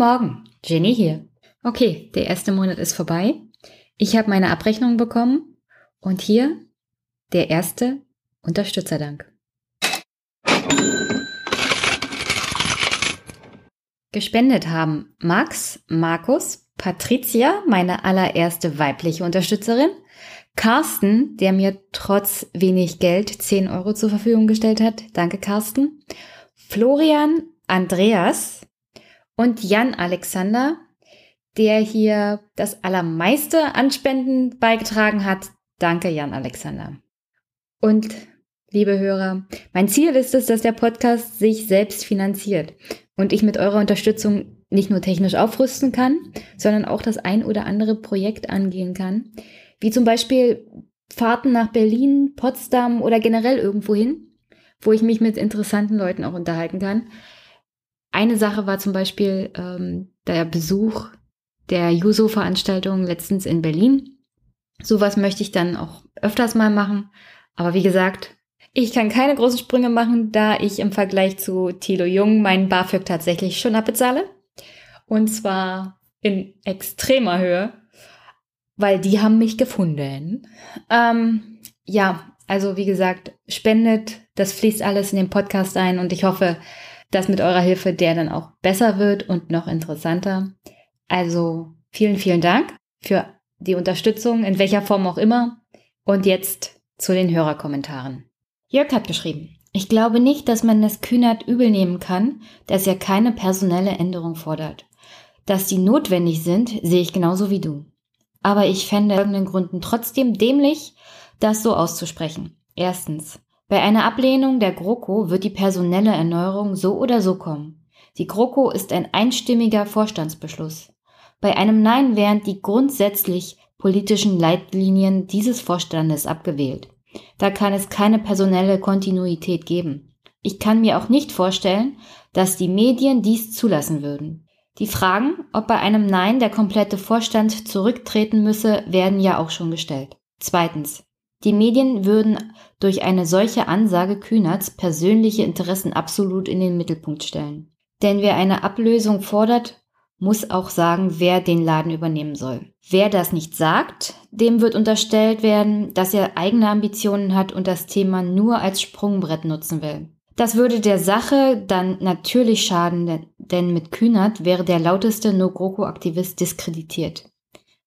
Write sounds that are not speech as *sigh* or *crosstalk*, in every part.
Morgen, Jenny hier. Okay, der erste Monat ist vorbei. Ich habe meine Abrechnung bekommen und hier der erste Unterstützerdank. Gespendet haben Max, Markus, Patricia, meine allererste weibliche Unterstützerin, Carsten, der mir trotz wenig Geld 10 Euro zur Verfügung gestellt hat. Danke, Carsten. Florian, Andreas und Jan Alexander, der hier das allermeiste an Spenden beigetragen hat. Danke, Jan Alexander. Und liebe Hörer, mein Ziel ist es, dass der Podcast sich selbst finanziert und ich mit eurer Unterstützung nicht nur technisch aufrüsten kann, sondern auch das ein oder andere Projekt angehen kann, wie zum Beispiel Fahrten nach Berlin, Potsdam oder generell irgendwo hin, wo ich mich mit interessanten Leuten auch unterhalten kann. Eine Sache war zum Beispiel ähm, der Besuch der Juso-Veranstaltung letztens in Berlin. Sowas möchte ich dann auch öfters mal machen. Aber wie gesagt, ich kann keine großen Sprünge machen, da ich im Vergleich zu Thilo Jung meinen BAföG tatsächlich schon abbezahle. Und zwar in extremer Höhe, weil die haben mich gefunden. Ähm, ja, also wie gesagt, spendet, das fließt alles in den Podcast ein und ich hoffe, dass mit eurer Hilfe der dann auch besser wird und noch interessanter. Also vielen, vielen Dank für die Unterstützung, in welcher Form auch immer. Und jetzt zu den Hörerkommentaren. Jörg hat geschrieben, ich glaube nicht, dass man es Kühnert übel nehmen kann, dass er keine personelle Änderung fordert. Dass die notwendig sind, sehe ich genauso wie du. Aber ich fände folgenden Gründen trotzdem dämlich, das so auszusprechen. Erstens. Bei einer Ablehnung der GroKo wird die personelle Erneuerung so oder so kommen. Die GroKo ist ein einstimmiger Vorstandsbeschluss. Bei einem Nein wären die grundsätzlich politischen Leitlinien dieses Vorstandes abgewählt. Da kann es keine personelle Kontinuität geben. Ich kann mir auch nicht vorstellen, dass die Medien dies zulassen würden. Die Fragen, ob bei einem Nein der komplette Vorstand zurücktreten müsse, werden ja auch schon gestellt. Zweitens. Die Medien würden durch eine solche Ansage Kühnerts persönliche Interessen absolut in den Mittelpunkt stellen. Denn wer eine Ablösung fordert, muss auch sagen, wer den Laden übernehmen soll. Wer das nicht sagt, dem wird unterstellt werden, dass er eigene Ambitionen hat und das Thema nur als Sprungbrett nutzen will. Das würde der Sache dann natürlich schaden, denn mit Kühnert wäre der lauteste No-GroKo-Aktivist diskreditiert.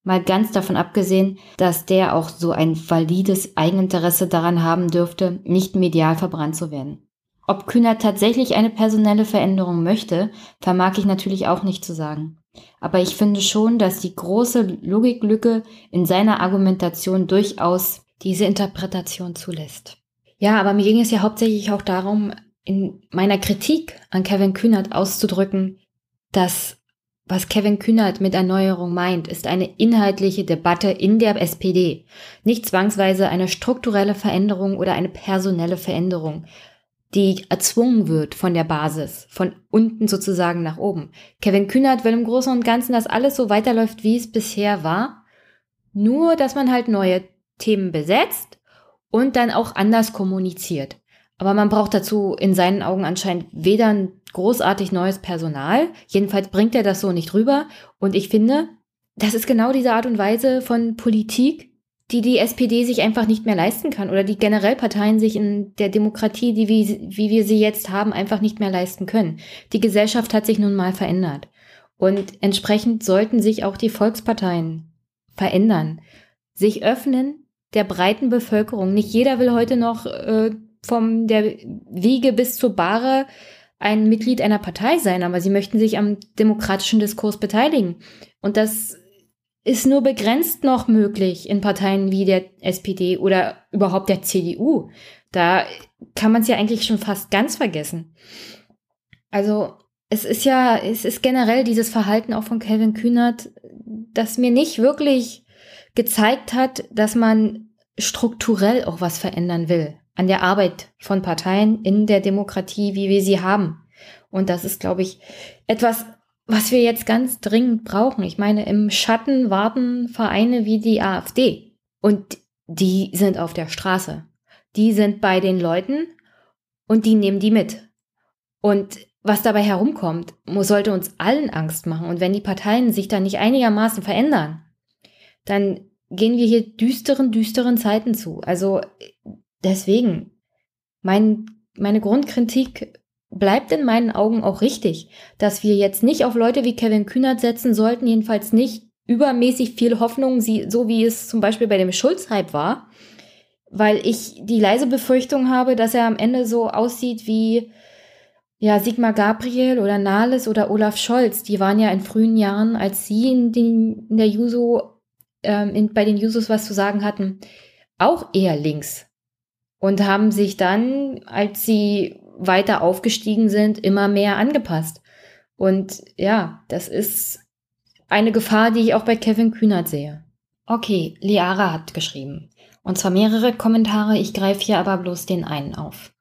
Mal ganz davon abgesehen, dass der auch so ein valides Eigeninteresse daran haben dürfte, nicht medial verbrannt zu werden. Ob Kühner tatsächlich eine personelle Veränderung möchte, vermag ich natürlich auch nicht zu sagen. Aber ich finde schon, dass die große Logiklücke in seiner Argumentation durchaus diese Interpretation zulässt. Ja, aber mir ging es ja hauptsächlich auch darum, in meiner Kritik an Kevin Kühnert auszudrücken, dass was Kevin Kühnert mit Erneuerung meint, ist eine inhaltliche Debatte in der SPD, nicht zwangsweise eine strukturelle Veränderung oder eine personelle Veränderung, die erzwungen wird von der Basis, von unten sozusagen nach oben. Kevin Kühnert will im Großen und Ganzen, dass alles so weiterläuft, wie es bisher war, nur dass man halt neue Themen besetzt und dann auch anders kommuniziert. Aber man braucht dazu in seinen Augen anscheinend weder ein großartig neues Personal, jedenfalls bringt er das so nicht rüber. Und ich finde, das ist genau diese Art und Weise von Politik, die die SPD sich einfach nicht mehr leisten kann oder die generell Parteien sich in der Demokratie, die wie, wie wir sie jetzt haben, einfach nicht mehr leisten können. Die Gesellschaft hat sich nun mal verändert. Und entsprechend sollten sich auch die Volksparteien verändern, sich öffnen der breiten Bevölkerung. Nicht jeder will heute noch äh, vom der Wiege bis zur Bahre ein Mitglied einer Partei sein, aber sie möchten sich am demokratischen Diskurs beteiligen. Und das ist nur begrenzt noch möglich in Parteien wie der SPD oder überhaupt der CDU. Da kann man es ja eigentlich schon fast ganz vergessen. Also es ist ja, es ist generell dieses Verhalten auch von Kevin Kühnert, das mir nicht wirklich gezeigt hat, dass man strukturell auch was verändern will an der Arbeit von Parteien in der Demokratie, wie wir sie haben. Und das ist, glaube ich, etwas, was wir jetzt ganz dringend brauchen. Ich meine, im Schatten warten Vereine wie die AfD und die sind auf der Straße. Die sind bei den Leuten und die nehmen die mit. Und was dabei herumkommt, sollte uns allen Angst machen. Und wenn die Parteien sich da nicht einigermaßen verändern, dann gehen wir hier düsteren, düsteren Zeiten zu. Also deswegen, mein, meine Grundkritik bleibt in meinen Augen auch richtig, dass wir jetzt nicht auf Leute wie Kevin Kühnert setzen sollten, jedenfalls nicht übermäßig viel Hoffnung, so wie es zum Beispiel bei dem Schulz-Hype war, weil ich die leise Befürchtung habe, dass er am Ende so aussieht wie ja, Sigmar Gabriel oder Nahles oder Olaf Scholz, die waren ja in frühen Jahren, als sie in, den, in der Juso, ähm, in, bei den Jusos was zu sagen hatten, auch eher links. Und haben sich dann, als sie weiter aufgestiegen sind, immer mehr angepasst. Und ja, das ist eine Gefahr, die ich auch bei Kevin Kühnert sehe. Okay, Liara hat geschrieben. Und zwar mehrere Kommentare, ich greife hier aber bloß den einen auf.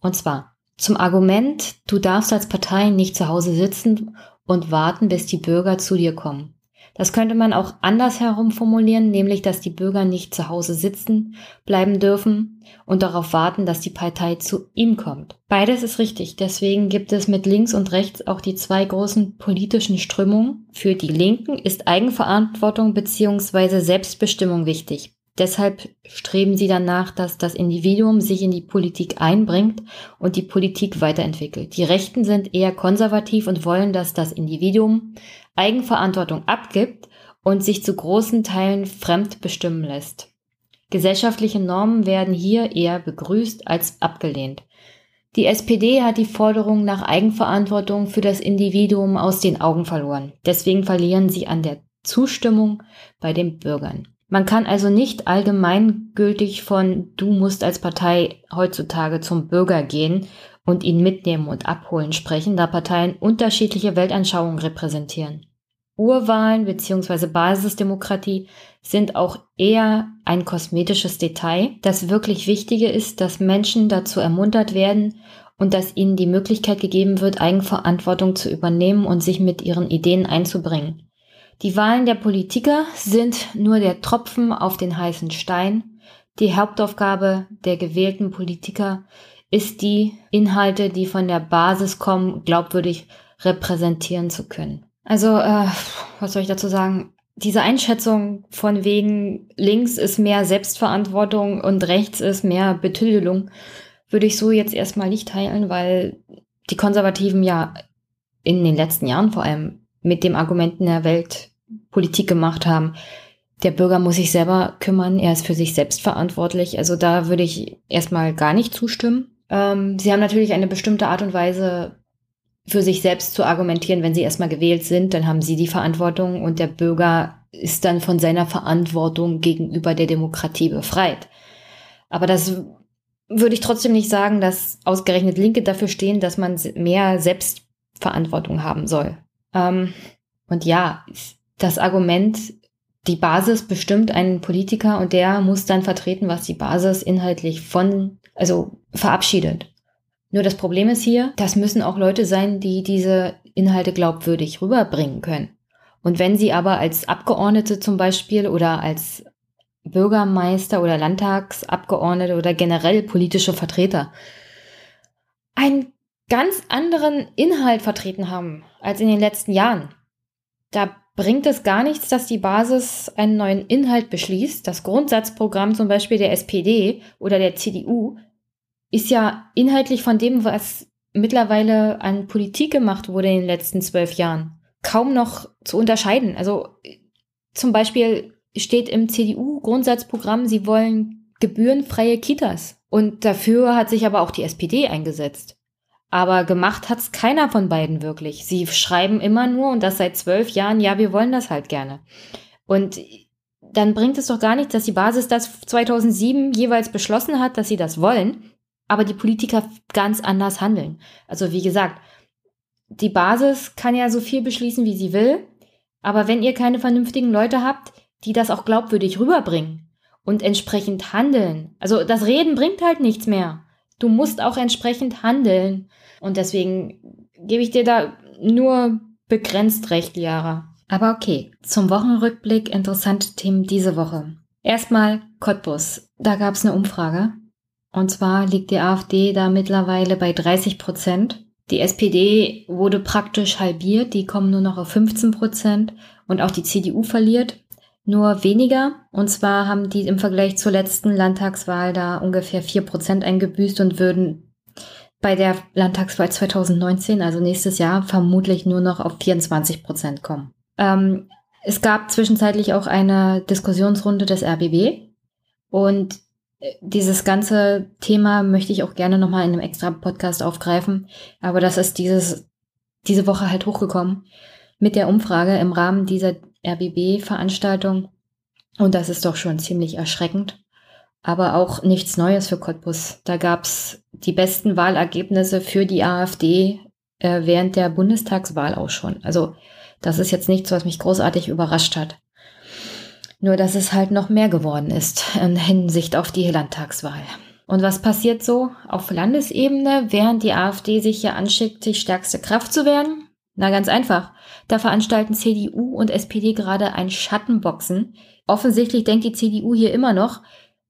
Und zwar, zum Argument, du darfst als Partei nicht zu Hause sitzen und warten, bis die Bürger zu dir kommen. Das könnte man auch anders herum formulieren, nämlich dass die Bürger nicht zu Hause sitzen bleiben dürfen und darauf warten, dass die Partei zu ihm kommt. Beides ist richtig, deswegen gibt es mit links und rechts auch die zwei großen politischen Strömungen. Für die Linken ist Eigenverantwortung bzw. Selbstbestimmung wichtig. Deshalb streben sie danach, dass das Individuum sich in die Politik einbringt und die Politik weiterentwickelt. Die Rechten sind eher konservativ und wollen, dass das Individuum Eigenverantwortung abgibt und sich zu großen Teilen fremd bestimmen lässt. Gesellschaftliche Normen werden hier eher begrüßt als abgelehnt. Die SPD hat die Forderung nach Eigenverantwortung für das Individuum aus den Augen verloren. Deswegen verlieren sie an der Zustimmung bei den Bürgern. Man kann also nicht allgemeingültig von du musst als Partei heutzutage zum Bürger gehen und ihn mitnehmen und abholen sprechen, da Parteien unterschiedliche Weltanschauungen repräsentieren. Urwahlen bzw. Basisdemokratie sind auch eher ein kosmetisches Detail. Das wirklich Wichtige ist, dass Menschen dazu ermuntert werden und dass ihnen die Möglichkeit gegeben wird, Eigenverantwortung zu übernehmen und sich mit ihren Ideen einzubringen. Die Wahlen der Politiker sind nur der Tropfen auf den heißen Stein. Die Hauptaufgabe der gewählten Politiker ist die, Inhalte, die von der Basis kommen, glaubwürdig repräsentieren zu können. Also, äh, was soll ich dazu sagen? Diese Einschätzung von wegen links ist mehr Selbstverantwortung und rechts ist mehr Betüdelung, würde ich so jetzt erstmal nicht teilen, weil die Konservativen ja in den letzten Jahren vor allem mit dem Argument in der Welt Politik gemacht haben. Der Bürger muss sich selber kümmern, er ist für sich selbst verantwortlich. Also da würde ich erstmal gar nicht zustimmen. Ähm, sie haben natürlich eine bestimmte Art und Weise, für sich selbst zu argumentieren, wenn sie erstmal gewählt sind, dann haben sie die Verantwortung und der Bürger ist dann von seiner Verantwortung gegenüber der Demokratie befreit. Aber das würde ich trotzdem nicht sagen, dass ausgerechnet Linke dafür stehen, dass man mehr Selbstverantwortung haben soll. Ähm, und ja, das Argument, die Basis bestimmt einen Politiker und der muss dann vertreten, was die Basis inhaltlich von, also verabschiedet. Nur das Problem ist hier, das müssen auch Leute sein, die diese Inhalte glaubwürdig rüberbringen können. Und wenn sie aber als Abgeordnete zum Beispiel oder als Bürgermeister oder Landtagsabgeordnete oder generell politische Vertreter einen ganz anderen Inhalt vertreten haben als in den letzten Jahren, da bringt es gar nichts, dass die Basis einen neuen Inhalt beschließt. Das Grundsatzprogramm zum Beispiel der SPD oder der CDU ist ja inhaltlich von dem, was mittlerweile an Politik gemacht wurde in den letzten zwölf Jahren, kaum noch zu unterscheiden. Also zum Beispiel steht im CDU-Grundsatzprogramm, sie wollen gebührenfreie Kitas. Und dafür hat sich aber auch die SPD eingesetzt. Aber gemacht hat's keiner von beiden wirklich. Sie schreiben immer nur und das seit zwölf Jahren, ja, wir wollen das halt gerne. Und dann bringt es doch gar nichts, dass die Basis das 2007 jeweils beschlossen hat, dass sie das wollen, aber die Politiker ganz anders handeln. Also wie gesagt, die Basis kann ja so viel beschließen, wie sie will, aber wenn ihr keine vernünftigen Leute habt, die das auch glaubwürdig rüberbringen und entsprechend handeln, also das Reden bringt halt nichts mehr. Du musst auch entsprechend handeln. Und deswegen gebe ich dir da nur begrenzt recht, Liara. Aber okay, zum Wochenrückblick interessante Themen diese Woche. Erstmal Cottbus. Da gab es eine Umfrage. Und zwar liegt die AfD da mittlerweile bei 30 Prozent. Die SPD wurde praktisch halbiert, die kommen nur noch auf 15 Prozent und auch die CDU verliert nur weniger. Und zwar haben die im Vergleich zur letzten Landtagswahl da ungefähr 4 Prozent eingebüßt und würden bei der Landtagswahl 2019, also nächstes Jahr, vermutlich nur noch auf 24 Prozent kommen. Ähm, es gab zwischenzeitlich auch eine Diskussionsrunde des RBB und dieses ganze Thema möchte ich auch gerne nochmal in einem extra Podcast aufgreifen, aber das ist dieses, diese Woche halt hochgekommen mit der Umfrage im Rahmen dieser RBB-Veranstaltung und das ist doch schon ziemlich erschreckend aber auch nichts Neues für Cottbus. Da gab's die besten Wahlergebnisse für die AfD äh, während der Bundestagswahl auch schon. Also das ist jetzt nichts, was mich großartig überrascht hat. Nur dass es halt noch mehr geworden ist in Hinsicht auf die Landtagswahl. Und was passiert so auf Landesebene, während die AfD sich hier anschickt, die stärkste Kraft zu werden? Na ganz einfach. Da veranstalten CDU und SPD gerade ein Schattenboxen. Offensichtlich denkt die CDU hier immer noch,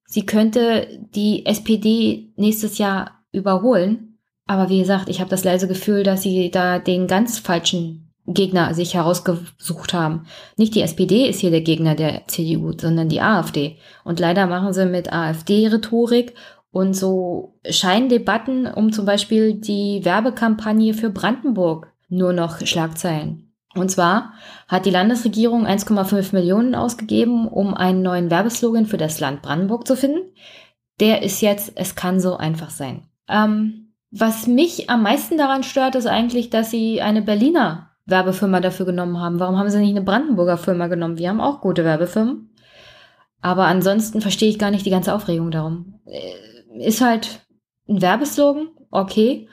sie könnte die SPD nächstes Jahr überholen. Aber wie gesagt, ich habe das leise Gefühl, dass sie da den ganz falschen Gegner sich herausgesucht haben. Nicht die SPD ist hier der Gegner der CDU, sondern die AfD. Und leider machen sie mit AfD-Rhetorik und so Scheindebatten um zum Beispiel die Werbekampagne für Brandenburg nur noch Schlagzeilen. Und zwar hat die Landesregierung 1,5 Millionen ausgegeben, um einen neuen Werbeslogan für das Land Brandenburg zu finden. Der ist jetzt, es kann so einfach sein. Ähm, was mich am meisten daran stört, ist eigentlich, dass sie eine Berliner Werbefirma dafür genommen haben. Warum haben sie nicht eine Brandenburger Firma genommen? Wir haben auch gute Werbefirmen. Aber ansonsten verstehe ich gar nicht die ganze Aufregung darum. Äh, ist halt ein Werbeslogan, okay.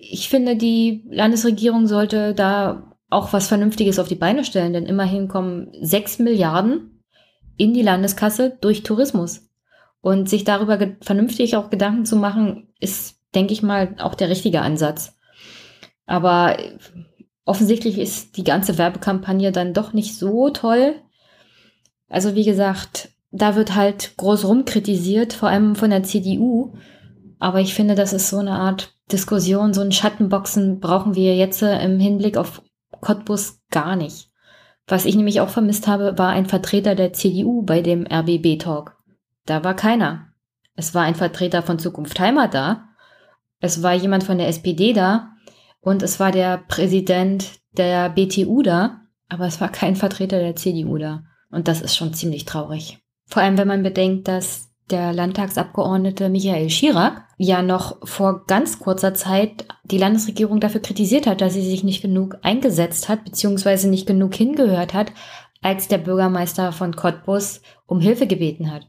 Ich finde, die Landesregierung sollte da auch was Vernünftiges auf die Beine stellen, denn immerhin kommen sechs Milliarden in die Landeskasse durch Tourismus. Und sich darüber vernünftig auch Gedanken zu machen, ist, denke ich mal, auch der richtige Ansatz. Aber offensichtlich ist die ganze Werbekampagne dann doch nicht so toll. Also wie gesagt, da wird halt groß rumkritisiert, vor allem von der CDU. Aber ich finde, das ist so eine Art Diskussion, so ein Schattenboxen brauchen wir jetzt im Hinblick auf Cottbus gar nicht. Was ich nämlich auch vermisst habe, war ein Vertreter der CDU bei dem RBB-Talk. Da war keiner. Es war ein Vertreter von Zukunft Heimat da. Es war jemand von der SPD da. Und es war der Präsident der BTU da. Aber es war kein Vertreter der CDU da. Und das ist schon ziemlich traurig. Vor allem, wenn man bedenkt, dass der Landtagsabgeordnete Michael Schirak ja noch vor ganz kurzer Zeit die Landesregierung dafür kritisiert hat, dass sie sich nicht genug eingesetzt hat, beziehungsweise nicht genug hingehört hat, als der Bürgermeister von Cottbus um Hilfe gebeten hat.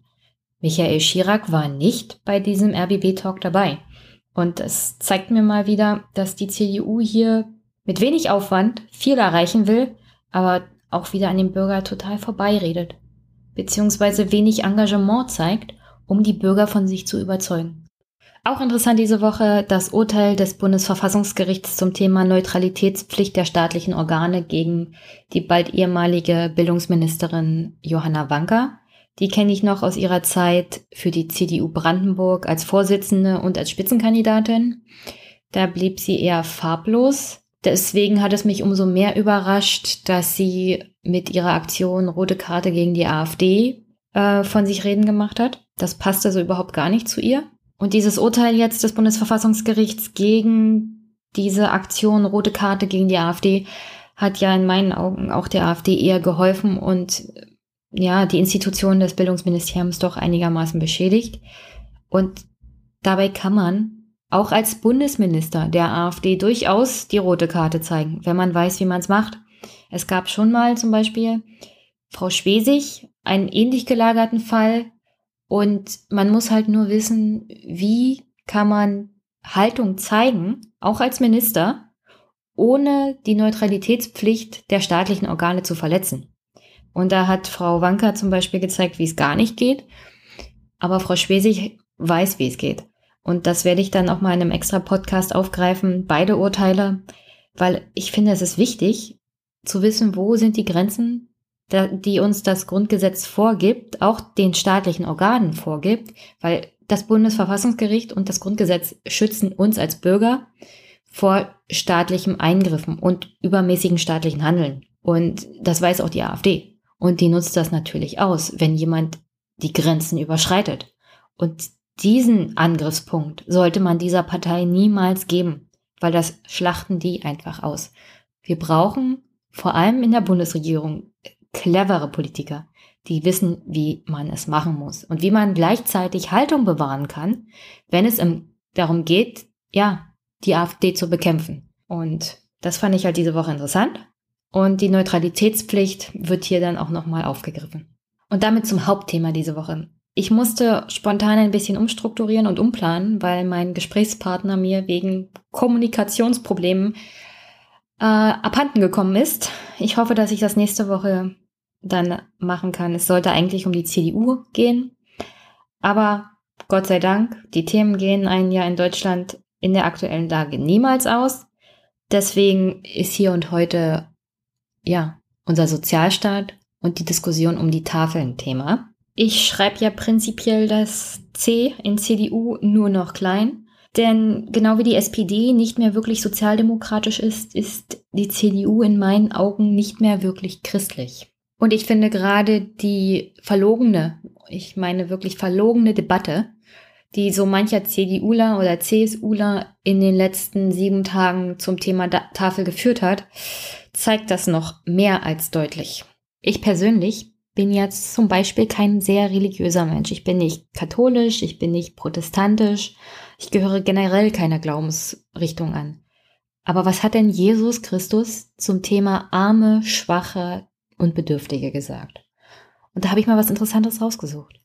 Michael Schirak war nicht bei diesem RBB-Talk dabei. Und es zeigt mir mal wieder, dass die CDU hier mit wenig Aufwand viel erreichen will, aber auch wieder an dem Bürger total vorbeiredet, beziehungsweise wenig Engagement zeigt um die Bürger von sich zu überzeugen. Auch interessant diese Woche das Urteil des Bundesverfassungsgerichts zum Thema Neutralitätspflicht der staatlichen Organe gegen die bald ehemalige Bildungsministerin Johanna Wanka. Die kenne ich noch aus ihrer Zeit für die CDU Brandenburg als Vorsitzende und als Spitzenkandidatin. Da blieb sie eher farblos. Deswegen hat es mich umso mehr überrascht, dass sie mit ihrer Aktion Rote Karte gegen die AfD äh, von sich reden gemacht hat. Das passt also überhaupt gar nicht zu ihr. Und dieses Urteil jetzt des Bundesverfassungsgerichts gegen diese Aktion Rote Karte gegen die AfD hat ja in meinen Augen auch der AfD eher geholfen und ja, die Institution des Bildungsministeriums doch einigermaßen beschädigt. Und dabei kann man auch als Bundesminister der AfD durchaus die rote Karte zeigen, wenn man weiß, wie man es macht. Es gab schon mal zum Beispiel Frau Schwesig, einen ähnlich gelagerten Fall, und man muss halt nur wissen, wie kann man Haltung zeigen, auch als Minister, ohne die Neutralitätspflicht der staatlichen Organe zu verletzen. Und da hat Frau Wanka zum Beispiel gezeigt, wie es gar nicht geht. Aber Frau Schwesig weiß, wie es geht. Und das werde ich dann auch mal in einem extra Podcast aufgreifen, beide Urteile, weil ich finde, es ist wichtig zu wissen, wo sind die Grenzen die uns das Grundgesetz vorgibt, auch den staatlichen Organen vorgibt, weil das Bundesverfassungsgericht und das Grundgesetz schützen uns als Bürger vor staatlichem Eingriffen und übermäßigen staatlichen Handeln. Und das weiß auch die AfD. Und die nutzt das natürlich aus, wenn jemand die Grenzen überschreitet. Und diesen Angriffspunkt sollte man dieser Partei niemals geben, weil das schlachten die einfach aus. Wir brauchen vor allem in der Bundesregierung clevere Politiker, die wissen, wie man es machen muss und wie man gleichzeitig Haltung bewahren kann, wenn es darum geht, ja, die AfD zu bekämpfen. Und das fand ich halt diese Woche interessant. Und die Neutralitätspflicht wird hier dann auch nochmal aufgegriffen. Und damit zum Hauptthema diese Woche. Ich musste spontan ein bisschen umstrukturieren und umplanen, weil mein Gesprächspartner mir wegen Kommunikationsproblemen äh, abhanden gekommen ist. Ich hoffe, dass ich das nächste Woche dann machen kann. Es sollte eigentlich um die CDU gehen. Aber Gott sei Dank, die Themen gehen ein Jahr in Deutschland in der aktuellen Lage niemals aus. Deswegen ist hier und heute, ja, unser Sozialstaat und die Diskussion um die Tafeln Thema. Ich schreibe ja prinzipiell das C in CDU nur noch klein. Denn genau wie die SPD nicht mehr wirklich sozialdemokratisch ist, ist die CDU in meinen Augen nicht mehr wirklich christlich. Und ich finde gerade die verlogene, ich meine wirklich verlogene Debatte, die so mancher CDUler oder CSUler in den letzten sieben Tagen zum Thema Tafel geführt hat, zeigt das noch mehr als deutlich. Ich persönlich bin jetzt zum Beispiel kein sehr religiöser Mensch. Ich bin nicht katholisch, ich bin nicht protestantisch, ich gehöre generell keiner Glaubensrichtung an. Aber was hat denn Jesus Christus zum Thema Arme, Schwache und Bedürftige gesagt? Und da habe ich mal was Interessantes rausgesucht.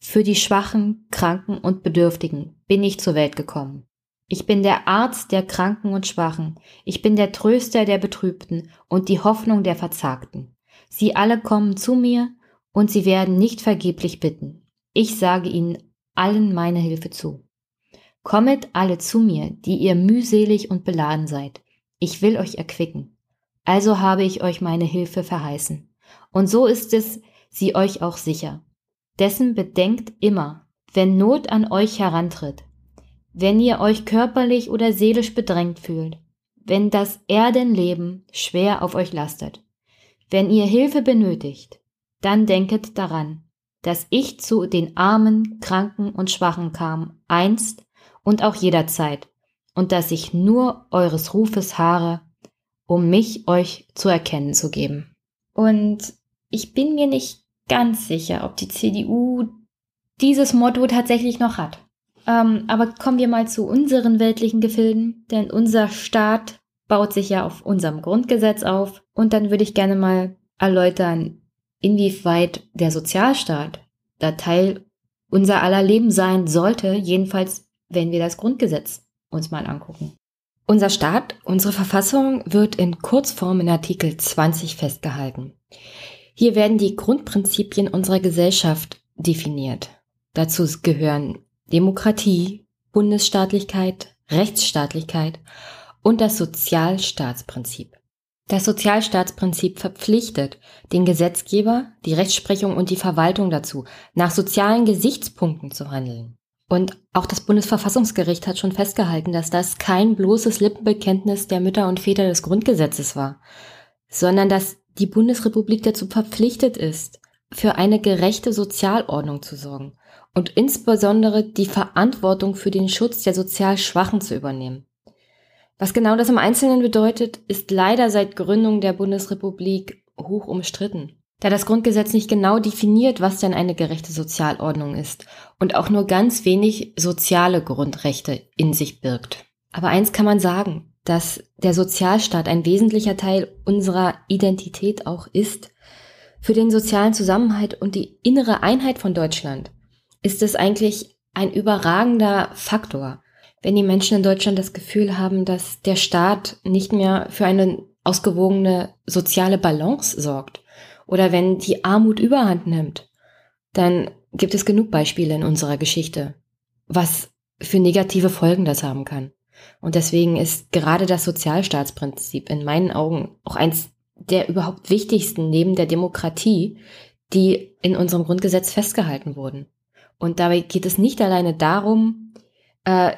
Für die Schwachen, Kranken und Bedürftigen bin ich zur Welt gekommen. Ich bin der Arzt der Kranken und Schwachen. Ich bin der Tröster der Betrübten und die Hoffnung der Verzagten. Sie alle kommen zu mir und sie werden nicht vergeblich bitten. Ich sage ihnen allen meine Hilfe zu. Kommet alle zu mir, die ihr mühselig und beladen seid. Ich will euch erquicken. Also habe ich euch meine Hilfe verheißen. Und so ist es sie euch auch sicher. Dessen bedenkt immer, wenn Not an euch herantritt, wenn ihr euch körperlich oder seelisch bedrängt fühlt, wenn das Erdenleben schwer auf euch lastet, wenn ihr Hilfe benötigt, dann denket daran, dass ich zu den Armen, Kranken und Schwachen kam, einst und auch jederzeit, und dass ich nur eures Rufes haare, um mich euch zu erkennen zu geben. Und ich bin mir nicht ganz sicher, ob die CDU dieses Motto tatsächlich noch hat. Ähm, aber kommen wir mal zu unseren weltlichen Gefilden, denn unser Staat baut sich ja auf unserem Grundgesetz auf. Und dann würde ich gerne mal erläutern, inwieweit der Sozialstaat da Teil unser aller Leben sein sollte, jedenfalls wenn wir das Grundgesetz uns mal angucken. Unser Staat, unsere Verfassung wird in Kurzform in Artikel 20 festgehalten. Hier werden die Grundprinzipien unserer Gesellschaft definiert. Dazu gehören Demokratie, Bundesstaatlichkeit, Rechtsstaatlichkeit und das Sozialstaatsprinzip. Das Sozialstaatsprinzip verpflichtet den Gesetzgeber, die Rechtsprechung und die Verwaltung dazu, nach sozialen Gesichtspunkten zu handeln. Und auch das Bundesverfassungsgericht hat schon festgehalten, dass das kein bloßes Lippenbekenntnis der Mütter und Väter des Grundgesetzes war, sondern dass die Bundesrepublik dazu verpflichtet ist, für eine gerechte Sozialordnung zu sorgen und insbesondere die Verantwortung für den Schutz der sozial Schwachen zu übernehmen. Was genau das im Einzelnen bedeutet, ist leider seit Gründung der Bundesrepublik hoch umstritten da das Grundgesetz nicht genau definiert, was denn eine gerechte Sozialordnung ist und auch nur ganz wenig soziale Grundrechte in sich birgt. Aber eins kann man sagen, dass der Sozialstaat ein wesentlicher Teil unserer Identität auch ist. Für den sozialen Zusammenhalt und die innere Einheit von Deutschland ist es eigentlich ein überragender Faktor, wenn die Menschen in Deutschland das Gefühl haben, dass der Staat nicht mehr für eine ausgewogene soziale Balance sorgt oder wenn die Armut überhand nimmt, dann gibt es genug Beispiele in unserer Geschichte, was für negative Folgen das haben kann. Und deswegen ist gerade das Sozialstaatsprinzip in meinen Augen auch eins der überhaupt wichtigsten neben der Demokratie, die in unserem Grundgesetz festgehalten wurden. Und dabei geht es nicht alleine darum, äh,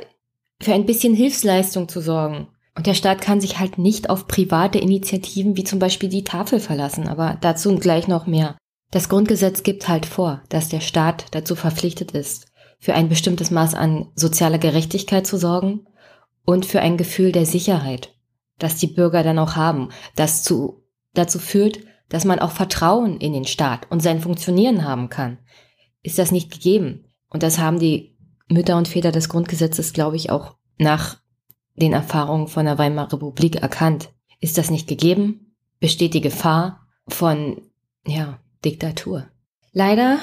für ein bisschen Hilfsleistung zu sorgen. Und der Staat kann sich halt nicht auf private Initiativen wie zum Beispiel die Tafel verlassen, aber dazu gleich noch mehr. Das Grundgesetz gibt halt vor, dass der Staat dazu verpflichtet ist, für ein bestimmtes Maß an sozialer Gerechtigkeit zu sorgen und für ein Gefühl der Sicherheit, das die Bürger dann auch haben, das zu, dazu führt, dass man auch Vertrauen in den Staat und sein Funktionieren haben kann. Ist das nicht gegeben? Und das haben die Mütter und Väter des Grundgesetzes, glaube ich, auch nach den Erfahrungen von der Weimarer Republik erkannt. Ist das nicht gegeben? Besteht die Gefahr von, ja, Diktatur. Leider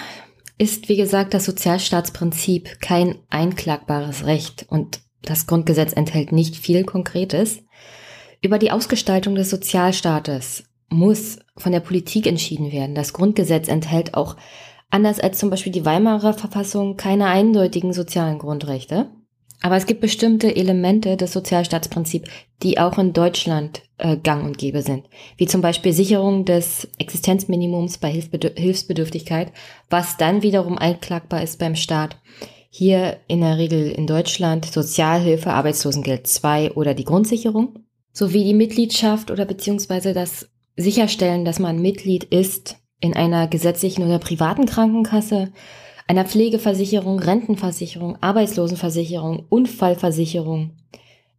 ist, wie gesagt, das Sozialstaatsprinzip kein einklagbares Recht und das Grundgesetz enthält nicht viel Konkretes. Über die Ausgestaltung des Sozialstaates muss von der Politik entschieden werden. Das Grundgesetz enthält auch, anders als zum Beispiel die Weimarer Verfassung, keine eindeutigen sozialen Grundrechte. Aber es gibt bestimmte Elemente des Sozialstaatsprinzips, die auch in Deutschland äh, gang und gäbe sind. Wie zum Beispiel Sicherung des Existenzminimums bei Hilfsbedürf Hilfsbedürftigkeit, was dann wiederum einklagbar ist beim Staat. Hier in der Regel in Deutschland Sozialhilfe, Arbeitslosengeld 2 oder die Grundsicherung. Sowie die Mitgliedschaft oder beziehungsweise das Sicherstellen, dass man Mitglied ist in einer gesetzlichen oder privaten Krankenkasse, einer Pflegeversicherung, Rentenversicherung, Arbeitslosenversicherung, Unfallversicherung,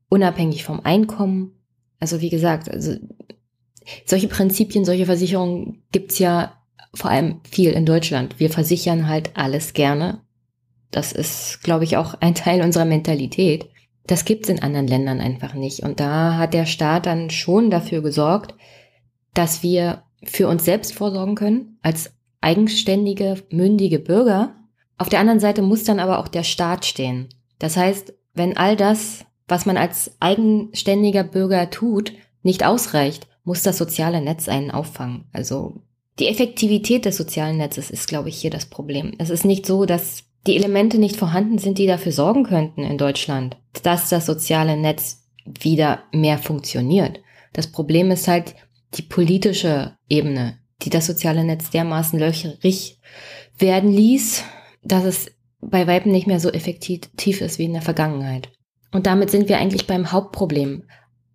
unabhängig vom Einkommen. Also wie gesagt, also solche Prinzipien, solche Versicherungen gibt's ja vor allem viel in Deutschland. Wir versichern halt alles gerne. Das ist, glaube ich, auch ein Teil unserer Mentalität. Das gibt's in anderen Ländern einfach nicht. Und da hat der Staat dann schon dafür gesorgt, dass wir für uns selbst vorsorgen können, als eigenständige, mündige Bürger. Auf der anderen Seite muss dann aber auch der Staat stehen. Das heißt, wenn all das, was man als eigenständiger Bürger tut, nicht ausreicht, muss das soziale Netz einen auffangen. Also die Effektivität des sozialen Netzes ist, glaube ich, hier das Problem. Es ist nicht so, dass die Elemente nicht vorhanden sind, die dafür sorgen könnten in Deutschland, dass das soziale Netz wieder mehr funktioniert. Das Problem ist halt die politische Ebene, die das soziale Netz dermaßen löcherig werden ließ, dass es bei Weiben nicht mehr so effektiv ist wie in der Vergangenheit. Und damit sind wir eigentlich beim Hauptproblem.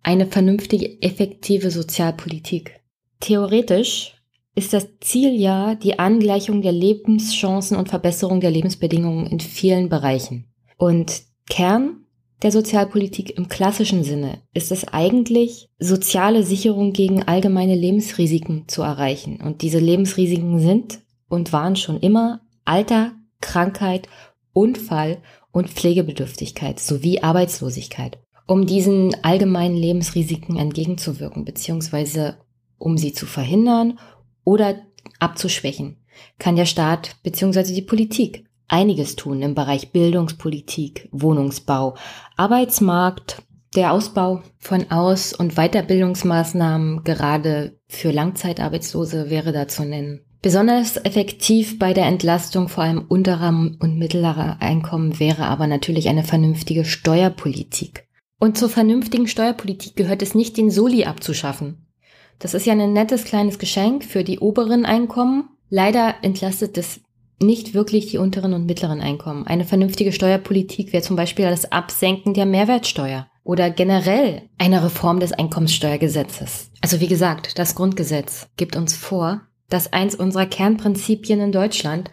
Eine vernünftige, effektive Sozialpolitik. Theoretisch ist das Ziel ja die Angleichung der Lebenschancen und Verbesserung der Lebensbedingungen in vielen Bereichen. Und Kern der Sozialpolitik im klassischen Sinne ist es eigentlich, soziale Sicherung gegen allgemeine Lebensrisiken zu erreichen. Und diese Lebensrisiken sind und waren schon immer Alter, Krankheit, Unfall und Pflegebedürftigkeit sowie Arbeitslosigkeit. Um diesen allgemeinen Lebensrisiken entgegenzuwirken, beziehungsweise um sie zu verhindern oder abzuschwächen, kann der Staat beziehungsweise die Politik einiges tun im Bereich Bildungspolitik, Wohnungsbau, Arbeitsmarkt, der Ausbau von Aus- und Weiterbildungsmaßnahmen gerade für Langzeitarbeitslose wäre da zu nennen. Besonders effektiv bei der Entlastung vor allem unterer und mittlerer Einkommen wäre aber natürlich eine vernünftige Steuerpolitik. Und zur vernünftigen Steuerpolitik gehört es nicht, den Soli abzuschaffen. Das ist ja ein nettes kleines Geschenk für die oberen Einkommen. Leider entlastet es nicht wirklich die unteren und mittleren Einkommen. Eine vernünftige Steuerpolitik wäre zum Beispiel das Absenken der Mehrwertsteuer oder generell eine Reform des Einkommenssteuergesetzes. Also wie gesagt, das Grundgesetz gibt uns vor, dass eins unserer Kernprinzipien in Deutschland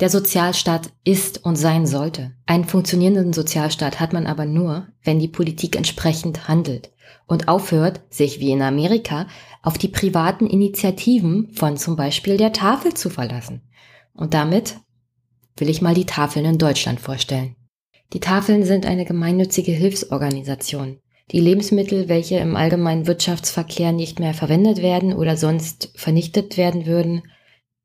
der Sozialstaat ist und sein sollte. Einen funktionierenden Sozialstaat hat man aber nur, wenn die Politik entsprechend handelt und aufhört, sich wie in Amerika auf die privaten Initiativen von zum Beispiel der Tafel zu verlassen. Und damit will ich mal die Tafeln in Deutschland vorstellen. Die Tafeln sind eine gemeinnützige Hilfsorganisation, die Lebensmittel, welche im allgemeinen Wirtschaftsverkehr nicht mehr verwendet werden oder sonst vernichtet werden würden,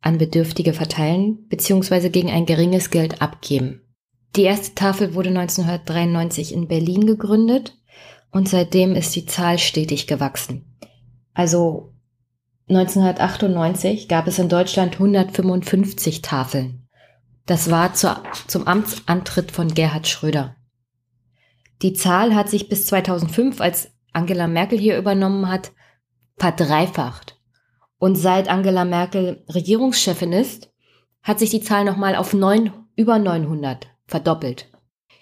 an Bedürftige verteilen bzw. gegen ein geringes Geld abgeben. Die erste Tafel wurde 1993 in Berlin gegründet und seitdem ist die Zahl stetig gewachsen. Also 1998 gab es in Deutschland 155 Tafeln. Das war zu, zum Amtsantritt von Gerhard Schröder. Die Zahl hat sich bis 2005, als Angela Merkel hier übernommen hat, verdreifacht. Und seit Angela Merkel Regierungschefin ist, hat sich die Zahl nochmal auf neun, über 900 verdoppelt.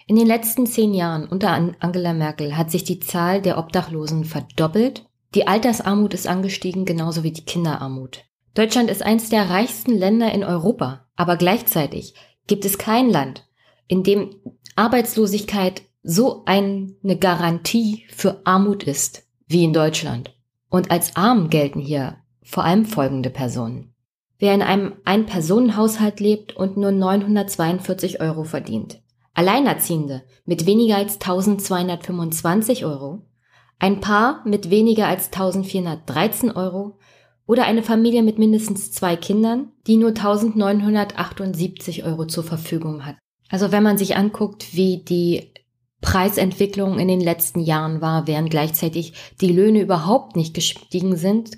In den letzten zehn Jahren unter Angela Merkel hat sich die Zahl der Obdachlosen verdoppelt. Die Altersarmut ist angestiegen, genauso wie die Kinderarmut. Deutschland ist eines der reichsten Länder in Europa, aber gleichzeitig gibt es kein Land, in dem Arbeitslosigkeit so eine Garantie für Armut ist wie in Deutschland. Und als arm gelten hier vor allem folgende Personen. Wer in einem Ein-Personen-Haushalt lebt und nur 942 Euro verdient. Alleinerziehende mit weniger als 1225 Euro. Ein Paar mit weniger als 1413 Euro oder eine Familie mit mindestens zwei Kindern, die nur 1978 Euro zur Verfügung hat. Also wenn man sich anguckt, wie die Preisentwicklung in den letzten Jahren war, während gleichzeitig die Löhne überhaupt nicht gestiegen sind,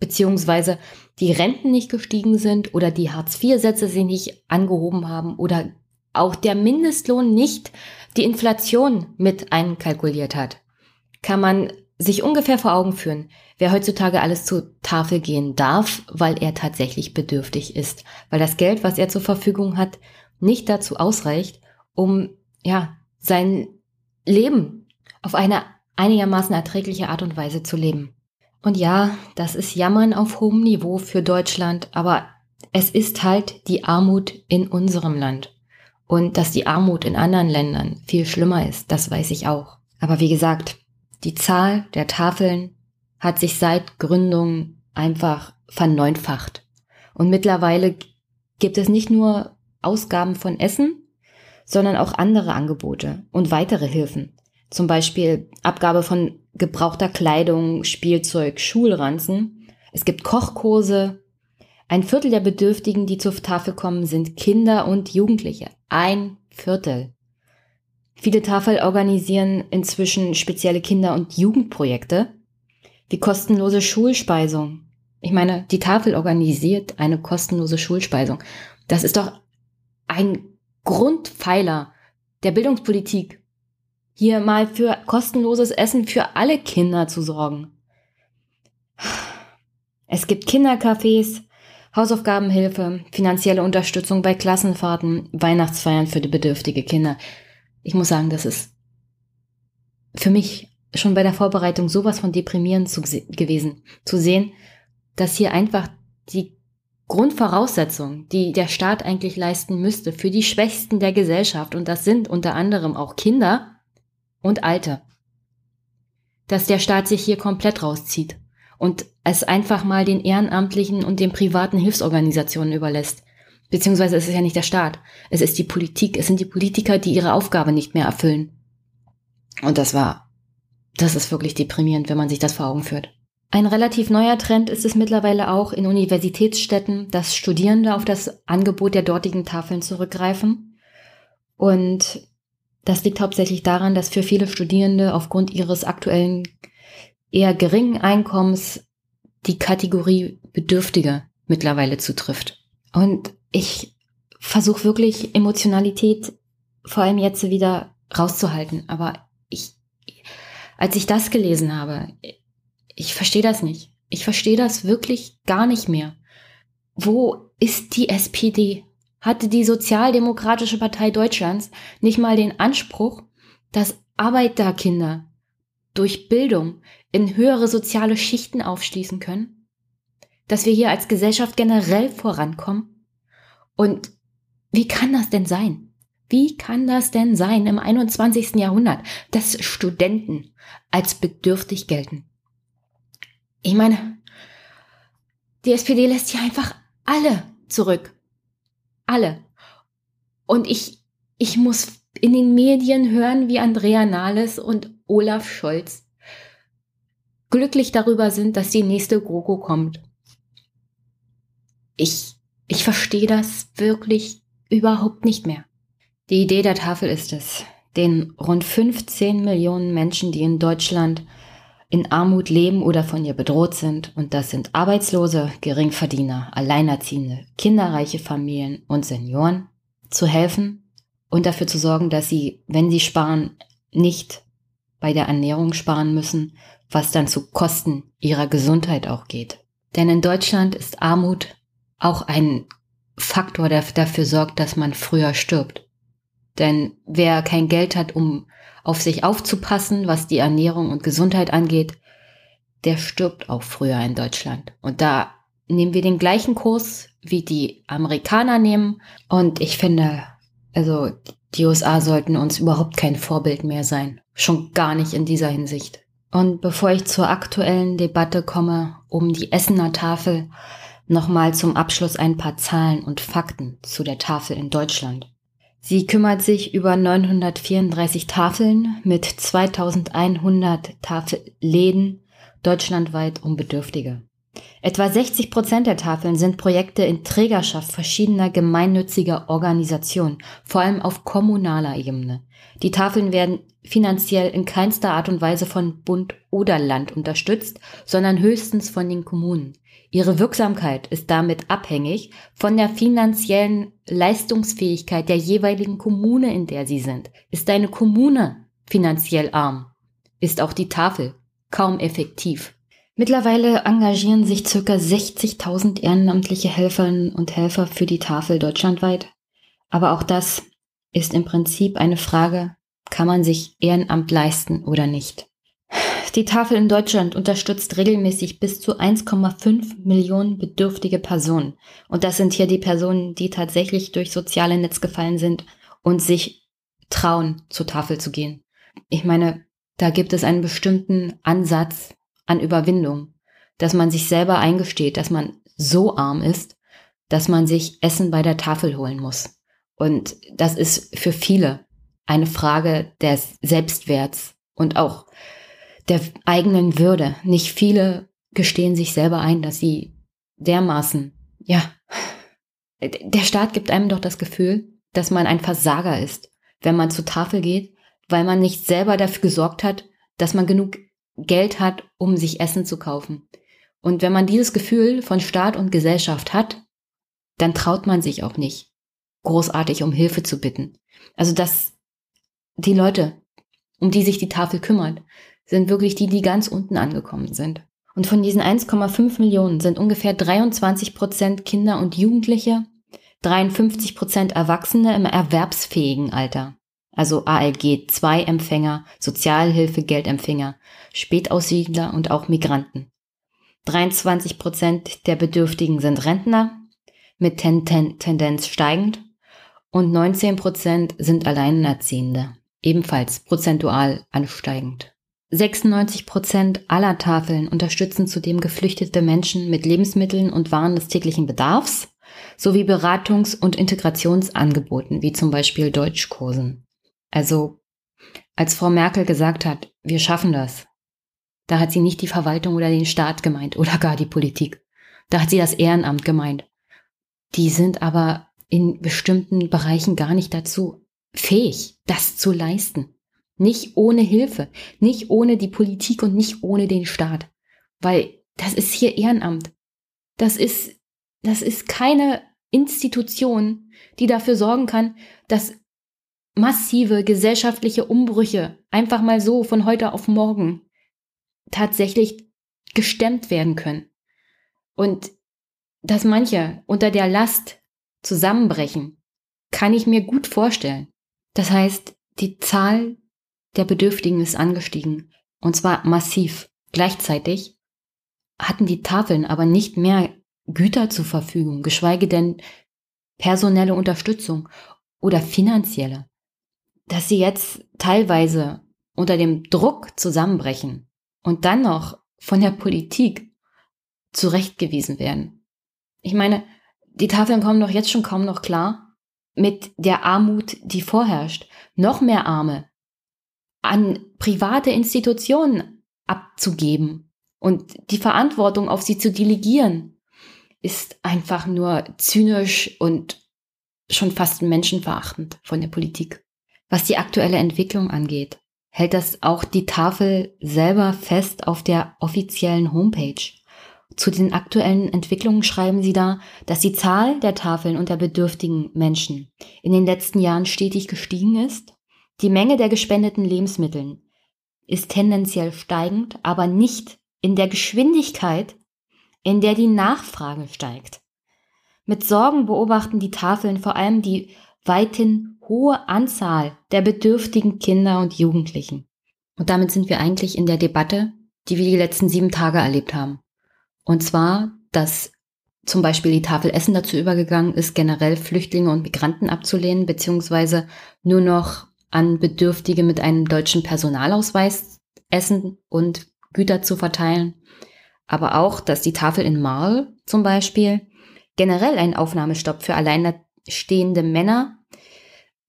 beziehungsweise die Renten nicht gestiegen sind oder die Hartz-IV-Sätze sich nicht angehoben haben oder auch der Mindestlohn nicht die Inflation mit einkalkuliert hat, kann man sich ungefähr vor Augen führen, wer heutzutage alles zur Tafel gehen darf, weil er tatsächlich bedürftig ist, weil das Geld, was er zur Verfügung hat, nicht dazu ausreicht, um ja sein Leben auf eine einigermaßen erträgliche Art und Weise zu leben. Und ja, das ist Jammern auf hohem Niveau für Deutschland, aber es ist halt die Armut in unserem Land. Und dass die Armut in anderen Ländern viel schlimmer ist, das weiß ich auch. Aber wie gesagt, die Zahl der Tafeln hat sich seit Gründung einfach verneunfacht. Und mittlerweile gibt es nicht nur Ausgaben von Essen, sondern auch andere Angebote und weitere Hilfen. Zum Beispiel Abgabe von gebrauchter Kleidung, Spielzeug, Schulranzen. Es gibt Kochkurse. Ein Viertel der Bedürftigen, die zur Tafel kommen, sind Kinder und Jugendliche. Ein Viertel. Viele Tafel organisieren inzwischen spezielle Kinder- und Jugendprojekte, wie kostenlose Schulspeisung. Ich meine, die Tafel organisiert eine kostenlose Schulspeisung. Das ist doch ein Grundpfeiler der Bildungspolitik, hier mal für kostenloses Essen für alle Kinder zu sorgen. Es gibt Kindercafés, Hausaufgabenhilfe, finanzielle Unterstützung bei Klassenfahrten, Weihnachtsfeiern für die bedürftige Kinder ich muss sagen, das ist für mich schon bei der Vorbereitung sowas von deprimierend zu, gewesen, zu sehen, dass hier einfach die Grundvoraussetzung, die der Staat eigentlich leisten müsste für die Schwächsten der Gesellschaft, und das sind unter anderem auch Kinder und Alte, dass der Staat sich hier komplett rauszieht und es einfach mal den Ehrenamtlichen und den privaten Hilfsorganisationen überlässt. Beziehungsweise es ist ja nicht der Staat. Es ist die Politik. Es sind die Politiker, die ihre Aufgabe nicht mehr erfüllen. Und das war, das ist wirklich deprimierend, wenn man sich das vor Augen führt. Ein relativ neuer Trend ist es mittlerweile auch in Universitätsstädten, dass Studierende auf das Angebot der dortigen Tafeln zurückgreifen. Und das liegt hauptsächlich daran, dass für viele Studierende aufgrund ihres aktuellen eher geringen Einkommens die Kategorie Bedürftige mittlerweile zutrifft. Und ich versuche wirklich Emotionalität vor allem jetzt wieder rauszuhalten. Aber ich, als ich das gelesen habe, ich verstehe das nicht. Ich verstehe das wirklich gar nicht mehr. Wo ist die SPD? Hatte die Sozialdemokratische Partei Deutschlands nicht mal den Anspruch, dass Arbeiterkinder durch Bildung in höhere soziale Schichten aufschließen können? Dass wir hier als Gesellschaft generell vorankommen? Und wie kann das denn sein? Wie kann das denn sein im 21. Jahrhundert, dass Studenten als bedürftig gelten? Ich meine, die SPD lässt hier einfach alle zurück. Alle. Und ich, ich muss in den Medien hören, wie Andrea Nahles und Olaf Scholz glücklich darüber sind, dass die nächste GroKo kommt. Ich ich verstehe das wirklich überhaupt nicht mehr. Die Idee der Tafel ist es, den rund 15 Millionen Menschen, die in Deutschland in Armut leben oder von ihr bedroht sind, und das sind Arbeitslose, Geringverdiener, Alleinerziehende, kinderreiche Familien und Senioren, zu helfen und dafür zu sorgen, dass sie, wenn sie sparen, nicht bei der Ernährung sparen müssen, was dann zu Kosten ihrer Gesundheit auch geht. Denn in Deutschland ist Armut auch ein Faktor, der dafür sorgt, dass man früher stirbt. Denn wer kein Geld hat, um auf sich aufzupassen, was die Ernährung und Gesundheit angeht, der stirbt auch früher in Deutschland. Und da nehmen wir den gleichen Kurs, wie die Amerikaner nehmen. Und ich finde, also die USA sollten uns überhaupt kein Vorbild mehr sein. Schon gar nicht in dieser Hinsicht. Und bevor ich zur aktuellen Debatte komme um die Essener Tafel, nochmal zum Abschluss ein paar Zahlen und Fakten zu der Tafel in Deutschland. Sie kümmert sich über 934 Tafeln mit 2100 Tafelläden deutschlandweit um Bedürftige. Etwa 60 Prozent der Tafeln sind Projekte in Trägerschaft verschiedener gemeinnütziger Organisationen, vor allem auf kommunaler Ebene. Die Tafeln werden finanziell in keinster Art und Weise von Bund oder Land unterstützt, sondern höchstens von den Kommunen. Ihre Wirksamkeit ist damit abhängig von der finanziellen Leistungsfähigkeit der jeweiligen Kommune, in der sie sind. Ist deine Kommune finanziell arm, ist auch die Tafel kaum effektiv. Mittlerweile engagieren sich circa 60.000 ehrenamtliche Helferinnen und Helfer für die Tafel deutschlandweit. Aber auch das ist im Prinzip eine Frage, kann man sich Ehrenamt leisten oder nicht? Die Tafel in Deutschland unterstützt regelmäßig bis zu 1,5 Millionen bedürftige Personen. Und das sind hier die Personen, die tatsächlich durch soziale Netz gefallen sind und sich trauen, zur Tafel zu gehen. Ich meine, da gibt es einen bestimmten Ansatz an Überwindung, dass man sich selber eingesteht, dass man so arm ist, dass man sich Essen bei der Tafel holen muss. Und das ist für viele eine Frage des Selbstwerts und auch der eigenen Würde. Nicht viele gestehen sich selber ein, dass sie dermaßen, ja, der Staat gibt einem doch das Gefühl, dass man ein Versager ist, wenn man zur Tafel geht, weil man nicht selber dafür gesorgt hat, dass man genug Geld hat, um sich Essen zu kaufen. Und wenn man dieses Gefühl von Staat und Gesellschaft hat, dann traut man sich auch nicht, großartig um Hilfe zu bitten. Also dass die Leute, um die sich die Tafel kümmert, sind wirklich die, die ganz unten angekommen sind. Und von diesen 1,5 Millionen sind ungefähr 23 Prozent Kinder und Jugendliche, 53 Prozent Erwachsene im erwerbsfähigen Alter. Also ALG 2 Empfänger, Sozialhilfegeldempfänger, Spätaussiedler und auch Migranten. 23 Prozent der Bedürftigen sind Rentner, mit ten ten Tendenz steigend, und 19 Prozent sind Alleinerziehende, ebenfalls prozentual ansteigend. 96 Prozent aller Tafeln unterstützen zudem geflüchtete Menschen mit Lebensmitteln und Waren des täglichen Bedarfs sowie Beratungs- und Integrationsangeboten, wie zum Beispiel Deutschkursen. Also, als Frau Merkel gesagt hat, wir schaffen das, da hat sie nicht die Verwaltung oder den Staat gemeint oder gar die Politik. Da hat sie das Ehrenamt gemeint. Die sind aber in bestimmten Bereichen gar nicht dazu fähig, das zu leisten. Nicht ohne Hilfe, nicht ohne die Politik und nicht ohne den Staat. Weil das ist hier Ehrenamt. Das ist, das ist keine Institution, die dafür sorgen kann, dass massive gesellschaftliche Umbrüche einfach mal so von heute auf morgen tatsächlich gestemmt werden können. Und dass manche unter der Last zusammenbrechen, kann ich mir gut vorstellen. Das heißt, die Zahl der Bedürftigen ist angestiegen. Und zwar massiv. Gleichzeitig hatten die Tafeln aber nicht mehr Güter zur Verfügung, geschweige denn personelle Unterstützung oder finanzielle. Dass sie jetzt teilweise unter dem Druck zusammenbrechen und dann noch von der Politik zurechtgewiesen werden. Ich meine, die Tafeln kommen doch jetzt schon kaum noch klar mit der Armut, die vorherrscht. Noch mehr Arme an private Institutionen abzugeben und die Verantwortung auf sie zu delegieren, ist einfach nur zynisch und schon fast menschenverachtend von der Politik. Was die aktuelle Entwicklung angeht, hält das auch die Tafel selber fest auf der offiziellen Homepage. Zu den aktuellen Entwicklungen schreiben sie da, dass die Zahl der Tafeln unter bedürftigen Menschen in den letzten Jahren stetig gestiegen ist. Die Menge der gespendeten Lebensmitteln ist tendenziell steigend, aber nicht in der Geschwindigkeit, in der die Nachfrage steigt. Mit Sorgen beobachten die Tafeln vor allem die weithin hohe Anzahl der bedürftigen Kinder und Jugendlichen. Und damit sind wir eigentlich in der Debatte, die wir die letzten sieben Tage erlebt haben. Und zwar, dass zum Beispiel die Tafel Essen dazu übergegangen ist, generell Flüchtlinge und Migranten abzulehnen, beziehungsweise nur noch an Bedürftige mit einem deutschen Personalausweis Essen und Güter zu verteilen. Aber auch, dass die Tafel in Marl zum Beispiel generell einen Aufnahmestopp für alleinstehende Männer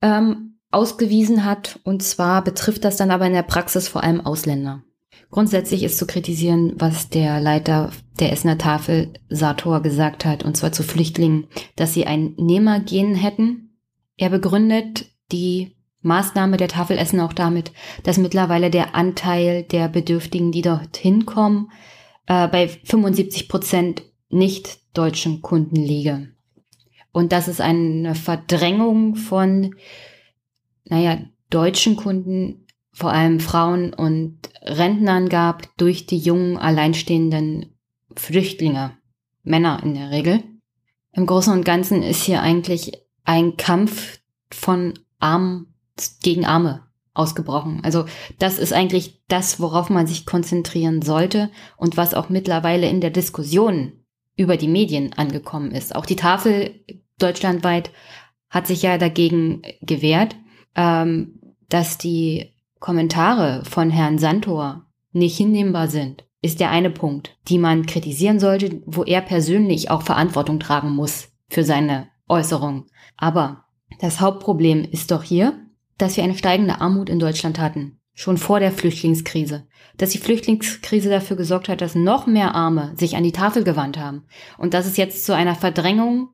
ähm, ausgewiesen hat. Und zwar betrifft das dann aber in der Praxis vor allem Ausländer. Grundsätzlich ist zu kritisieren, was der Leiter der Essener Tafel Sator gesagt hat, und zwar zu Flüchtlingen, dass sie ein Nehmergehen hätten. Er begründet die Maßnahme der Tafel Essen auch damit, dass mittlerweile der Anteil der Bedürftigen, die dorthin kommen, äh, bei 75 Prozent nicht deutschen Kunden liege. Und dass es eine Verdrängung von, naja, deutschen Kunden vor allem Frauen und Rentnern gab durch die jungen, alleinstehenden Flüchtlinge, Männer in der Regel. Im Großen und Ganzen ist hier eigentlich ein Kampf von Arm gegen Arme ausgebrochen. Also das ist eigentlich das, worauf man sich konzentrieren sollte und was auch mittlerweile in der Diskussion über die Medien angekommen ist. Auch die Tafel deutschlandweit hat sich ja dagegen gewehrt, ähm, dass die Kommentare von Herrn Santor nicht hinnehmbar sind, ist der eine Punkt, die man kritisieren sollte, wo er persönlich auch Verantwortung tragen muss für seine Äußerung. Aber das Hauptproblem ist doch hier, dass wir eine steigende Armut in Deutschland hatten, schon vor der Flüchtlingskrise. Dass die Flüchtlingskrise dafür gesorgt hat, dass noch mehr Arme sich an die Tafel gewandt haben und dass es jetzt zu einer Verdrängung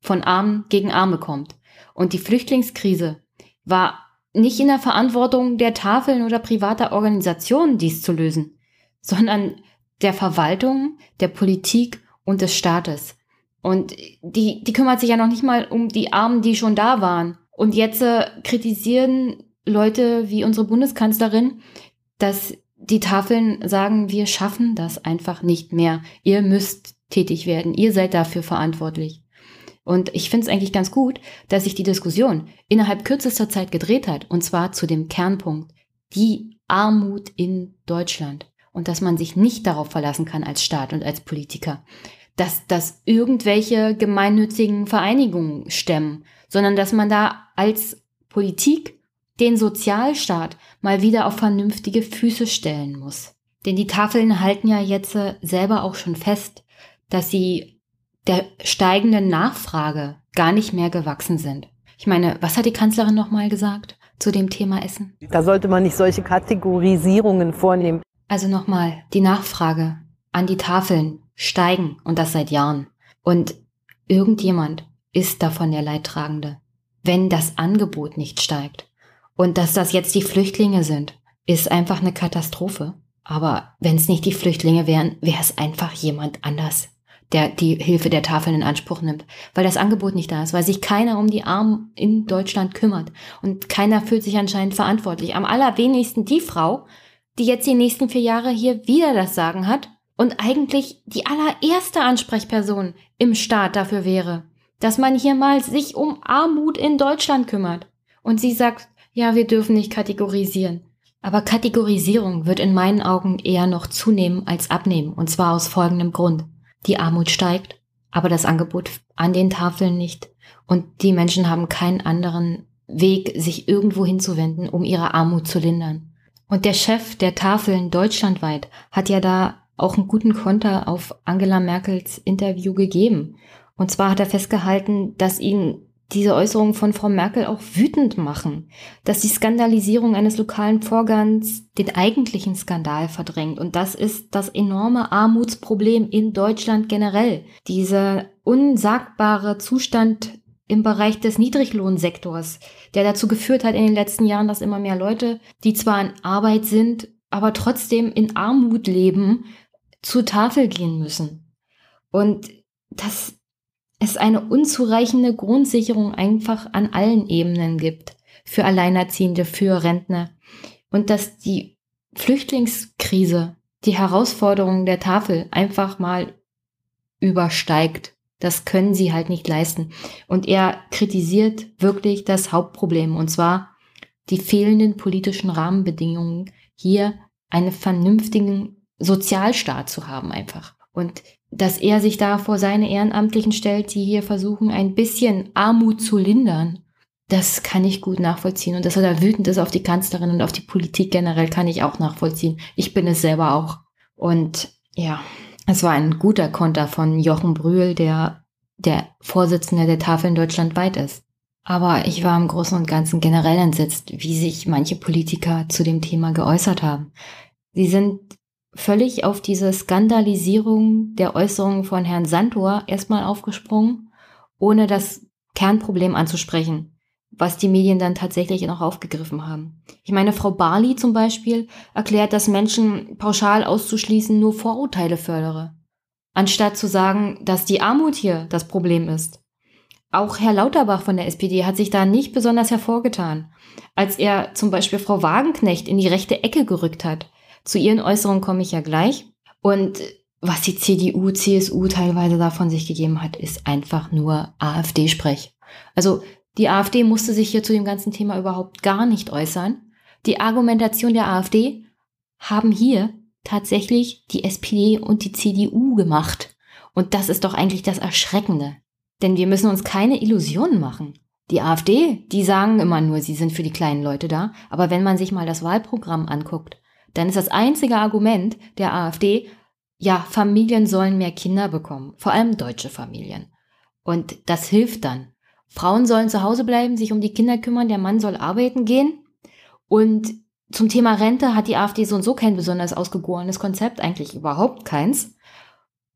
von Armen gegen Arme kommt. Und die Flüchtlingskrise war nicht in der Verantwortung der Tafeln oder privater Organisationen, dies zu lösen, sondern der Verwaltung, der Politik und des Staates. Und die, die kümmert sich ja noch nicht mal um die Armen, die schon da waren. Und jetzt äh, kritisieren Leute wie unsere Bundeskanzlerin, dass die Tafeln sagen, wir schaffen das einfach nicht mehr. Ihr müsst tätig werden. Ihr seid dafür verantwortlich. Und ich finde es eigentlich ganz gut, dass sich die Diskussion innerhalb kürzester Zeit gedreht hat, und zwar zu dem Kernpunkt, die Armut in Deutschland. Und dass man sich nicht darauf verlassen kann als Staat und als Politiker, dass das irgendwelche gemeinnützigen Vereinigungen stemmen, sondern dass man da als Politik den Sozialstaat mal wieder auf vernünftige Füße stellen muss. Denn die Tafeln halten ja jetzt selber auch schon fest, dass sie der steigenden Nachfrage gar nicht mehr gewachsen sind. Ich meine, was hat die Kanzlerin nochmal gesagt zu dem Thema Essen? Da sollte man nicht solche Kategorisierungen vornehmen. Also nochmal, die Nachfrage an die Tafeln steigen und das seit Jahren. Und irgendjemand ist davon der Leidtragende, wenn das Angebot nicht steigt. Und dass das jetzt die Flüchtlinge sind, ist einfach eine Katastrophe. Aber wenn es nicht die Flüchtlinge wären, wäre es einfach jemand anders der die Hilfe der Tafeln in Anspruch nimmt, weil das Angebot nicht da ist, weil sich keiner um die Armen in Deutschland kümmert und keiner fühlt sich anscheinend verantwortlich. Am allerwenigsten die Frau, die jetzt die nächsten vier Jahre hier wieder das Sagen hat und eigentlich die allererste Ansprechperson im Staat dafür wäre, dass man hier mal sich um Armut in Deutschland kümmert. Und sie sagt, ja, wir dürfen nicht kategorisieren. Aber Kategorisierung wird in meinen Augen eher noch zunehmen als abnehmen, und zwar aus folgendem Grund. Die Armut steigt, aber das Angebot an den Tafeln nicht. Und die Menschen haben keinen anderen Weg, sich irgendwo hinzuwenden, um ihre Armut zu lindern. Und der Chef der Tafeln deutschlandweit hat ja da auch einen guten Konter auf Angela Merkels Interview gegeben. Und zwar hat er festgehalten, dass ihn diese Äußerungen von Frau Merkel auch wütend machen, dass die Skandalisierung eines lokalen Vorgangs den eigentlichen Skandal verdrängt. Und das ist das enorme Armutsproblem in Deutschland generell. Dieser unsagbare Zustand im Bereich des Niedriglohnsektors, der dazu geführt hat in den letzten Jahren, dass immer mehr Leute, die zwar in Arbeit sind, aber trotzdem in Armut leben, zur Tafel gehen müssen. Und das es eine unzureichende Grundsicherung einfach an allen Ebenen gibt. Für Alleinerziehende, für Rentner. Und dass die Flüchtlingskrise die Herausforderungen der Tafel einfach mal übersteigt. Das können sie halt nicht leisten. Und er kritisiert wirklich das Hauptproblem, und zwar die fehlenden politischen Rahmenbedingungen, hier einen vernünftigen Sozialstaat zu haben einfach. Und dass er sich da vor seine Ehrenamtlichen stellt, die hier versuchen, ein bisschen Armut zu lindern, das kann ich gut nachvollziehen. Und dass er da wütend ist auf die Kanzlerin und auf die Politik generell, kann ich auch nachvollziehen. Ich bin es selber auch. Und ja, es war ein guter Konter von Jochen Brühl, der der Vorsitzende der Tafeln deutschlandweit ist. Aber ich war im Großen und Ganzen generell entsetzt, wie sich manche Politiker zu dem Thema geäußert haben. Sie sind völlig auf diese Skandalisierung der Äußerungen von Herrn Santor erstmal aufgesprungen, ohne das Kernproblem anzusprechen, was die Medien dann tatsächlich noch aufgegriffen haben. Ich meine, Frau Barley zum Beispiel erklärt, dass Menschen pauschal auszuschließen nur Vorurteile fördere, anstatt zu sagen, dass die Armut hier das Problem ist. Auch Herr Lauterbach von der SPD hat sich da nicht besonders hervorgetan, als er zum Beispiel Frau Wagenknecht in die rechte Ecke gerückt hat zu ihren Äußerungen komme ich ja gleich. Und was die CDU, CSU teilweise davon sich gegeben hat, ist einfach nur AfD-Sprech. Also die AfD musste sich hier zu dem ganzen Thema überhaupt gar nicht äußern. Die Argumentation der AfD haben hier tatsächlich die SPD und die CDU gemacht. Und das ist doch eigentlich das Erschreckende. Denn wir müssen uns keine Illusionen machen. Die AfD, die sagen immer nur, sie sind für die kleinen Leute da. Aber wenn man sich mal das Wahlprogramm anguckt, dann ist das einzige Argument der AfD, ja, Familien sollen mehr Kinder bekommen, vor allem deutsche Familien. Und das hilft dann. Frauen sollen zu Hause bleiben, sich um die Kinder kümmern, der Mann soll arbeiten gehen. Und zum Thema Rente hat die AfD so und so kein besonders ausgegorenes Konzept, eigentlich überhaupt keins.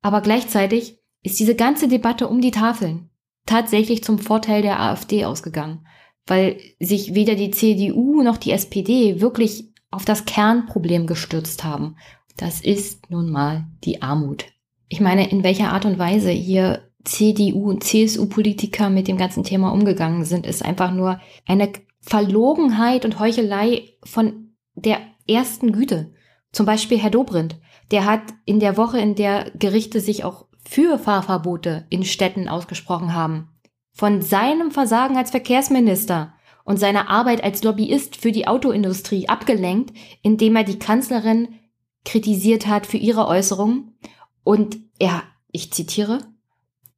Aber gleichzeitig ist diese ganze Debatte um die Tafeln tatsächlich zum Vorteil der AfD ausgegangen, weil sich weder die CDU noch die SPD wirklich auf das Kernproblem gestürzt haben. Das ist nun mal die Armut. Ich meine, in welcher Art und Weise hier CDU und CSU-Politiker mit dem ganzen Thema umgegangen sind, ist einfach nur eine Verlogenheit und Heuchelei von der ersten Güte. Zum Beispiel Herr Dobrindt, der hat in der Woche, in der Gerichte sich auch für Fahrverbote in Städten ausgesprochen haben, von seinem Versagen als Verkehrsminister und seine Arbeit als Lobbyist für die Autoindustrie abgelenkt, indem er die Kanzlerin kritisiert hat für ihre Äußerungen. Und er, ich zitiere,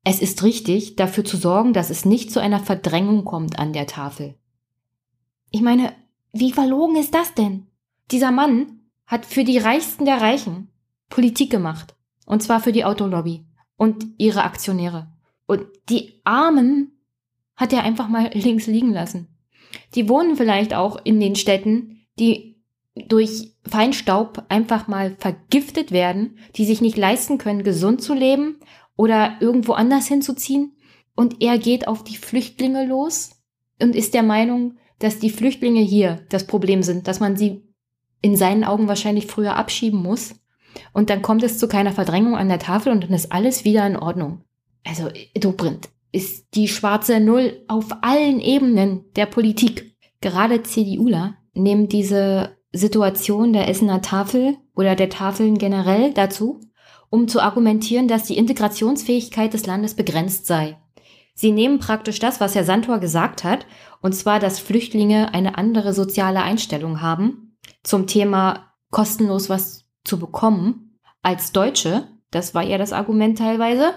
es ist richtig, dafür zu sorgen, dass es nicht zu einer Verdrängung kommt an der Tafel. Ich meine, wie verlogen ist das denn? Dieser Mann hat für die Reichsten der Reichen Politik gemacht. Und zwar für die Autolobby und ihre Aktionäre. Und die Armen hat er einfach mal *laughs* links liegen lassen. Die wohnen vielleicht auch in den Städten, die durch Feinstaub einfach mal vergiftet werden, die sich nicht leisten können, gesund zu leben oder irgendwo anders hinzuziehen. Und er geht auf die Flüchtlinge los und ist der Meinung, dass die Flüchtlinge hier das Problem sind, dass man sie in seinen Augen wahrscheinlich früher abschieben muss. Und dann kommt es zu keiner Verdrängung an der Tafel und dann ist alles wieder in Ordnung. Also, Dobrindt, ist die schwarze Null auf allen Ebenen der Politik. Gerade CDUler nehmen diese Situation der Essener Tafel oder der Tafeln generell dazu, um zu argumentieren, dass die Integrationsfähigkeit des Landes begrenzt sei. Sie nehmen praktisch das, was Herr Santor gesagt hat, und zwar, dass Flüchtlinge eine andere soziale Einstellung haben zum Thema kostenlos was zu bekommen als Deutsche. Das war ja das Argument teilweise.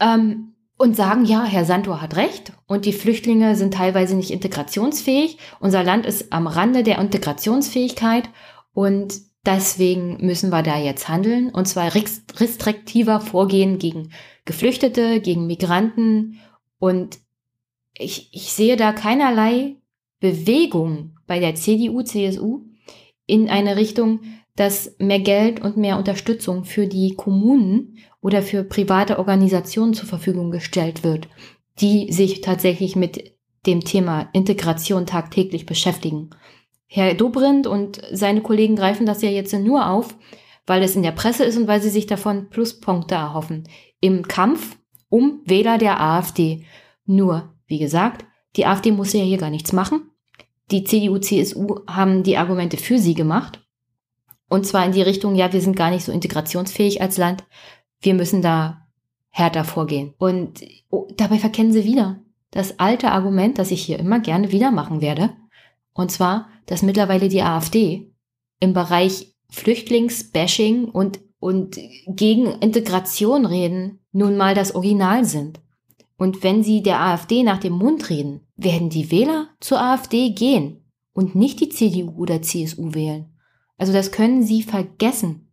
Ähm, und sagen, ja, Herr Santor hat recht und die Flüchtlinge sind teilweise nicht integrationsfähig. Unser Land ist am Rande der Integrationsfähigkeit und deswegen müssen wir da jetzt handeln und zwar restriktiver vorgehen gegen Geflüchtete, gegen Migranten und ich, ich sehe da keinerlei Bewegung bei der CDU, CSU in eine Richtung, dass mehr Geld und mehr Unterstützung für die Kommunen oder für private Organisationen zur Verfügung gestellt wird, die sich tatsächlich mit dem Thema Integration tagtäglich beschäftigen. Herr Dobrindt und seine Kollegen greifen das ja jetzt nur auf, weil es in der Presse ist und weil sie sich davon Pluspunkte erhoffen. Im Kampf um Wähler der AfD. Nur, wie gesagt, die AfD muss ja hier gar nichts machen. Die CDU, CSU haben die Argumente für sie gemacht. Und zwar in die Richtung, ja, wir sind gar nicht so integrationsfähig als Land wir müssen da härter vorgehen. Und oh, dabei verkennen sie wieder das alte Argument, das ich hier immer gerne wieder machen werde. Und zwar, dass mittlerweile die AfD im Bereich Flüchtlingsbashing und, und gegen Integration reden, nun mal das Original sind. Und wenn sie der AfD nach dem Mund reden, werden die Wähler zur AfD gehen und nicht die CDU oder CSU wählen. Also das können sie vergessen.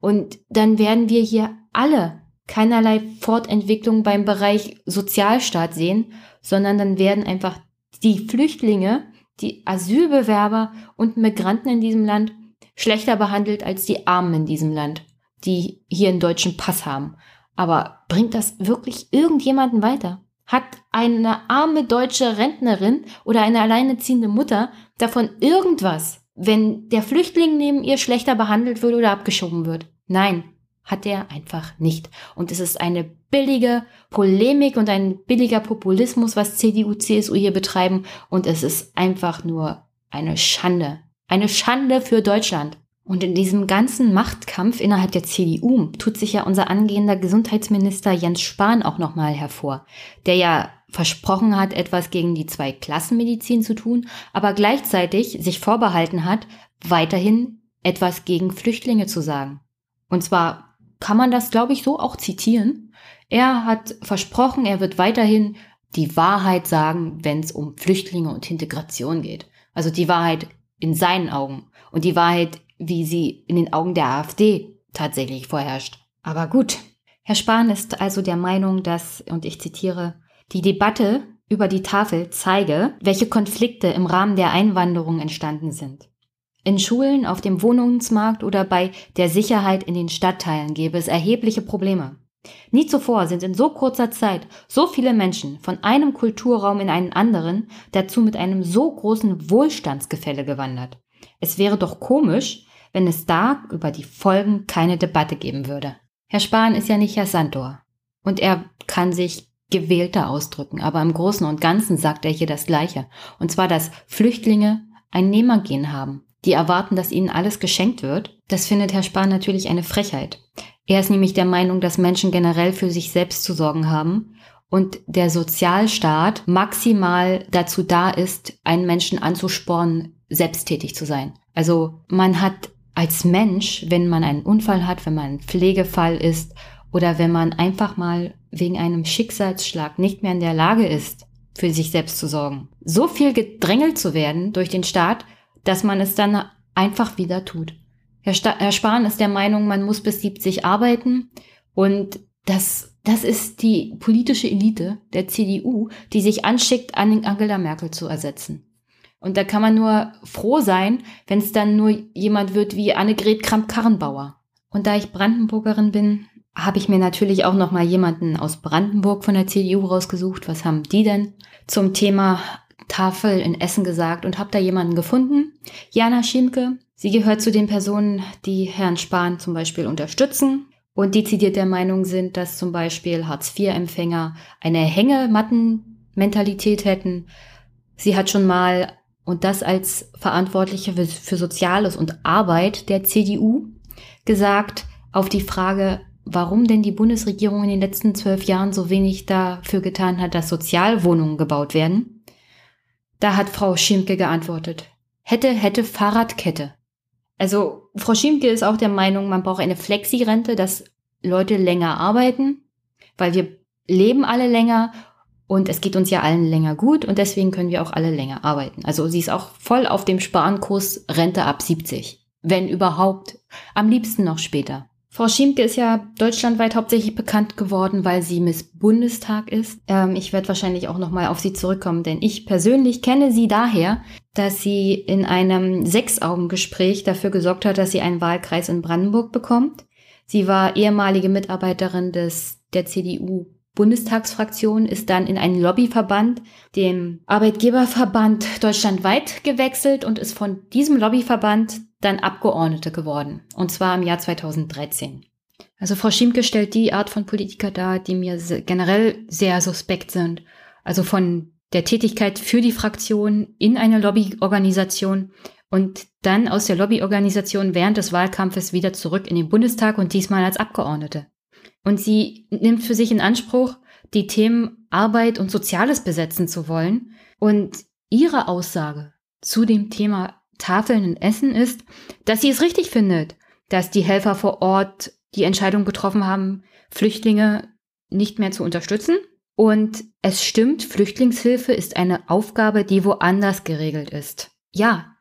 Und dann werden wir hier alle keinerlei Fortentwicklung beim Bereich Sozialstaat sehen, sondern dann werden einfach die Flüchtlinge, die Asylbewerber und Migranten in diesem Land schlechter behandelt als die Armen in diesem Land, die hier einen deutschen Pass haben. Aber bringt das wirklich irgendjemanden weiter? Hat eine arme deutsche Rentnerin oder eine alleineziehende Mutter davon irgendwas, wenn der Flüchtling neben ihr schlechter behandelt wird oder abgeschoben wird? Nein, hat er einfach nicht. Und es ist eine billige Polemik und ein billiger Populismus, was CDU, CSU hier betreiben. Und es ist einfach nur eine Schande. Eine Schande für Deutschland. Und in diesem ganzen Machtkampf innerhalb der CDU tut sich ja unser angehender Gesundheitsminister Jens Spahn auch nochmal hervor, der ja versprochen hat, etwas gegen die Zweiklassenmedizin zu tun, aber gleichzeitig sich vorbehalten hat, weiterhin etwas gegen Flüchtlinge zu sagen. Und zwar kann man das, glaube ich, so auch zitieren. Er hat versprochen, er wird weiterhin die Wahrheit sagen, wenn es um Flüchtlinge und Integration geht. Also die Wahrheit in seinen Augen und die Wahrheit, wie sie in den Augen der AfD tatsächlich vorherrscht. Aber gut, Herr Spahn ist also der Meinung, dass, und ich zitiere, die Debatte über die Tafel zeige, welche Konflikte im Rahmen der Einwanderung entstanden sind. In Schulen, auf dem Wohnungsmarkt oder bei der Sicherheit in den Stadtteilen gäbe es erhebliche Probleme. Nie zuvor sind in so kurzer Zeit so viele Menschen von einem Kulturraum in einen anderen, dazu mit einem so großen Wohlstandsgefälle gewandert. Es wäre doch komisch, wenn es da über die Folgen keine Debatte geben würde. Herr Spahn ist ja nicht Herr Sandor. Und er kann sich gewählter ausdrücken, aber im Großen und Ganzen sagt er hier das Gleiche. Und zwar, dass Flüchtlinge ein Nehmergehen haben die erwarten, dass ihnen alles geschenkt wird, das findet Herr Spahn natürlich eine Frechheit. Er ist nämlich der Meinung, dass Menschen generell für sich selbst zu sorgen haben und der Sozialstaat maximal dazu da ist, einen Menschen anzuspornen, selbsttätig zu sein. Also man hat als Mensch, wenn man einen Unfall hat, wenn man ein Pflegefall ist oder wenn man einfach mal wegen einem Schicksalsschlag nicht mehr in der Lage ist, für sich selbst zu sorgen, so viel gedrängelt zu werden durch den Staat, dass man es dann einfach wieder tut. Herr, Sta Herr Spahn ist der Meinung, man muss bis 70 arbeiten und das, das ist die politische Elite der CDU, die sich anschickt, an Angela Merkel zu ersetzen. Und da kann man nur froh sein, wenn es dann nur jemand wird wie Annegret Kramp-Karrenbauer. Und da ich Brandenburgerin bin, habe ich mir natürlich auch noch mal jemanden aus Brandenburg von der CDU rausgesucht. Was haben die denn zum Thema Tafel in Essen gesagt und habe da jemanden gefunden. Jana Schiemke. Sie gehört zu den Personen, die Herrn Spahn zum Beispiel unterstützen und dezidiert der Meinung sind, dass zum Beispiel Hartz-IV-Empfänger eine Hängematten-Mentalität hätten. Sie hat schon mal, und das als Verantwortliche für Soziales und Arbeit der CDU, gesagt, auf die Frage, warum denn die Bundesregierung in den letzten zwölf Jahren so wenig dafür getan hat, dass Sozialwohnungen gebaut werden. Da hat Frau Schimke geantwortet. Hätte, hätte Fahrradkette. Also Frau Schimke ist auch der Meinung, man braucht eine Flexi-Rente, dass Leute länger arbeiten, weil wir leben alle länger und es geht uns ja allen länger gut und deswegen können wir auch alle länger arbeiten. Also sie ist auch voll auf dem Sparenkurs Rente ab 70. Wenn überhaupt. Am liebsten noch später. Frau Schiemke ist ja deutschlandweit hauptsächlich bekannt geworden, weil sie Miss Bundestag ist. Ähm, ich werde wahrscheinlich auch nochmal auf sie zurückkommen, denn ich persönlich kenne sie daher, dass sie in einem Sechs-Augen-Gespräch dafür gesorgt hat, dass sie einen Wahlkreis in Brandenburg bekommt. Sie war ehemalige Mitarbeiterin des, der CDU Bundestagsfraktion, ist dann in einen Lobbyverband, dem Arbeitgeberverband deutschlandweit gewechselt und ist von diesem Lobbyverband dann Abgeordnete geworden. Und zwar im Jahr 2013. Also Frau Schiemke stellt die Art von Politiker dar, die mir generell sehr suspekt sind. Also von der Tätigkeit für die Fraktion in einer Lobbyorganisation und dann aus der Lobbyorganisation während des Wahlkampfes wieder zurück in den Bundestag und diesmal als Abgeordnete. Und sie nimmt für sich in Anspruch, die Themen Arbeit und Soziales besetzen zu wollen. Und ihre Aussage zu dem Thema Tafeln und Essen ist, dass sie es richtig findet, dass die Helfer vor Ort die Entscheidung getroffen haben, Flüchtlinge nicht mehr zu unterstützen. Und es stimmt, Flüchtlingshilfe ist eine Aufgabe, die woanders geregelt ist. Ja,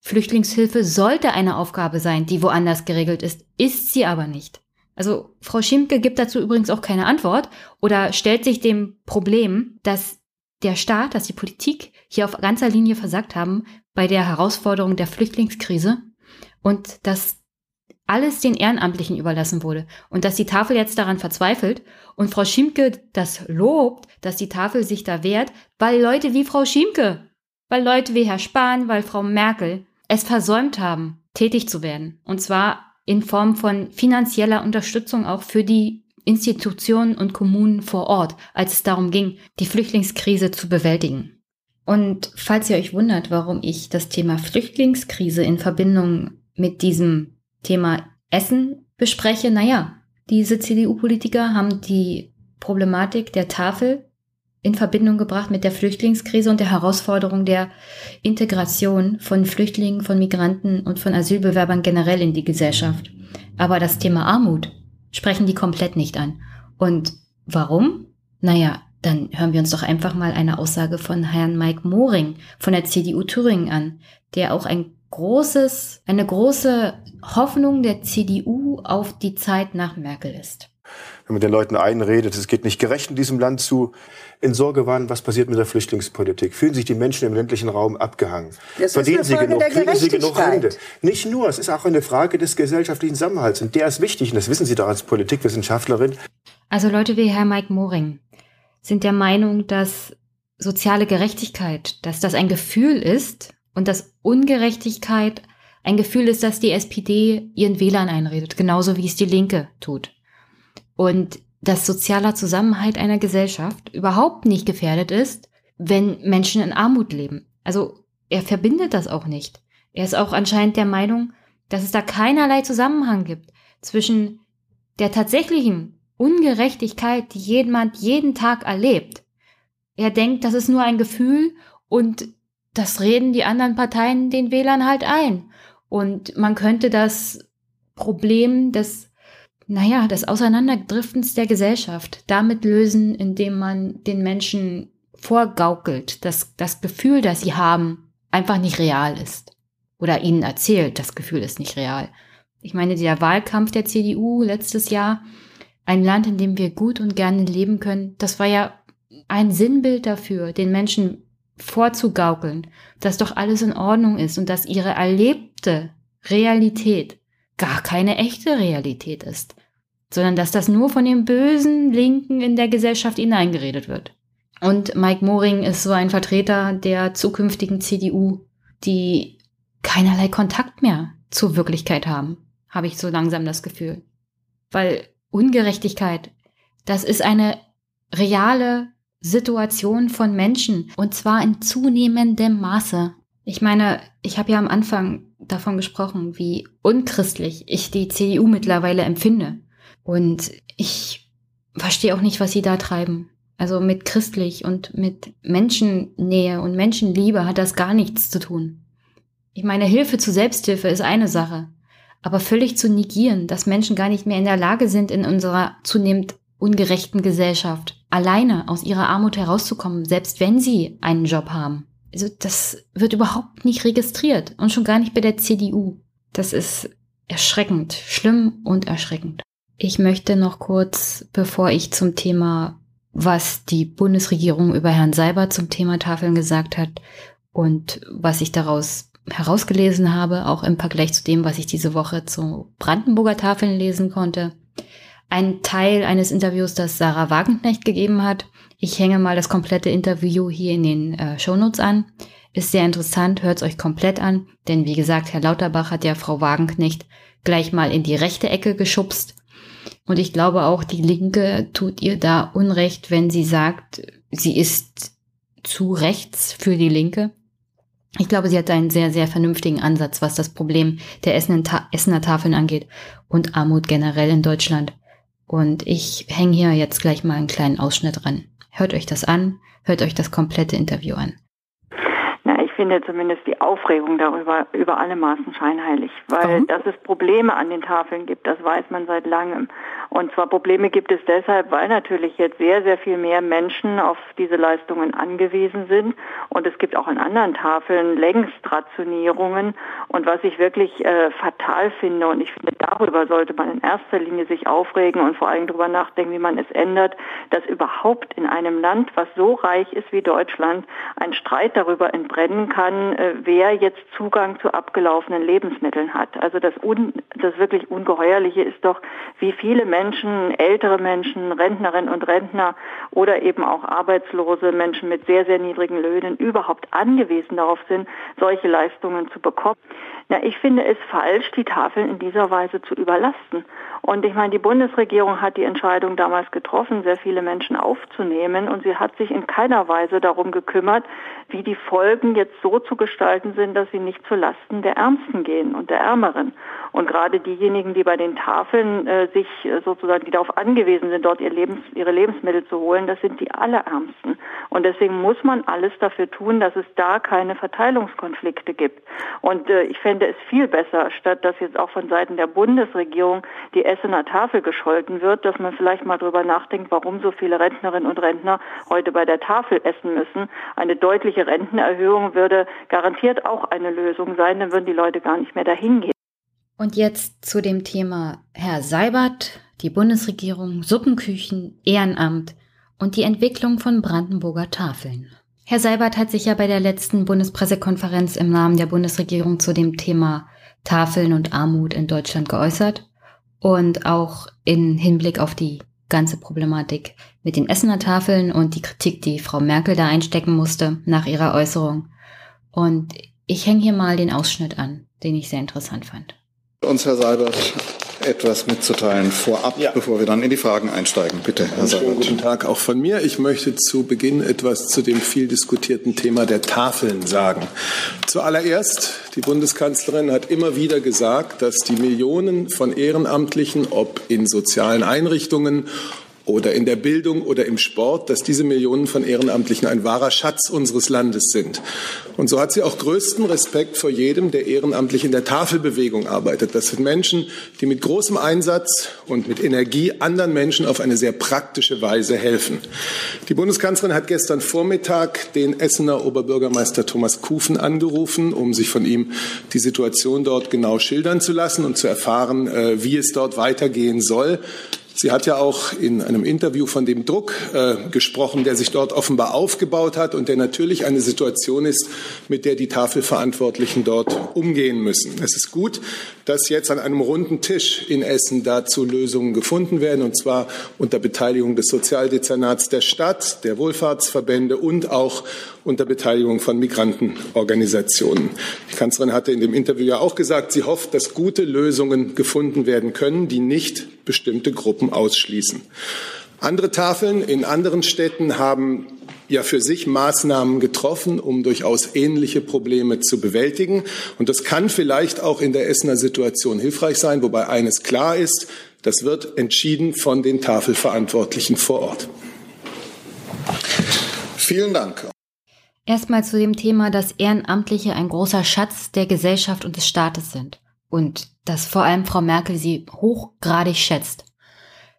Flüchtlingshilfe sollte eine Aufgabe sein, die woanders geregelt ist, ist sie aber nicht. Also Frau Schimke gibt dazu übrigens auch keine Antwort oder stellt sich dem Problem, dass der Staat, dass die Politik hier auf ganzer Linie versagt haben bei der Herausforderung der Flüchtlingskrise und dass alles den Ehrenamtlichen überlassen wurde und dass die Tafel jetzt daran verzweifelt und Frau Schimke das lobt, dass die Tafel sich da wehrt, weil Leute wie Frau Schimke, weil Leute wie Herr Spahn, weil Frau Merkel es versäumt haben, tätig zu werden. Und zwar in Form von finanzieller Unterstützung auch für die Institutionen und Kommunen vor Ort, als es darum ging, die Flüchtlingskrise zu bewältigen. Und falls ihr euch wundert, warum ich das Thema Flüchtlingskrise in Verbindung mit diesem Thema Essen bespreche, naja, diese CDU-Politiker haben die Problematik der Tafel in Verbindung gebracht mit der Flüchtlingskrise und der Herausforderung der Integration von Flüchtlingen, von Migranten und von Asylbewerbern generell in die Gesellschaft. Aber das Thema Armut sprechen die komplett nicht an. Und warum? Naja, dann hören wir uns doch einfach mal eine Aussage von Herrn Mike Moring von der CDU Thüringen an, der auch ein großes, eine große Hoffnung der CDU auf die Zeit nach Merkel ist. Wenn man den Leuten einredet, es geht nicht gerecht in diesem Land zu, in Sorge waren, was passiert mit der Flüchtlingspolitik? Fühlen sich die Menschen im ländlichen Raum abgehangen? Das Verdienen sie genug? Kriegen sie genug Rente? Nicht nur, es ist auch eine Frage des gesellschaftlichen Zusammenhalts. Und der ist wichtig, und das wissen Sie doch als Politikwissenschaftlerin. Also Leute wie Herr Mike Moring sind der Meinung, dass soziale Gerechtigkeit, dass das ein Gefühl ist und dass Ungerechtigkeit ein Gefühl ist, dass die SPD ihren Wählern einredet, genauso wie es die Linke tut. Und dass sozialer Zusammenhalt einer Gesellschaft überhaupt nicht gefährdet ist, wenn Menschen in Armut leben. Also er verbindet das auch nicht. Er ist auch anscheinend der Meinung, dass es da keinerlei Zusammenhang gibt zwischen der tatsächlichen Ungerechtigkeit, die jemand jeden Tag erlebt. Er denkt, das ist nur ein Gefühl und das reden die anderen Parteien den Wählern halt ein. Und man könnte das Problem des naja, des Auseinanderdriftens der Gesellschaft damit lösen, indem man den Menschen vorgaukelt, dass das Gefühl, das sie haben, einfach nicht real ist. Oder ihnen erzählt, das Gefühl ist nicht real. Ich meine, der Wahlkampf der CDU letztes Jahr, ein Land, in dem wir gut und gerne leben können, das war ja ein Sinnbild dafür, den Menschen vorzugaukeln, dass doch alles in Ordnung ist und dass ihre erlebte Realität gar keine echte Realität ist sondern dass das nur von den bösen Linken in der Gesellschaft hineingeredet wird. Und Mike Moring ist so ein Vertreter der zukünftigen CDU, die keinerlei Kontakt mehr zur Wirklichkeit haben, habe ich so langsam das Gefühl. Weil Ungerechtigkeit, das ist eine reale Situation von Menschen und zwar in zunehmendem Maße. Ich meine, ich habe ja am Anfang davon gesprochen, wie unchristlich ich die CDU mittlerweile empfinde. Und ich verstehe auch nicht, was sie da treiben. Also mit christlich und mit Menschennähe und Menschenliebe hat das gar nichts zu tun. Ich meine, Hilfe zu Selbsthilfe ist eine Sache. Aber völlig zu negieren, dass Menschen gar nicht mehr in der Lage sind, in unserer zunehmend ungerechten Gesellschaft alleine aus ihrer Armut herauszukommen, selbst wenn sie einen Job haben. Also das wird überhaupt nicht registriert und schon gar nicht bei der CDU. Das ist erschreckend, schlimm und erschreckend. Ich möchte noch kurz, bevor ich zum Thema, was die Bundesregierung über Herrn Seiber zum Thema Tafeln gesagt hat und was ich daraus herausgelesen habe, auch im Vergleich zu dem, was ich diese Woche zu Brandenburger Tafeln lesen konnte, ein Teil eines Interviews, das Sarah Wagenknecht gegeben hat. Ich hänge mal das komplette Interview hier in den äh, Shownotes an. Ist sehr interessant, hört es euch komplett an, denn wie gesagt, Herr Lauterbach hat ja Frau Wagenknecht gleich mal in die rechte Ecke geschubst und ich glaube auch, die Linke tut ihr da Unrecht, wenn sie sagt, sie ist zu rechts für die Linke. Ich glaube, sie hat einen sehr, sehr vernünftigen Ansatz, was das Problem der Essener Tafeln angeht und Armut generell in Deutschland. Und ich hänge hier jetzt gleich mal einen kleinen Ausschnitt ran. Hört euch das an, hört euch das komplette Interview an finde zumindest die Aufregung darüber über alle Maßen scheinheilig, weil Warum? dass es Probleme an den Tafeln gibt, das weiß man seit langem. Und zwar Probleme gibt es deshalb, weil natürlich jetzt sehr, sehr viel mehr Menschen auf diese Leistungen angewiesen sind. Und es gibt auch an anderen Tafeln längst Rationierungen. Und was ich wirklich äh, fatal finde, und ich finde, darüber sollte man in erster Linie sich aufregen und vor allem darüber nachdenken, wie man es ändert, dass überhaupt in einem Land, was so reich ist wie Deutschland, ein Streit darüber entbrennen kann, äh, wer jetzt Zugang zu abgelaufenen Lebensmitteln hat. Also das, un, das wirklich Ungeheuerliche ist doch, wie viele Menschen, ältere Menschen, Rentnerinnen und Rentner oder eben auch arbeitslose Menschen mit sehr, sehr niedrigen Löhnen überhaupt angewiesen darauf sind, solche Leistungen zu bekommen. Na, ich finde es falsch, die Tafeln in dieser Weise zu überlasten. Und ich meine, die Bundesregierung hat die Entscheidung damals getroffen, sehr viele Menschen aufzunehmen. Und sie hat sich in keiner Weise darum gekümmert, wie die Folgen jetzt so zu gestalten sind, dass sie nicht zu Lasten der Ärmsten gehen und der Ärmeren. Und gerade diejenigen, die bei den Tafeln äh, sich äh, sozusagen, die darauf angewiesen sind, dort ihr Lebens, ihre Lebensmittel zu holen, das sind die Allerärmsten. Und deswegen muss man alles dafür tun, dass es da keine Verteilungskonflikte gibt. Und äh, ich fände es viel besser, statt dass jetzt auch von Seiten der Bundesregierung die Essener Tafel gescholten wird, dass man vielleicht mal drüber nachdenkt, warum so viele Rentnerinnen und Rentner heute bei der Tafel essen müssen. Eine deutliche Rentenerhöhung würde garantiert auch eine Lösung sein, dann würden die Leute gar nicht mehr dahin gehen. Und jetzt zu dem Thema Herr Seibert, die Bundesregierung, Suppenküchen, Ehrenamt und die Entwicklung von Brandenburger Tafeln. Herr Seibert hat sich ja bei der letzten Bundespressekonferenz im Namen der Bundesregierung zu dem Thema Tafeln und Armut in Deutschland geäußert und auch in Hinblick auf die ganze Problematik mit den Essener Tafeln und die Kritik, die Frau Merkel da einstecken musste nach ihrer Äußerung. Und ich hänge hier mal den Ausschnitt an, den ich sehr interessant fand. Uns, Herr Seibert, etwas mitzuteilen vorab, ja. bevor wir dann in die Fragen einsteigen. Bitte, Herr Seibert. Guten Tag auch von mir. Ich möchte zu Beginn etwas zu dem viel diskutierten Thema der Tafeln sagen. Zuallererst, die Bundeskanzlerin hat immer wieder gesagt, dass die Millionen von Ehrenamtlichen, ob in sozialen Einrichtungen oder in der Bildung oder im Sport, dass diese Millionen von Ehrenamtlichen ein wahrer Schatz unseres Landes sind. Und so hat sie auch größten Respekt vor jedem, der ehrenamtlich in der Tafelbewegung arbeitet. Das sind Menschen, die mit großem Einsatz und mit Energie anderen Menschen auf eine sehr praktische Weise helfen. Die Bundeskanzlerin hat gestern Vormittag den Essener Oberbürgermeister Thomas Kufen angerufen, um sich von ihm die Situation dort genau schildern zu lassen und zu erfahren, äh, wie es dort weitergehen soll. Sie hat ja auch in einem Interview von dem Druck äh, gesprochen, der sich dort offenbar aufgebaut hat und der natürlich eine Situation ist, mit der die Tafelverantwortlichen dort umgehen müssen. Es ist gut, dass jetzt an einem runden Tisch in Essen dazu Lösungen gefunden werden, und zwar unter Beteiligung des Sozialdezernats der Stadt, der Wohlfahrtsverbände und auch unter Beteiligung von Migrantenorganisationen. Die Kanzlerin hatte in dem Interview ja auch gesagt, sie hofft, dass gute Lösungen gefunden werden können, die nicht bestimmte Gruppen ausschließen. Andere Tafeln in anderen Städten haben ja für sich Maßnahmen getroffen, um durchaus ähnliche Probleme zu bewältigen. Und das kann vielleicht auch in der Essener Situation hilfreich sein, wobei eines klar ist, das wird entschieden von den Tafelverantwortlichen vor Ort. Vielen Dank. Erstmal zu dem Thema, dass Ehrenamtliche ein großer Schatz der Gesellschaft und des Staates sind. Und dass vor allem Frau Merkel sie hochgradig schätzt.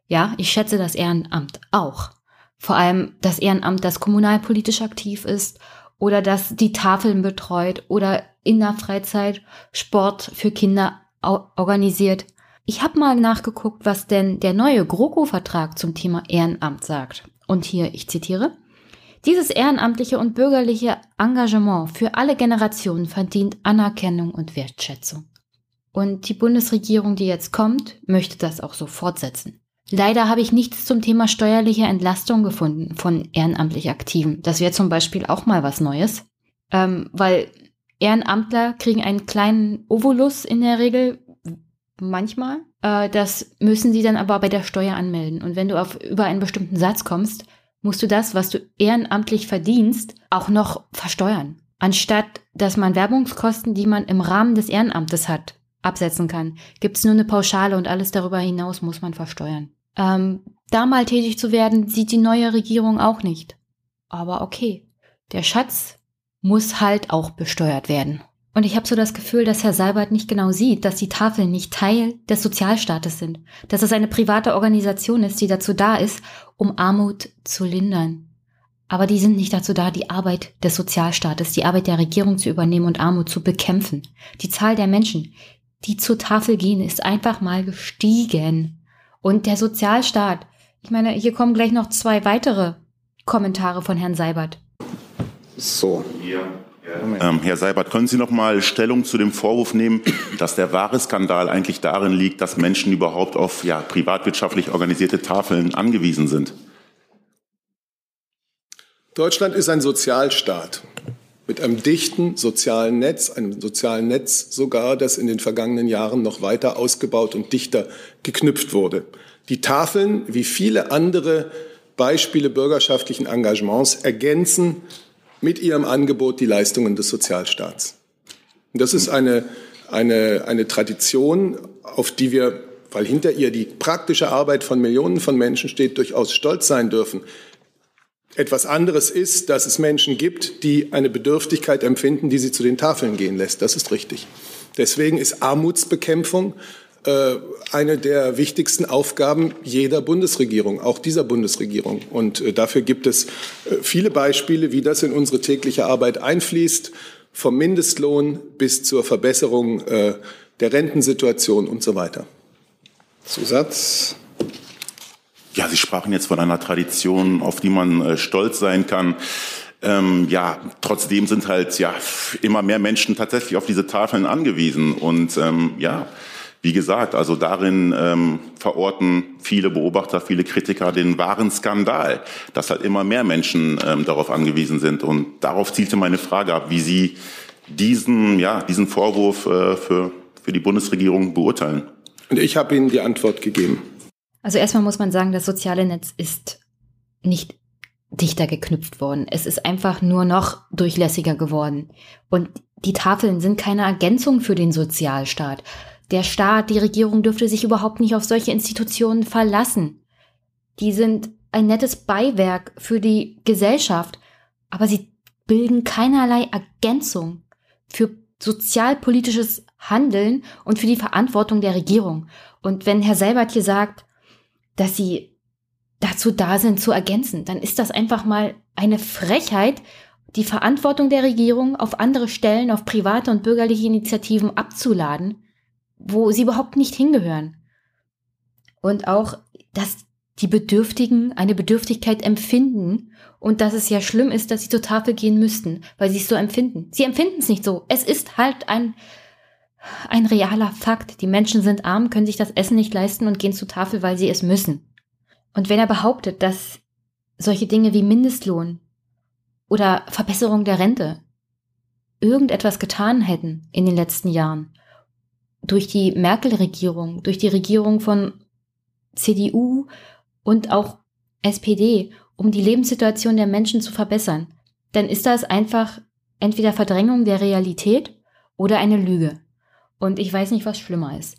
Ja, ich schätze das Ehrenamt auch. Vor allem das Ehrenamt, das kommunalpolitisch aktiv ist oder das die Tafeln betreut oder in der Freizeit Sport für Kinder organisiert. Ich habe mal nachgeguckt, was denn der neue GroKo-Vertrag zum Thema Ehrenamt sagt. Und hier, ich zitiere, dieses ehrenamtliche und bürgerliche Engagement für alle Generationen verdient Anerkennung und Wertschätzung. Und die Bundesregierung, die jetzt kommt, möchte das auch so fortsetzen. Leider habe ich nichts zum Thema steuerliche Entlastung gefunden von ehrenamtlich Aktiven. Das wäre zum Beispiel auch mal was Neues, ähm, weil Ehrenamtler kriegen einen kleinen Ovolus in der Regel, manchmal. Äh, das müssen sie dann aber bei der Steuer anmelden. Und wenn du auf über einen bestimmten Satz kommst, musst du das, was du ehrenamtlich verdienst, auch noch versteuern. Anstatt dass man Werbungskosten, die man im Rahmen des Ehrenamtes hat, absetzen kann, gibt es nur eine Pauschale und alles darüber hinaus muss man versteuern. ähm, da mal tätig zu werden, sieht die neue Regierung auch nicht. Aber okay, der Schatz muss halt auch besteuert werden. Und ich habe so das Gefühl, dass Herr Seibert nicht genau sieht, dass die Tafeln nicht Teil des Sozialstaates sind, dass es eine private Organisation ist, die dazu da ist, um Armut zu lindern. Aber die sind nicht dazu da, die Arbeit des Sozialstaates, die Arbeit der Regierung zu übernehmen und Armut zu bekämpfen. Die Zahl der Menschen, die zur Tafel gehen, ist einfach mal gestiegen. Und der Sozialstaat, ich meine, hier kommen gleich noch zwei weitere Kommentare von Herrn Seibert. So. Ja. Ähm, Herr Seibert, können Sie noch mal Stellung zu dem Vorwurf nehmen, dass der wahre Skandal eigentlich darin liegt, dass Menschen überhaupt auf ja, privatwirtschaftlich organisierte Tafeln angewiesen sind? Deutschland ist ein Sozialstaat mit einem dichten sozialen Netz, einem sozialen Netz sogar, das in den vergangenen Jahren noch weiter ausgebaut und dichter geknüpft wurde. Die Tafeln, wie viele andere Beispiele bürgerschaftlichen Engagements, ergänzen mit ihrem Angebot die Leistungen des Sozialstaats. Das ist eine, eine, eine Tradition, auf die wir, weil hinter ihr die praktische Arbeit von Millionen von Menschen steht, durchaus stolz sein dürfen. Etwas anderes ist, dass es Menschen gibt, die eine Bedürftigkeit empfinden, die sie zu den Tafeln gehen lässt. Das ist richtig. Deswegen ist Armutsbekämpfung eine der wichtigsten Aufgaben jeder Bundesregierung, auch dieser Bundesregierung. Und äh, dafür gibt es äh, viele Beispiele, wie das in unsere tägliche Arbeit einfließt, vom Mindestlohn bis zur Verbesserung der Rentensituation und so weiter. Zusatz. Ja, Sie sprachen jetzt von einer Tradition, auf die man äh, stolz sein kann. Ähm, ja, trotzdem sind halt ja immer mehr Menschen tatsächlich auf diese Tafeln angewiesen. Und ähm, ja, wie gesagt, also darin ähm, verorten viele Beobachter, viele Kritiker den wahren Skandal, dass halt immer mehr Menschen ähm, darauf angewiesen sind. Und darauf zielte meine Frage ab, wie Sie diesen, ja, diesen Vorwurf äh, für, für die Bundesregierung beurteilen. Und ich habe Ihnen die Antwort gegeben. Also erstmal muss man sagen, das soziale Netz ist nicht dichter geknüpft worden. Es ist einfach nur noch durchlässiger geworden. Und die Tafeln sind keine Ergänzung für den Sozialstaat. Der Staat, die Regierung dürfte sich überhaupt nicht auf solche Institutionen verlassen. Die sind ein nettes Beiwerk für die Gesellschaft, aber sie bilden keinerlei Ergänzung für sozialpolitisches Handeln und für die Verantwortung der Regierung. Und wenn Herr Selbert hier sagt, dass sie dazu da sind, zu ergänzen. Dann ist das einfach mal eine Frechheit, die Verantwortung der Regierung auf andere Stellen, auf private und bürgerliche Initiativen abzuladen, wo sie überhaupt nicht hingehören. Und auch, dass die Bedürftigen eine Bedürftigkeit empfinden und dass es ja schlimm ist, dass sie zur Tafel gehen müssten, weil sie es so empfinden. Sie empfinden es nicht so. Es ist halt ein ein realer Fakt. Die Menschen sind arm, können sich das Essen nicht leisten und gehen zur Tafel, weil sie es müssen. Und wenn er behauptet, dass solche Dinge wie Mindestlohn oder Verbesserung der Rente irgendetwas getan hätten in den letzten Jahren, durch die Merkel-Regierung, durch die Regierung von CDU und auch SPD, um die Lebenssituation der Menschen zu verbessern, dann ist das einfach entweder Verdrängung der Realität oder eine Lüge. Und ich weiß nicht, was schlimmer ist.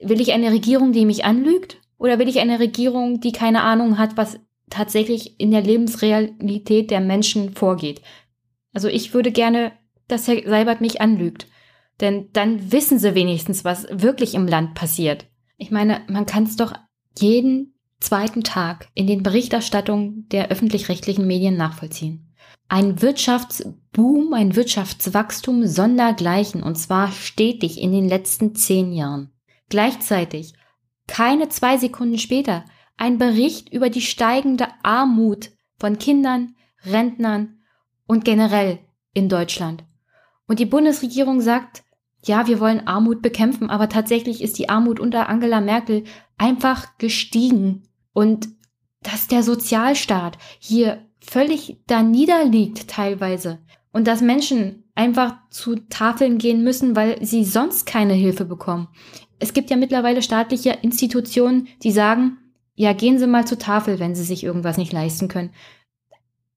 Will ich eine Regierung, die mich anlügt? Oder will ich eine Regierung, die keine Ahnung hat, was tatsächlich in der Lebensrealität der Menschen vorgeht? Also ich würde gerne, dass Herr Seibert mich anlügt. Denn dann wissen sie wenigstens, was wirklich im Land passiert. Ich meine, man kann es doch jeden zweiten Tag in den Berichterstattungen der öffentlich-rechtlichen Medien nachvollziehen ein Wirtschaftsboom, ein Wirtschaftswachstum sondergleichen und zwar stetig in den letzten zehn Jahren. Gleichzeitig, keine zwei Sekunden später, ein Bericht über die steigende Armut von Kindern, Rentnern und generell in Deutschland. Und die Bundesregierung sagt, ja, wir wollen Armut bekämpfen, aber tatsächlich ist die Armut unter Angela Merkel einfach gestiegen. Und dass der Sozialstaat hier völlig da niederliegt teilweise und dass Menschen einfach zu Tafeln gehen müssen, weil sie sonst keine Hilfe bekommen. Es gibt ja mittlerweile staatliche Institutionen, die sagen, ja, gehen Sie mal zur Tafel, wenn Sie sich irgendwas nicht leisten können.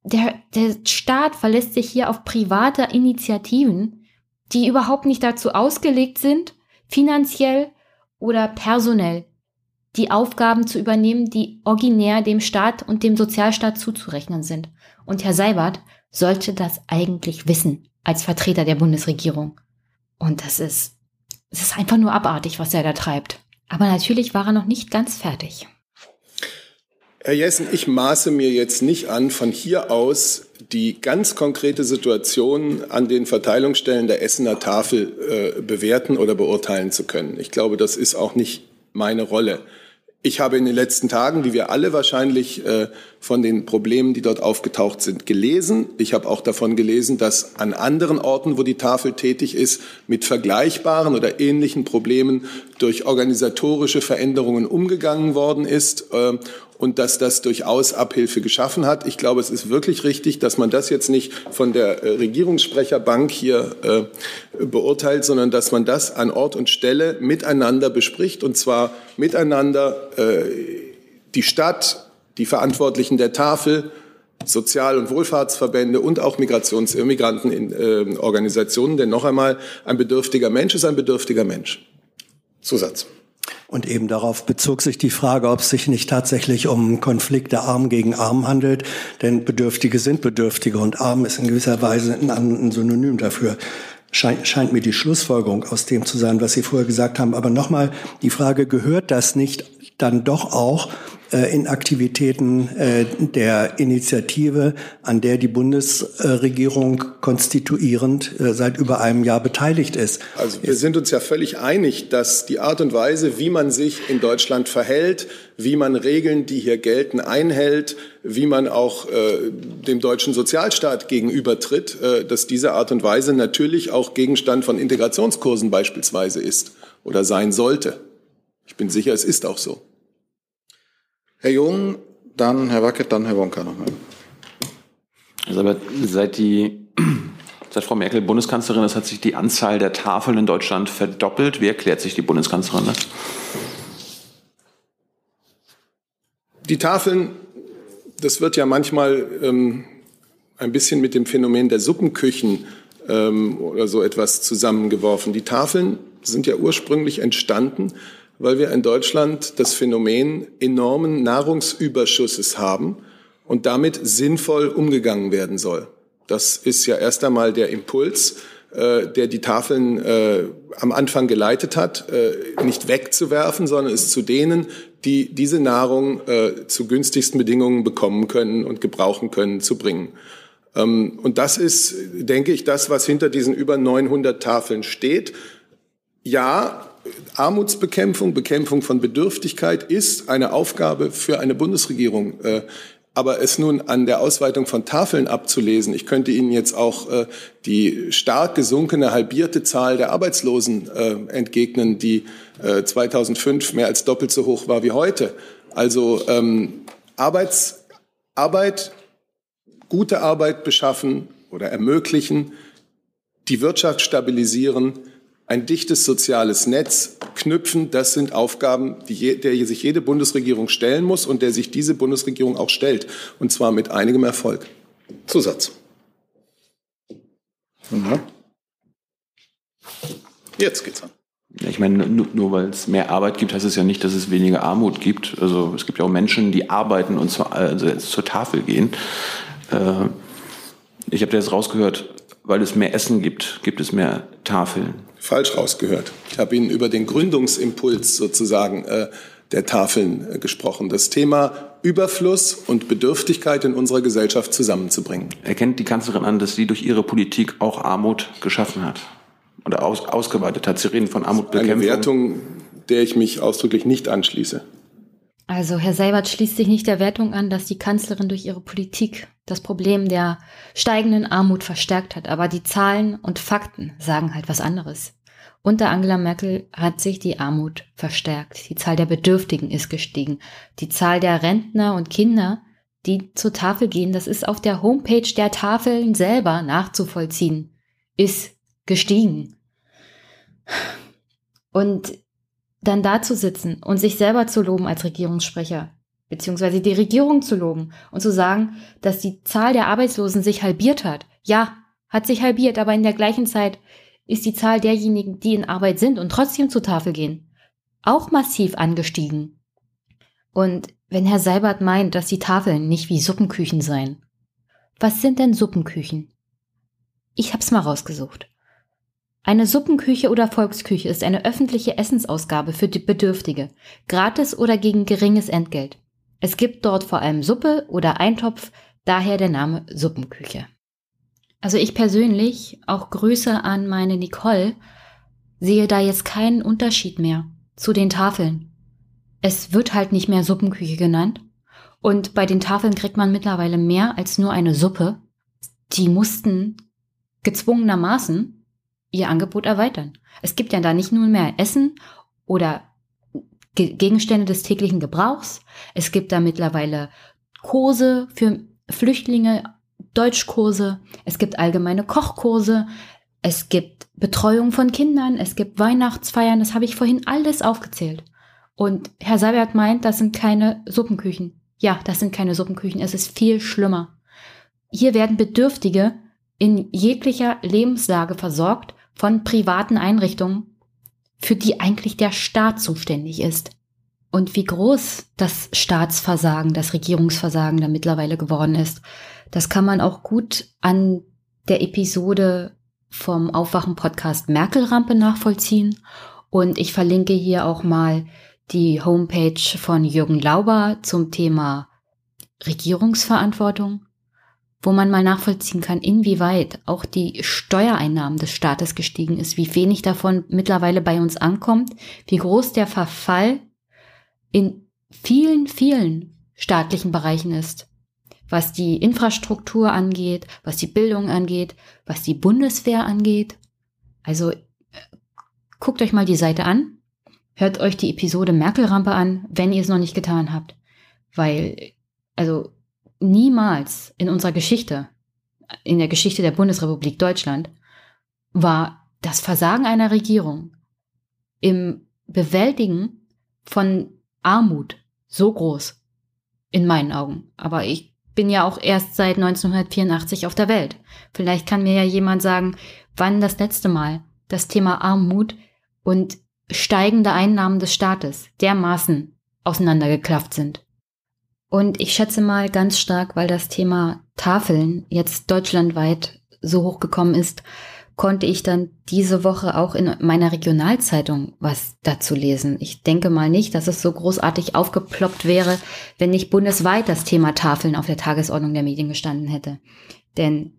Der, der Staat verlässt sich hier auf private Initiativen, die überhaupt nicht dazu ausgelegt sind, finanziell oder personell die Aufgaben zu übernehmen, die originär dem Staat und dem Sozialstaat zuzurechnen sind. Und Herr Seibert sollte das eigentlich wissen als Vertreter der Bundesregierung. Und das ist, es ist einfach nur abartig, was er da treibt. Aber natürlich war er noch nicht ganz fertig. Herr Jessen, ich maße mir jetzt nicht an, von hier aus die ganz konkrete Situation an den Verteilungsstellen der Essener Tafel äh, bewerten oder beurteilen zu können. Ich glaube, das ist auch nicht meine Rolle. Ich habe in den letzten Tagen, wie wir alle wahrscheinlich, äh, von den Problemen, die dort aufgetaucht sind, gelesen. Ich habe auch davon gelesen, dass an anderen Orten, wo die Tafel tätig ist, mit vergleichbaren oder ähnlichen Problemen durch organisatorische Veränderungen umgegangen worden ist. Äh, und dass das durchaus Abhilfe geschaffen hat. Ich glaube, es ist wirklich richtig, dass man das jetzt nicht von der äh, Regierungssprecherbank hier äh, beurteilt, sondern dass man das an Ort und Stelle miteinander bespricht und zwar miteinander äh, die Stadt, die Verantwortlichen der Tafel, Sozial- und Wohlfahrtsverbände und auch Migrations- und Migrantenorganisationen. Denn noch einmal, ein bedürftiger Mensch ist ein bedürftiger Mensch. Zusatz. Und eben darauf bezog sich die Frage, ob es sich nicht tatsächlich um Konflikte Arm gegen Arm handelt. Denn Bedürftige sind Bedürftige und Arm ist in gewisser Weise ein, Synonym dafür. Scheint, scheint mir die Schlussfolgerung aus dem zu sein, was Sie vorher gesagt haben. Aber nochmal die Frage, gehört das nicht dann doch auch äh, in Aktivitäten äh, der Initiative, an der die Bundesregierung konstituierend äh, seit über einem Jahr beteiligt ist. Also wir sind uns ja völlig einig, dass die Art und Weise, wie man sich in Deutschland verhält, wie man Regeln, die hier gelten, einhält, wie man auch äh, dem deutschen Sozialstaat gegenübertritt, äh, dass diese Art und Weise natürlich auch Gegenstand von Integrationskursen beispielsweise ist oder sein sollte. Ich bin sicher, es ist auch so. Herr Jung, dann Herr Wackett, dann Herr Wonka nochmal. Also aber seit die *clears throat* Seit Frau Merkel Bundeskanzlerin ist, hat sich die Anzahl der Tafeln in Deutschland verdoppelt. Wie erklärt sich die Bundeskanzlerin das? Die Tafeln, das wird ja manchmal ähm, ein bisschen mit dem Phänomen der Suppenküchen ähm, oder so etwas zusammengeworfen. Die Tafeln sind ja ursprünglich entstanden weil wir in Deutschland das Phänomen enormen Nahrungsüberschusses haben und damit sinnvoll umgegangen werden soll. Das ist ja erst einmal der Impuls, äh, der die Tafeln äh, am Anfang geleitet hat, äh, nicht wegzuwerfen, sondern es zu denen, die diese Nahrung äh, zu günstigsten Bedingungen bekommen können und gebrauchen können, zu bringen. Ähm, und das ist, denke ich, das, was hinter diesen über 900 Tafeln steht. Ja, Armutsbekämpfung, Bekämpfung von Bedürftigkeit ist eine Aufgabe für eine Bundesregierung. Äh, aber es nun an der Ausweitung von Tafeln abzulesen, ich könnte Ihnen jetzt auch äh, die stark gesunkene halbierte Zahl der Arbeitslosen äh, entgegnen, die 2005 mehr als doppelt so hoch war wie heute. Also ähm, Arbeits, Arbeit, gute Arbeit beschaffen oder ermöglichen, die Wirtschaft stabilisieren, ein dichtes soziales Netz knüpfen, das sind Aufgaben, die, der sich jede Bundesregierung stellen muss und der sich diese Bundesregierung auch stellt, und zwar mit einigem Erfolg. Zusatz. Mhm. Jetzt geht's an. Ich meine, nur, nur weil es mehr Arbeit gibt, heißt es ja nicht, dass es weniger Armut gibt. Also es gibt ja auch Menschen, die arbeiten und zur, also zur Tafel gehen. Äh, ich habe da jetzt rausgehört, weil es mehr Essen gibt, gibt es mehr Tafeln falsch rausgehört. Ich habe Ihnen über den Gründungsimpuls sozusagen äh, der Tafeln äh, gesprochen. Das Thema Überfluss und Bedürftigkeit in unserer Gesellschaft zusammenzubringen. Erkennt die Kanzlerin an, dass sie durch ihre Politik auch Armut geschaffen hat oder aus, ausgeweitet hat? Sie reden von Armutbekämpfung. Eine Wertung, der ich mich ausdrücklich nicht anschließe. Also Herr Seibert schließt sich nicht der Wertung an, dass die Kanzlerin durch ihre Politik das Problem der steigenden Armut verstärkt hat. Aber die Zahlen und Fakten sagen halt was anderes. Unter Angela Merkel hat sich die Armut verstärkt. Die Zahl der Bedürftigen ist gestiegen. Die Zahl der Rentner und Kinder, die zur Tafel gehen, das ist auf der Homepage der Tafeln selber nachzuvollziehen, ist gestiegen. Und dann da zu sitzen und sich selber zu loben als Regierungssprecher, beziehungsweise die Regierung zu loben und zu sagen, dass die Zahl der Arbeitslosen sich halbiert hat. Ja, hat sich halbiert, aber in der gleichen Zeit ist die Zahl derjenigen, die in Arbeit sind und trotzdem zur Tafel gehen, auch massiv angestiegen. Und wenn Herr Seibert meint, dass die Tafeln nicht wie Suppenküchen seien, was sind denn Suppenküchen? Ich hab's mal rausgesucht. Eine Suppenküche oder Volksküche ist eine öffentliche Essensausgabe für die Bedürftige, gratis oder gegen geringes Entgelt. Es gibt dort vor allem Suppe oder Eintopf, daher der Name Suppenküche. Also ich persönlich, auch Grüße an meine Nicole, sehe da jetzt keinen Unterschied mehr zu den Tafeln. Es wird halt nicht mehr Suppenküche genannt. Und bei den Tafeln kriegt man mittlerweile mehr als nur eine Suppe. Die mussten gezwungenermaßen ihr Angebot erweitern. Es gibt ja da nicht nur mehr Essen oder Gegenstände des täglichen Gebrauchs. Es gibt da mittlerweile Kurse für Flüchtlinge, Deutschkurse. Es gibt allgemeine Kochkurse. Es gibt Betreuung von Kindern. Es gibt Weihnachtsfeiern. Das habe ich vorhin alles aufgezählt. Und Herr Seibert meint, das sind keine Suppenküchen. Ja, das sind keine Suppenküchen. Es ist viel schlimmer. Hier werden Bedürftige in jeglicher Lebenslage versorgt von privaten Einrichtungen, für die eigentlich der Staat zuständig ist. Und wie groß das Staatsversagen, das Regierungsversagen da mittlerweile geworden ist, das kann man auch gut an der Episode vom Aufwachen-Podcast Merkel-Rampe nachvollziehen. Und ich verlinke hier auch mal die Homepage von Jürgen Lauber zum Thema Regierungsverantwortung, wo man mal nachvollziehen kann, inwieweit auch die Steuereinnahmen des Staates gestiegen ist, wie wenig davon mittlerweile bei uns ankommt, wie groß der Verfall in vielen, vielen staatlichen Bereichen ist, was die Infrastruktur angeht, was die Bildung angeht, was die Bundeswehr angeht. Also äh, guckt euch mal die Seite an, Hört euch die Episode Merkel-Rampe an, wenn ihr es noch nicht getan habt. Weil, also niemals in unserer Geschichte, in der Geschichte der Bundesrepublik Deutschland, war das Versagen einer Regierung im Bewältigen von Armut so groß. In meinen Augen. Aber ich bin ja auch erst seit 1984 auf der Welt. Vielleicht kann mir ja jemand sagen, wann das letzte Mal das Thema Armut und steigende Einnahmen des Staates dermaßen auseinandergeklafft sind. Und ich schätze mal ganz stark, weil das Thema Tafeln jetzt deutschlandweit so hochgekommen ist, konnte ich dann diese Woche auch in meiner Regionalzeitung was dazu lesen. Ich denke mal nicht, dass es so großartig aufgeploppt wäre, wenn nicht bundesweit das Thema Tafeln auf der Tagesordnung der Medien gestanden hätte. Denn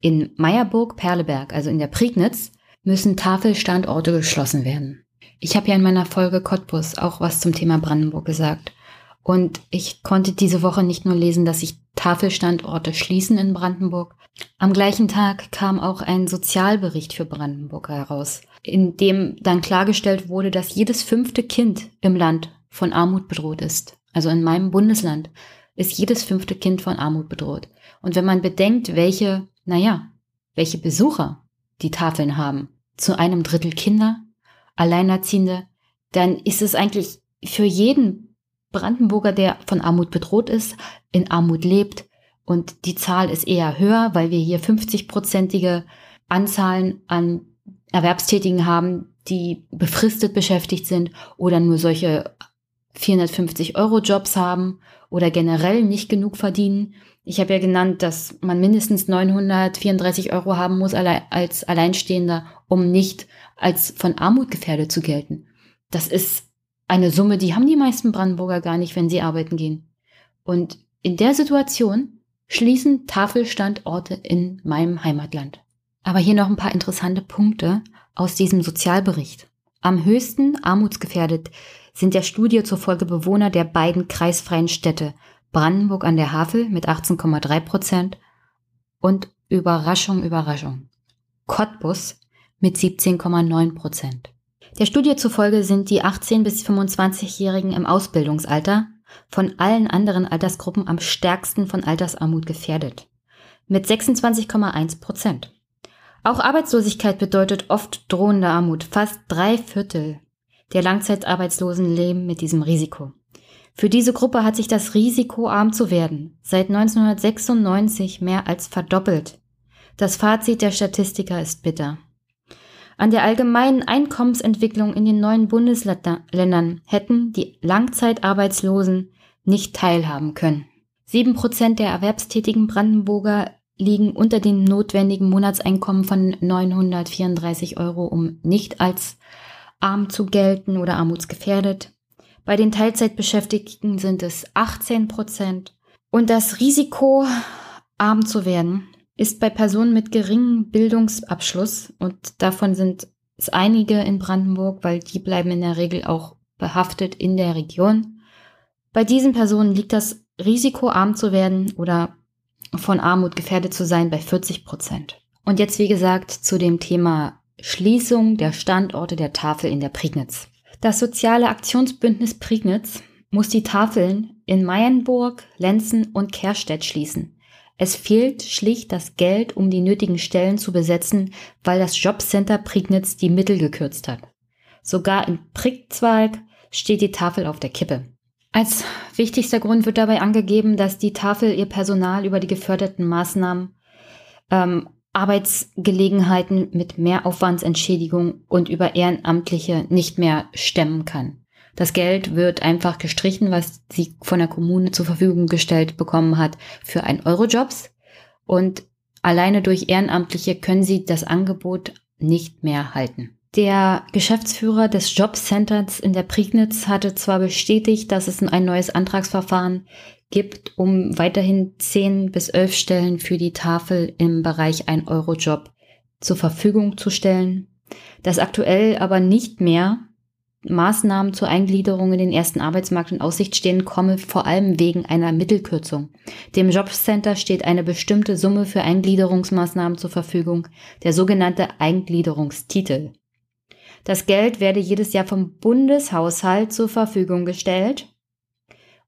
in Meierburg-Perleberg, also in der Prignitz, müssen Tafelstandorte geschlossen werden. Ich habe ja in meiner Folge Cottbus auch was zum Thema Brandenburg gesagt. Und ich konnte diese Woche nicht nur lesen, dass sich Tafelstandorte schließen in Brandenburg. Am gleichen Tag kam auch ein Sozialbericht für Brandenburg heraus, in dem dann klargestellt wurde, dass jedes fünfte Kind im Land von Armut bedroht ist. Also in meinem Bundesland ist jedes fünfte Kind von Armut bedroht. Und wenn man bedenkt, welche, naja, welche Besucher die Tafeln haben, zu einem Drittel Kinder, Alleinerziehende, dann ist es eigentlich für jeden Brandenburger, der von Armut bedroht ist, in Armut lebt. Und die Zahl ist eher höher, weil wir hier 50-prozentige Anzahlen an Erwerbstätigen haben, die befristet beschäftigt sind oder nur solche 450 Euro Jobs haben oder generell nicht genug verdienen. Ich habe ja genannt, dass man mindestens 934 Euro haben muss als Alleinstehender, um nicht als von Armut gefährdet zu gelten. Das ist eine Summe, die haben die meisten Brandenburger gar nicht, wenn sie arbeiten gehen. Und in der Situation schließen Tafelstandorte in meinem Heimatland. Aber hier noch ein paar interessante Punkte aus diesem Sozialbericht. Am höchsten armutsgefährdet sind der Studie zufolge Bewohner der beiden kreisfreien Städte Brandenburg an der Havel mit 18,3 Prozent und Überraschung, Überraschung. Cottbus mit 17,9 Prozent. Der Studie zufolge sind die 18 bis 25-Jährigen im Ausbildungsalter von allen anderen Altersgruppen am stärksten von Altersarmut gefährdet. Mit 26,1 Prozent. Auch Arbeitslosigkeit bedeutet oft drohende Armut. Fast drei Viertel der Langzeitarbeitslosen leben mit diesem Risiko. Für diese Gruppe hat sich das Risiko, arm zu werden, seit 1996 mehr als verdoppelt. Das Fazit der Statistiker ist bitter. An der allgemeinen Einkommensentwicklung in den neuen Bundesländern hätten die Langzeitarbeitslosen nicht teilhaben können. Sieben Prozent der erwerbstätigen Brandenburger liegen unter dem notwendigen Monatseinkommen von 934 Euro, um nicht als arm zu gelten oder armutsgefährdet. Bei den Teilzeitbeschäftigten sind es 18 Prozent. Und das Risiko, arm zu werden, ist bei Personen mit geringem Bildungsabschluss und davon sind es einige in Brandenburg, weil die bleiben in der Regel auch behaftet in der Region. Bei diesen Personen liegt das Risiko, arm zu werden oder von Armut gefährdet zu sein, bei 40 Prozent. Und jetzt, wie gesagt, zu dem Thema Schließung der Standorte der Tafel in der Prignitz. Das soziale Aktionsbündnis Prignitz muss die Tafeln in Meyenburg, Lenzen und Kerstedt schließen. Es fehlt schlicht das Geld, um die nötigen Stellen zu besetzen, weil das Jobcenter Prignitz die Mittel gekürzt hat. Sogar in Prickzweig steht die Tafel auf der Kippe. Als wichtigster Grund wird dabei angegeben, dass die Tafel ihr Personal über die geförderten Maßnahmen, ähm, Arbeitsgelegenheiten mit Mehraufwandsentschädigung und über Ehrenamtliche nicht mehr stemmen kann. Das Geld wird einfach gestrichen, was sie von der Kommune zur Verfügung gestellt bekommen hat für ein Eurojobs. Und alleine durch Ehrenamtliche können sie das Angebot nicht mehr halten. Der Geschäftsführer des Jobcenters in der Prignitz hatte zwar bestätigt, dass es ein neues Antragsverfahren gibt, um weiterhin 10 bis 11 Stellen für die Tafel im Bereich ein Eurojob zur Verfügung zu stellen, das aktuell aber nicht mehr Maßnahmen zur Eingliederung in den ersten Arbeitsmarkt in Aussicht stehen, komme vor allem wegen einer Mittelkürzung. Dem Jobcenter steht eine bestimmte Summe für Eingliederungsmaßnahmen zur Verfügung, der sogenannte Eingliederungstitel. Das Geld werde jedes Jahr vom Bundeshaushalt zur Verfügung gestellt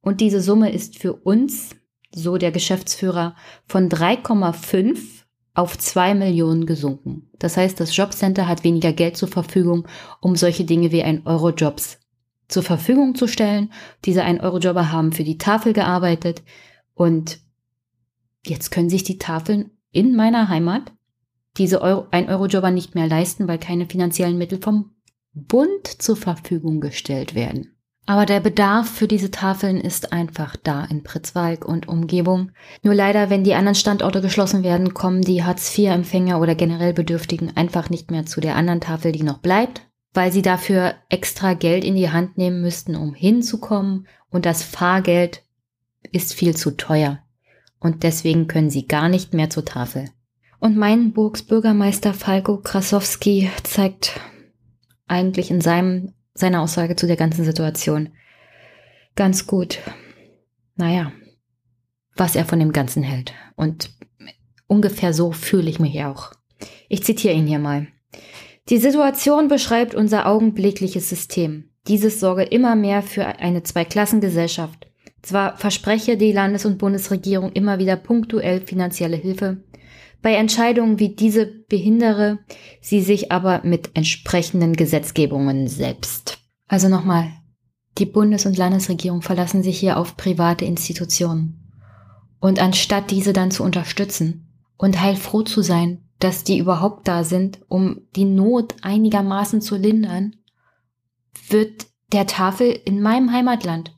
und diese Summe ist für uns, so der Geschäftsführer, von 3,5 auf zwei Millionen gesunken. Das heißt, das Jobcenter hat weniger Geld zur Verfügung, um solche Dinge wie ein Eurojobs zur Verfügung zu stellen. Diese ein Eurojobber haben für die Tafel gearbeitet und jetzt können sich die Tafeln in meiner Heimat diese Euro, ein Eurojobber nicht mehr leisten, weil keine finanziellen Mittel vom Bund zur Verfügung gestellt werden. Aber der Bedarf für diese Tafeln ist einfach da in Pritzwalk und Umgebung. Nur leider, wenn die anderen Standorte geschlossen werden, kommen die Hartz-IV-Empfänger oder generell Bedürftigen einfach nicht mehr zu der anderen Tafel, die noch bleibt, weil sie dafür extra Geld in die Hand nehmen müssten, um hinzukommen und das Fahrgeld ist viel zu teuer. Und deswegen können sie gar nicht mehr zur Tafel. Und mein Burgs Bürgermeister Falko Krasowski zeigt eigentlich in seinem seine Aussage zu der ganzen Situation ganz gut, naja, was er von dem Ganzen hält. Und ungefähr so fühle ich mich auch. Ich zitiere ihn hier mal. Die Situation beschreibt unser augenblickliches System. Dieses sorge immer mehr für eine Zweiklassengesellschaft. Zwar verspreche die Landes- und Bundesregierung immer wieder punktuell finanzielle Hilfe, bei Entscheidungen wie diese behindere sie sich aber mit entsprechenden Gesetzgebungen selbst. Also nochmal, die Bundes- und Landesregierung verlassen sich hier auf private Institutionen. Und anstatt diese dann zu unterstützen und heilfroh zu sein, dass die überhaupt da sind, um die Not einigermaßen zu lindern, wird der Tafel in meinem Heimatland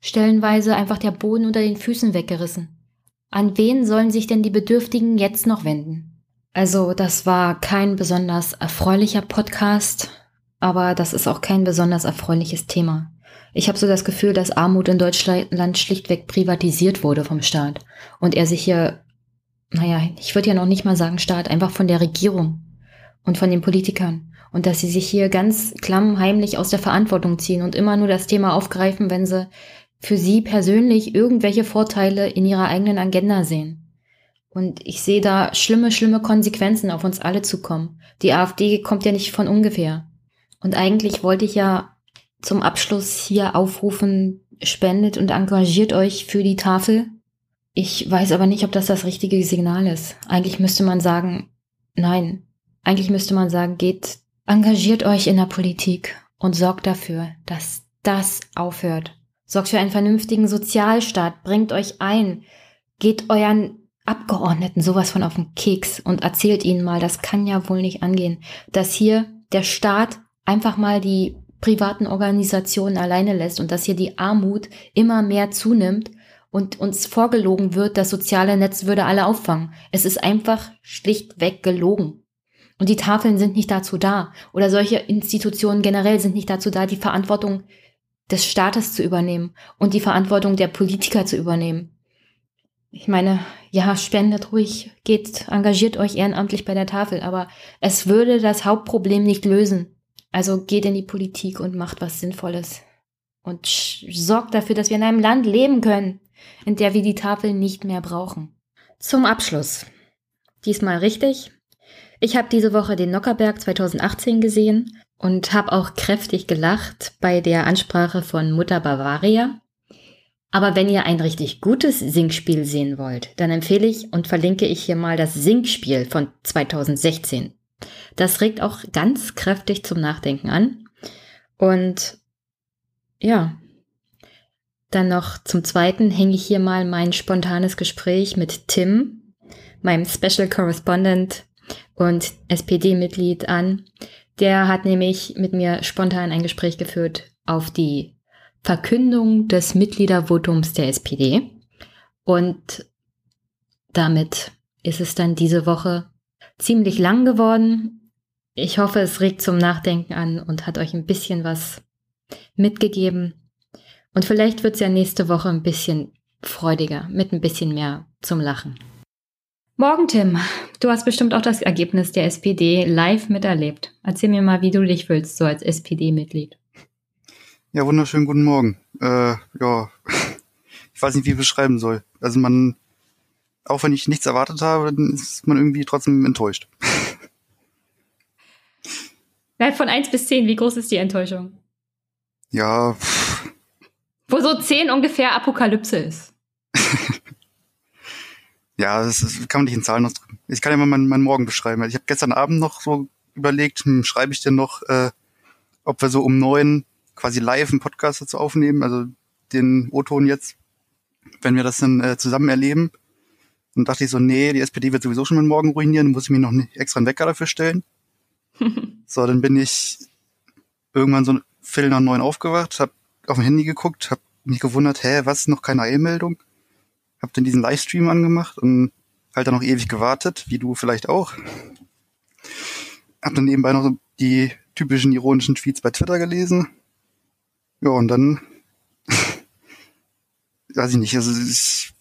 stellenweise einfach der Boden unter den Füßen weggerissen. An wen sollen sich denn die Bedürftigen jetzt noch wenden? Also, das war kein besonders erfreulicher Podcast, aber das ist auch kein besonders erfreuliches Thema. Ich habe so das Gefühl, dass Armut in Deutschland schlichtweg privatisiert wurde vom Staat und er sich hier, naja, ich würde ja noch nicht mal sagen Staat, einfach von der Regierung und von den Politikern und dass sie sich hier ganz klammheimlich aus der Verantwortung ziehen und immer nur das Thema aufgreifen, wenn sie für sie persönlich irgendwelche Vorteile in ihrer eigenen Agenda sehen. Und ich sehe da schlimme, schlimme Konsequenzen auf uns alle zukommen. Die AfD kommt ja nicht von ungefähr. Und eigentlich wollte ich ja zum Abschluss hier aufrufen, spendet und engagiert euch für die Tafel. Ich weiß aber nicht, ob das das richtige Signal ist. Eigentlich müsste man sagen, nein. Eigentlich müsste man sagen, geht, engagiert euch in der Politik und sorgt dafür, dass das aufhört. Sorgt für einen vernünftigen Sozialstaat, bringt euch ein, geht euren Abgeordneten sowas von auf den Keks und erzählt ihnen mal, das kann ja wohl nicht angehen, dass hier der Staat einfach mal die privaten Organisationen alleine lässt und dass hier die Armut immer mehr zunimmt und uns vorgelogen wird, das soziale Netz würde alle auffangen. Es ist einfach schlichtweg gelogen. Und die Tafeln sind nicht dazu da. Oder solche Institutionen generell sind nicht dazu da, die Verantwortung des Staates zu übernehmen und die Verantwortung der Politiker zu übernehmen. Ich meine, ja, spendet ruhig, geht, engagiert euch ehrenamtlich bei der Tafel, aber es würde das Hauptproblem nicht lösen. Also geht in die Politik und macht was Sinnvolles. Und sorgt dafür, dass wir in einem Land leben können, in der wir die Tafel nicht mehr brauchen. Zum Abschluss. Diesmal richtig. Ich habe diese Woche den Nockerberg 2018 gesehen und habe auch kräftig gelacht bei der Ansprache von Mutter Bavaria. Aber wenn ihr ein richtig gutes Singspiel sehen wollt, dann empfehle ich und verlinke ich hier mal das Singspiel von 2016. Das regt auch ganz kräftig zum Nachdenken an. Und ja, dann noch zum Zweiten hänge ich hier mal mein spontanes Gespräch mit Tim, meinem Special Correspondent und SPD-Mitglied an. Der hat nämlich mit mir spontan ein Gespräch geführt auf die Verkündung des Mitgliedervotums der SPD. Und damit ist es dann diese Woche ziemlich lang geworden. Ich hoffe, es regt zum Nachdenken an und hat euch ein bisschen was mitgegeben. Und vielleicht wird es ja nächste Woche ein bisschen freudiger, mit ein bisschen mehr zum Lachen. Morgen, Tim. Du hast bestimmt auch das Ergebnis der SPD live miterlebt. Erzähl mir mal, wie du dich fühlst, so als SPD-Mitglied. Ja, wunderschönen guten Morgen. Äh, ja, *laughs* ich weiß nicht, wie ich beschreiben soll. Also man, auch wenn ich nichts erwartet habe, dann ist man irgendwie trotzdem enttäuscht. *laughs* Von 1 bis 10, wie groß ist die Enttäuschung? Ja. Wo so 10 ungefähr Apokalypse ist. Ja, das, ist, kann man nicht in Zahlen ausdrücken. Ich kann ja mal meinen, meinen Morgen beschreiben. Ich habe gestern Abend noch so überlegt, hm, schreibe ich denn noch, äh, ob wir so um neun quasi live einen Podcast dazu aufnehmen, also den O-Ton jetzt, wenn wir das dann äh, zusammen erleben. Und dachte ich so, nee, die SPD wird sowieso schon meinen Morgen ruinieren, muss ich mir noch nicht extra einen Wecker dafür stellen. *laughs* so, dann bin ich irgendwann so Viertel nach neun aufgewacht, habe auf dem Handy geguckt, habe mich gewundert, hä, was, noch keine Eilmeldung? Hab dann diesen Livestream angemacht und halt dann noch ewig gewartet, wie du vielleicht auch. Hab dann nebenbei noch die typischen ironischen Tweets bei Twitter gelesen. Ja, und dann *laughs* weiß ich nicht, also ich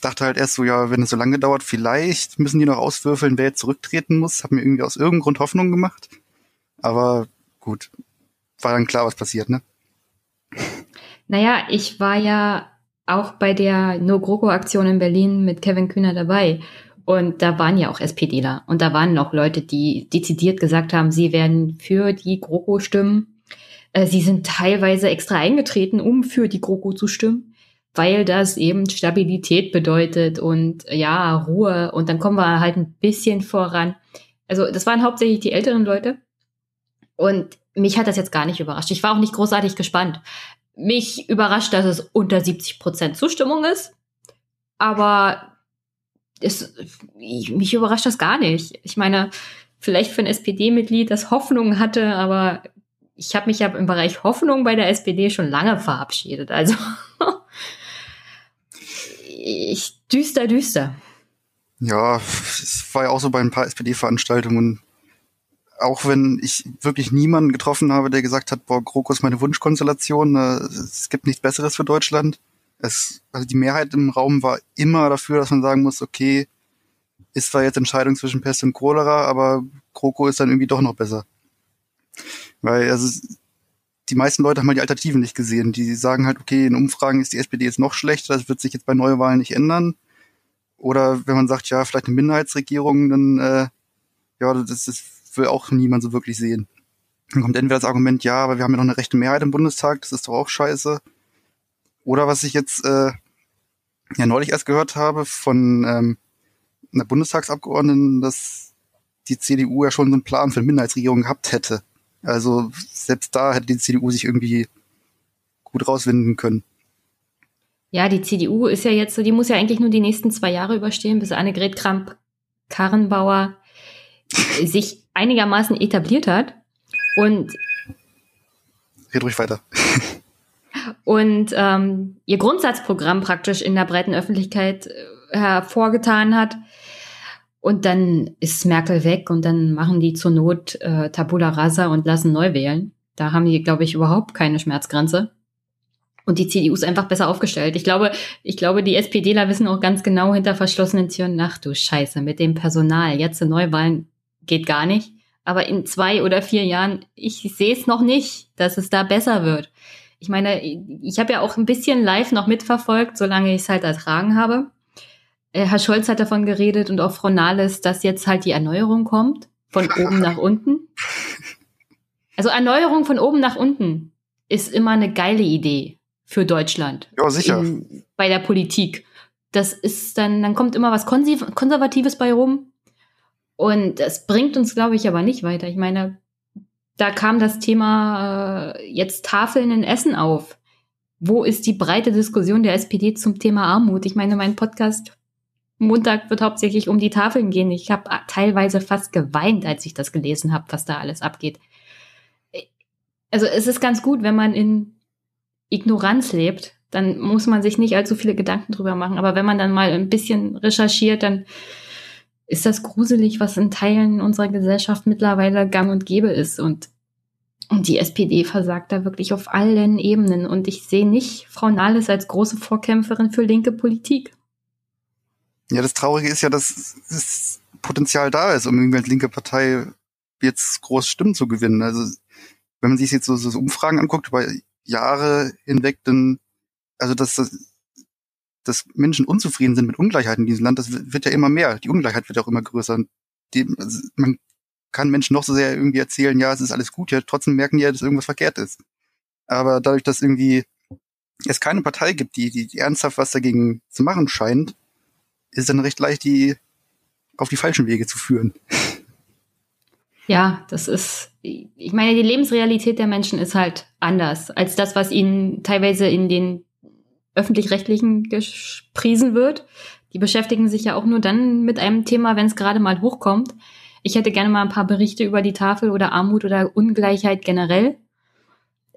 dachte halt erst so, ja, wenn es so lange dauert, vielleicht müssen die noch auswürfeln, wer jetzt zurücktreten muss. Hab mir irgendwie aus irgendeinem Grund Hoffnung gemacht. Aber gut, war dann klar, was passiert, ne? Naja, ich war ja auch bei der No GroKo-Aktion in Berlin mit Kevin Kühner dabei. Und da waren ja auch SPDler. Und da waren noch Leute, die dezidiert gesagt haben, sie werden für die GroKo stimmen. Äh, sie sind teilweise extra eingetreten, um für die GroKo zu stimmen, weil das eben Stabilität bedeutet und ja, Ruhe. Und dann kommen wir halt ein bisschen voran. Also das waren hauptsächlich die älteren Leute. Und mich hat das jetzt gar nicht überrascht. Ich war auch nicht großartig gespannt. Mich überrascht, dass es unter 70 Prozent Zustimmung ist. Aber es, mich überrascht das gar nicht. Ich meine, vielleicht für ein SPD-Mitglied, das Hoffnung hatte, aber ich habe mich ja im Bereich Hoffnung bei der SPD schon lange verabschiedet. Also *laughs* ich düster, düster. Ja, es war ja auch so bei ein paar SPD-Veranstaltungen auch wenn ich wirklich niemanden getroffen habe, der gesagt hat, boah, GroKo ist meine Wunschkonstellation, äh, es gibt nichts Besseres für Deutschland. Es, also die Mehrheit im Raum war immer dafür, dass man sagen muss, okay, ist zwar jetzt Entscheidung zwischen Pest und Cholera, aber GroKo ist dann irgendwie doch noch besser. Weil, also, die meisten Leute haben halt die Alternativen nicht gesehen. Die sagen halt, okay, in Umfragen ist die SPD jetzt noch schlechter, das wird sich jetzt bei Neuwahlen nicht ändern. Oder wenn man sagt, ja, vielleicht eine Minderheitsregierung, dann, äh, ja, das ist will auch niemand so wirklich sehen. Dann kommt entweder das Argument, ja, aber wir haben ja noch eine rechte Mehrheit im Bundestag, das ist doch auch scheiße. Oder was ich jetzt äh, ja neulich erst gehört habe von ähm, einer Bundestagsabgeordneten, dass die CDU ja schon so einen Plan für eine Minderheitsregierung gehabt hätte. Also selbst da hätte die CDU sich irgendwie gut rauswinden können. Ja, die CDU ist ja jetzt so, die muss ja eigentlich nur die nächsten zwei Jahre überstehen, bis Annegret Kramp-Karrenbauer *laughs* sich einigermaßen etabliert hat. Und Red ruhig weiter. *laughs* und ähm, ihr Grundsatzprogramm praktisch in der breiten Öffentlichkeit äh, hervorgetan hat. Und dann ist Merkel weg und dann machen die zur Not äh, Tabula Rasa und lassen neu wählen. Da haben die, glaube ich, überhaupt keine Schmerzgrenze. Und die CDU ist einfach besser aufgestellt. Ich glaube, ich glaube, die SPDler wissen auch ganz genau hinter verschlossenen Türen, ach du Scheiße, mit dem Personal, jetzt Neuwahlen geht gar nicht. Aber in zwei oder vier Jahren, ich sehe es noch nicht, dass es da besser wird. Ich meine, ich habe ja auch ein bisschen live noch mitverfolgt, solange ich es halt ertragen habe. Äh, Herr Scholz hat davon geredet und auch Frau Nahles, dass jetzt halt die Erneuerung kommt, von *laughs* oben nach unten. Also Erneuerung von oben nach unten ist immer eine geile Idee für Deutschland. Ja, sicher. In, bei der Politik. Das ist dann, dann kommt immer was Konservatives bei rum. Und das bringt uns, glaube ich, aber nicht weiter. Ich meine, da kam das Thema äh, jetzt Tafeln in Essen auf. Wo ist die breite Diskussion der SPD zum Thema Armut? Ich meine, mein Podcast Montag wird hauptsächlich um die Tafeln gehen. Ich habe teilweise fast geweint, als ich das gelesen habe, was da alles abgeht. Also es ist ganz gut, wenn man in Ignoranz lebt, dann muss man sich nicht allzu viele Gedanken drüber machen. Aber wenn man dann mal ein bisschen recherchiert, dann ist das gruselig, was in Teilen unserer Gesellschaft mittlerweile gang und gäbe ist. Und, und die SPD versagt da wirklich auf allen Ebenen. Und ich sehe nicht Frau Nahles als große Vorkämpferin für linke Politik. Ja, das Traurige ist ja, dass das Potenzial da ist, um irgendwie als linke Partei jetzt groß Stimmen zu gewinnen. Also wenn man sich jetzt so, so Umfragen anguckt über Jahre hinweg, dann also dass, dass Menschen unzufrieden sind mit Ungleichheiten in diesem Land, das wird ja immer mehr. Die Ungleichheit wird auch immer größer. Die, also man kann Menschen noch so sehr irgendwie erzählen, ja, es ist alles gut, ja, trotzdem merken die ja, dass irgendwas verkehrt ist. Aber dadurch, dass irgendwie es keine Partei gibt, die, die, die ernsthaft was dagegen zu machen scheint, ist dann recht leicht, die auf die falschen Wege zu führen. Ja, das ist, ich meine, die Lebensrealität der Menschen ist halt anders als das, was ihnen teilweise in den öffentlich-rechtlichen gepriesen wird. Die beschäftigen sich ja auch nur dann mit einem Thema, wenn es gerade mal hochkommt. Ich hätte gerne mal ein paar Berichte über die Tafel oder Armut oder Ungleichheit generell.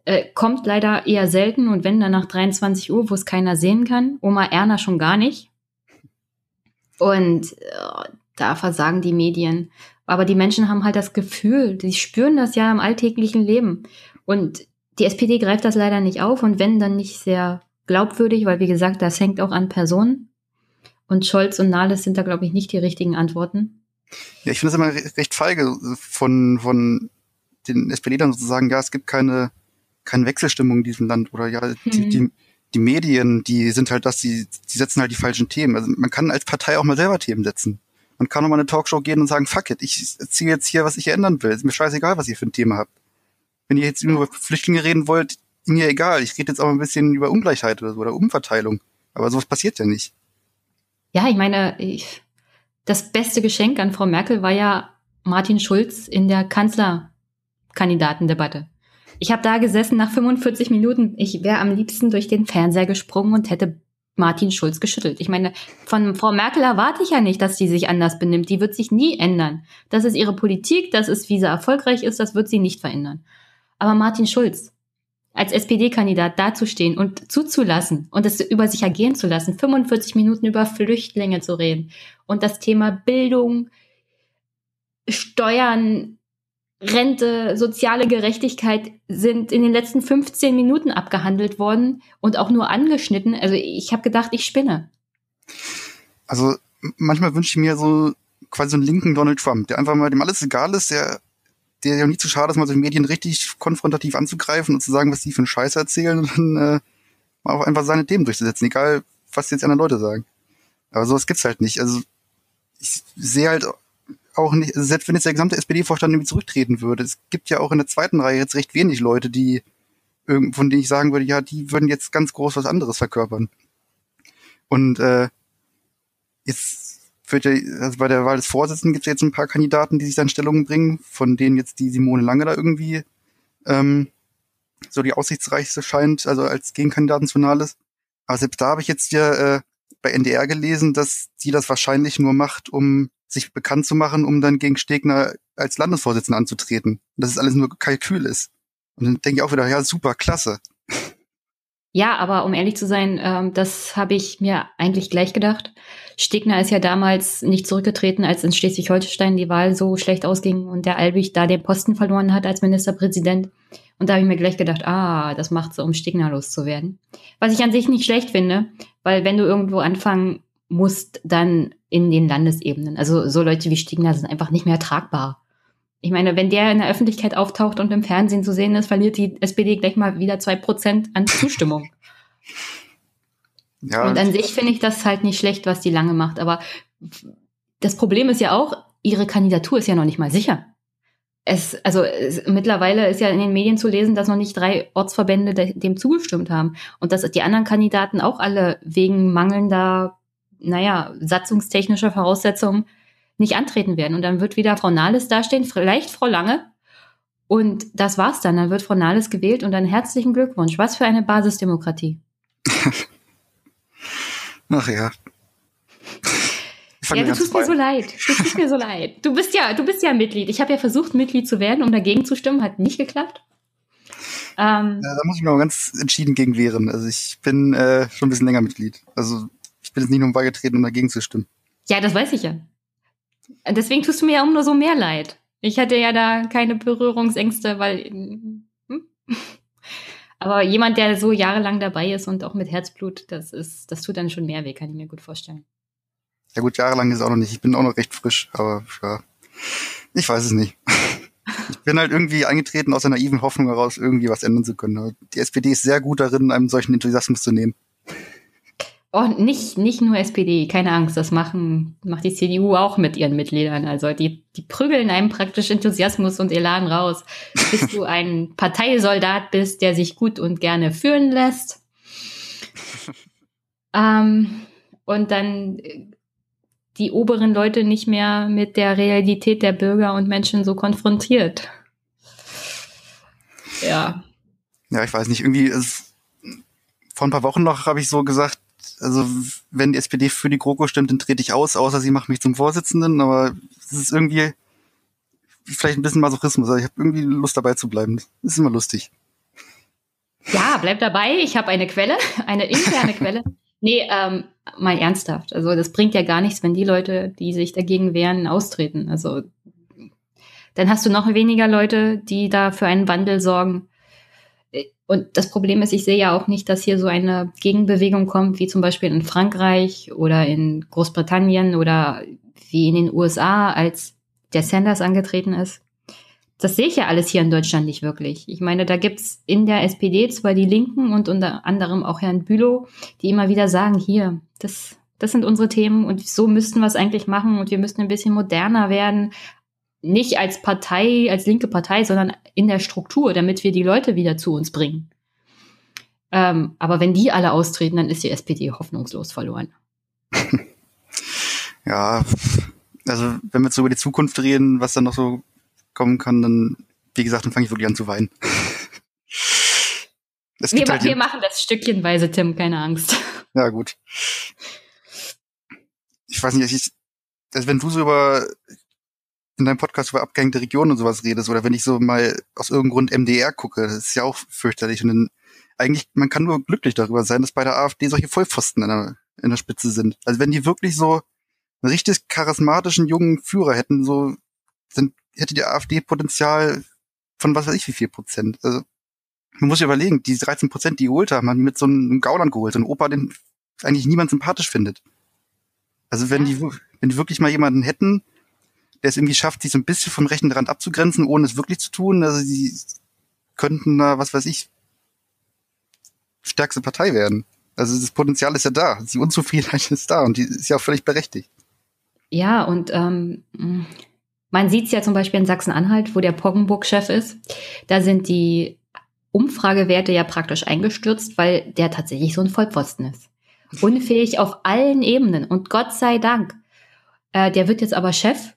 Äh, kommt leider eher selten und wenn dann nach 23 Uhr, wo es keiner sehen kann. Oma Erna schon gar nicht. Und äh, da versagen die Medien. Aber die Menschen haben halt das Gefühl, die spüren das ja im alltäglichen Leben. Und die SPD greift das leider nicht auf und wenn, dann nicht sehr glaubwürdig, weil wie gesagt, das hängt auch an Personen. Und Scholz und Nahles sind da, glaube ich, nicht die richtigen Antworten. Ja, ich finde es immer recht feige von, von den SPD-Lern sozusagen, ja, es gibt keine, keine Wechselstimmung in diesem Land oder ja, mhm. die, die, die Medien, die sind halt das, die, die setzen halt die falschen Themen. Also man kann als Partei auch mal selber Themen setzen. Man kann auch mal eine Talkshow gehen und sagen, fuck it, ich erzähle jetzt hier, was ich ändern will. Ist mir scheißegal, was ihr für ein Thema habt. Wenn ihr jetzt über Flüchtlinge reden wollt, mir egal. Ich rede jetzt auch ein bisschen über Ungleichheit oder so oder Umverteilung. Aber sowas passiert ja nicht. Ja, ich meine, ich, das beste Geschenk an Frau Merkel war ja Martin Schulz in der Kanzlerkandidatendebatte. Ich habe da gesessen nach 45 Minuten. Ich wäre am liebsten durch den Fernseher gesprungen und hätte Martin Schulz geschüttelt. Ich meine, von Frau Merkel erwarte ich ja nicht, dass sie sich anders benimmt. Die wird sich nie ändern. Das ist ihre Politik, das ist, wie sie erfolgreich ist, das wird sie nicht verändern. Aber Martin Schulz, als SPD-Kandidat dazustehen und zuzulassen und es über sich ergehen zu lassen, 45 Minuten über Flüchtlinge zu reden und das Thema Bildung, Steuern, Rente, soziale Gerechtigkeit sind in den letzten 15 Minuten abgehandelt worden und auch nur angeschnitten. Also ich habe gedacht, ich spinne. Also manchmal wünsche ich mir so quasi einen linken Donald Trump, der einfach mal dem alles egal ist, der der ja nie zu schade ist, mal so Medien richtig konfrontativ anzugreifen und zu sagen, was die für einen Scheiß erzählen und dann äh, auch einfach seine Themen durchzusetzen, egal was jetzt andere Leute sagen. Aber sowas gibt's halt nicht. Also ich sehe halt auch nicht, selbst wenn jetzt der gesamte SPD-Vorstand irgendwie zurücktreten würde, es gibt ja auch in der zweiten Reihe jetzt recht wenig Leute, die von denen ich sagen würde, ja, die würden jetzt ganz groß was anderes verkörpern. Und äh, jetzt wird ja, also bei der Wahl des Vorsitzenden gibt es jetzt ein paar Kandidaten, die sich dann Stellungen bringen, von denen jetzt die Simone Lange da irgendwie ähm, so die aussichtsreichste scheint, also als Gegenkandidaten zu Nahles. Aber selbst da habe ich jetzt ja äh, bei NDR gelesen, dass sie das wahrscheinlich nur macht, um sich bekannt zu machen, um dann gegen Stegner als Landesvorsitzender anzutreten. Und dass es alles nur Kalkül ist. Und dann denke ich auch wieder, ja, super, klasse. Ja, aber um ehrlich zu sein, ähm, das habe ich mir eigentlich gleich gedacht. Stegner ist ja damals nicht zurückgetreten, als in Schleswig-Holstein die Wahl so schlecht ausging und der Albig da den Posten verloren hat als Ministerpräsident. Und da habe ich mir gleich gedacht, ah, das macht so, um Stegner loszuwerden. Was ich an sich nicht schlecht finde, weil wenn du irgendwo anfangen musst, dann in den Landesebenen. Also so Leute wie Stegner sind einfach nicht mehr tragbar. Ich meine, wenn der in der Öffentlichkeit auftaucht und im Fernsehen zu sehen ist, verliert die SPD gleich mal wieder zwei Prozent an *laughs* Zustimmung. ja. Und an sich finde ich das halt nicht schlecht, was die lange macht. Aber das Problem ist ja auch, ihre Kandidatur ist ja noch nicht mal sicher. Es, also es, mittlerweile ist ja in den Medien zu lesen, dass noch nicht drei Ortsverbände de, dem zugestimmt haben und dass die anderen Kandidaten auch alle wegen mangelnder, naja, satzungstechnischer Voraussetzungen nicht antreten werden. Und dann wird wieder Frau Nahles dastehen, vielleicht Frau Lange. Und das war's dann. Dann wird Frau Nahles gewählt und dann herzlichen Glückwunsch. Was für eine Basisdemokratie. *laughs* Ach ja. Ja, du tust mir so leid. Du tust mir so leid. Du bist ja, du bist ja Mitglied. Ich habe ja versucht, Mitglied zu werden, um dagegen zu stimmen, hat nicht geklappt. Ähm, ja, da muss ich mir auch ganz entschieden gegen wehren. Also ich bin äh, schon ein bisschen länger Mitglied. Also ich bin jetzt nicht nur beigetreten, um dagegen zu stimmen. Ja, das weiß ich ja. Deswegen tust du mir ja umso so mehr leid. Ich hatte ja da keine Berührungsängste, weil. Hm? *laughs* Aber jemand, der so jahrelang dabei ist und auch mit Herzblut, das ist, das tut dann schon mehr weh, kann ich mir gut vorstellen. Ja gut, jahrelang ist auch noch nicht. Ich bin auch noch recht frisch, aber ja, ich weiß es nicht. *laughs* Ich bin halt irgendwie eingetreten aus einer naiven Hoffnung heraus, irgendwie was ändern zu können. Die SPD ist sehr gut darin, einem solchen Enthusiasmus zu nehmen. Oh, nicht, nicht nur SPD, keine Angst, das machen, macht die CDU auch mit ihren Mitgliedern. Also die, die prügeln einem praktisch Enthusiasmus und Elan raus, bis du ein *laughs* Parteisoldat bist, der sich gut und gerne führen lässt. ähm, und dann die oberen Leute nicht mehr mit der Realität der Bürger und Menschen so konfrontiert. Ja. Ja, ich weiß nicht, irgendwie, ist, vor ein paar Wochen noch habe ich so gesagt, also wenn die SPD für die GroKo stimmt, dann trete ich aus, außer sie macht mich zum Vorsitzenden, aber es ist irgendwie vielleicht ein bisschen Masochismus. Also ich habe irgendwie Lust dabei zu bleiben. Das ist immer lustig. Ja, bleib dabei. Ich habe eine Quelle, eine interne *laughs* Quelle. Nee, ähm, mal ernsthaft. Also das bringt ja gar nichts, wenn die Leute, die sich dagegen wehren, austreten. Also dann hast du noch weniger Leute, die da für einen Wandel sorgen. Und das Problem ist, ich sehe ja auch nicht, dass hier so eine Gegenbewegung kommt, wie zum Beispiel in Frankreich oder in Großbritannien oder wie in den USA, als der Sanders angetreten ist. Das sehe ich ja alles hier in Deutschland nicht wirklich. Ich meine, da gibt's in der SPD zwar die Linken und unter anderem auch Herrn Bülow, die immer wieder sagen, hier, das, das sind unsere Themen und so müssten wir es eigentlich machen und wir müssten ein bisschen moderner werden, nicht als Partei, als linke Partei, sondern in der Struktur, damit wir die Leute wieder zu uns bringen. Ähm, aber wenn die alle austreten, dann ist die SPD hoffnungslos verloren. *laughs* ja, also wenn wir jetzt über die Zukunft reden, was dann noch so kommen kann, dann, wie gesagt, dann fange ich wirklich an zu weinen. *laughs* wir, halt wir machen das stückchenweise, Tim, keine Angst. Ja, gut. Ich weiß nicht, ich, also wenn du so über in deinem Podcast über abgehängte Regionen und sowas redest oder wenn ich so mal aus irgendeinem Grund MDR gucke, das ist ja auch fürchterlich. Und dann, eigentlich, man kann nur glücklich darüber sein, dass bei der AfD solche Vollpfosten in der, in der Spitze sind. Also wenn die wirklich so einen richtig charismatischen jungen Führer hätten, so, dann hätte die AfD Potenzial von was weiß ich wie viel Prozent. Also, man muss sich überlegen, die 13 Prozent, die geholt haben, haben die mit so einem Gauland geholt, so ein Opa, den eigentlich niemand sympathisch findet. Also wenn die, wenn die wirklich mal jemanden hätten, der es irgendwie schafft, sich so ein bisschen vom rechten Rand abzugrenzen, ohne es wirklich zu tun. Also sie könnten da, was weiß ich, stärkste Partei werden. Also das Potenzial ist ja da, die Unzufriedenheit *laughs* ist da und die ist ja auch völlig berechtigt. Ja, und ähm, man sieht es ja zum Beispiel in Sachsen-Anhalt, wo der Poggenburg-Chef ist. Da sind die Umfragewerte ja praktisch eingestürzt, weil der tatsächlich so ein Vollpfosten ist. Unfähig auf allen Ebenen und Gott sei Dank. Äh, der wird jetzt aber Chef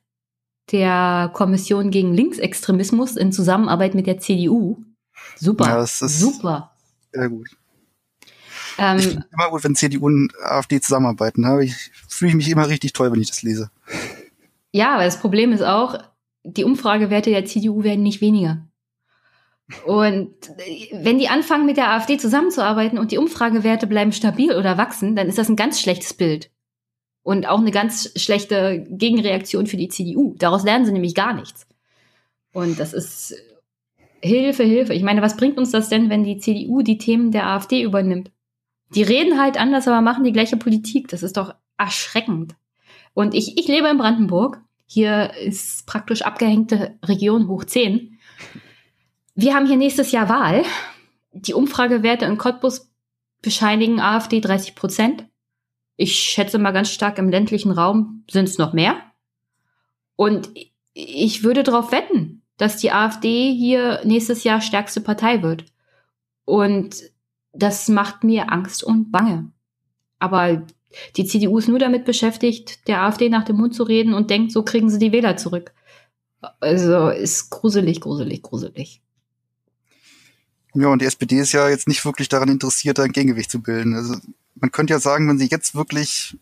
der Kommission gegen Linksextremismus in Zusammenarbeit mit der CDU. Super. Ja, das ist super. Sehr gut. Ähm, ich finde immer gut, wenn CDU und AfD zusammenarbeiten. Da ich, fühle ich mich immer richtig toll, wenn ich das lese. Ja, aber das Problem ist auch, die Umfragewerte der CDU werden nicht weniger. Und wenn die anfangen, mit der AfD zusammenzuarbeiten und die Umfragewerte bleiben stabil oder wachsen, dann ist das ein ganz schlechtes Bild. Und auch eine ganz schlechte Gegenreaktion für die CDU. Daraus lernen sie nämlich gar nichts. Und das ist Hilfe, Hilfe. Ich meine, was bringt uns das denn, wenn die CDU die Themen der AfD übernimmt? Die reden halt anders, aber machen die gleiche Politik. Das ist doch erschreckend. Und ich, ich lebe in Brandenburg. Hier ist praktisch abgehängte Region hoch 10. Wir haben hier nächstes Jahr Wahl. Die Umfragewerte in Cottbus bescheinigen AfD 30 Prozent. Ich schätze mal ganz stark im ländlichen Raum sind es noch mehr. Und ich würde darauf wetten, dass die AfD hier nächstes Jahr stärkste Partei wird. Und das macht mir Angst und Bange. Aber die CDU ist nur damit beschäftigt, der AfD nach dem Mund zu reden und denkt, so kriegen sie die Wähler zurück. Also ist gruselig, gruselig, gruselig. Ja, und die SPD ist ja jetzt nicht wirklich daran interessiert, ein Gegengewicht zu bilden. Also man könnte ja sagen, wenn sie jetzt wirklich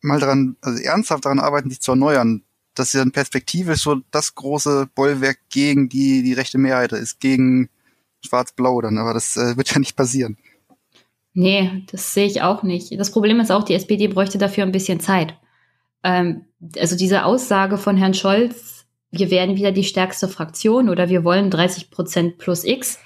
mal daran, also ernsthaft daran arbeiten, sich zu erneuern, dass sie dann perspektivisch so das große Bollwerk gegen die, die rechte Mehrheit ist, gegen Schwarz-Blau dann, aber das äh, wird ja nicht passieren. Nee, das sehe ich auch nicht. Das Problem ist auch, die SPD bräuchte dafür ein bisschen Zeit. Ähm, also diese Aussage von Herrn Scholz, wir werden wieder die stärkste Fraktion oder wir wollen 30 Prozent plus X,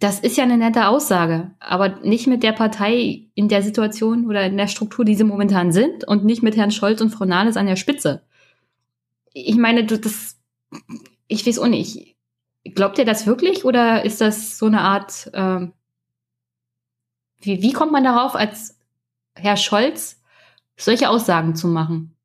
das ist ja eine nette Aussage, aber nicht mit der Partei in der Situation oder in der Struktur, die sie momentan sind und nicht mit Herrn Scholz und Frau Nahles an der Spitze. Ich meine, du, das, ich weiß auch nicht. Glaubt ihr das wirklich oder ist das so eine Art, äh, wie, wie kommt man darauf, als Herr Scholz solche Aussagen zu machen?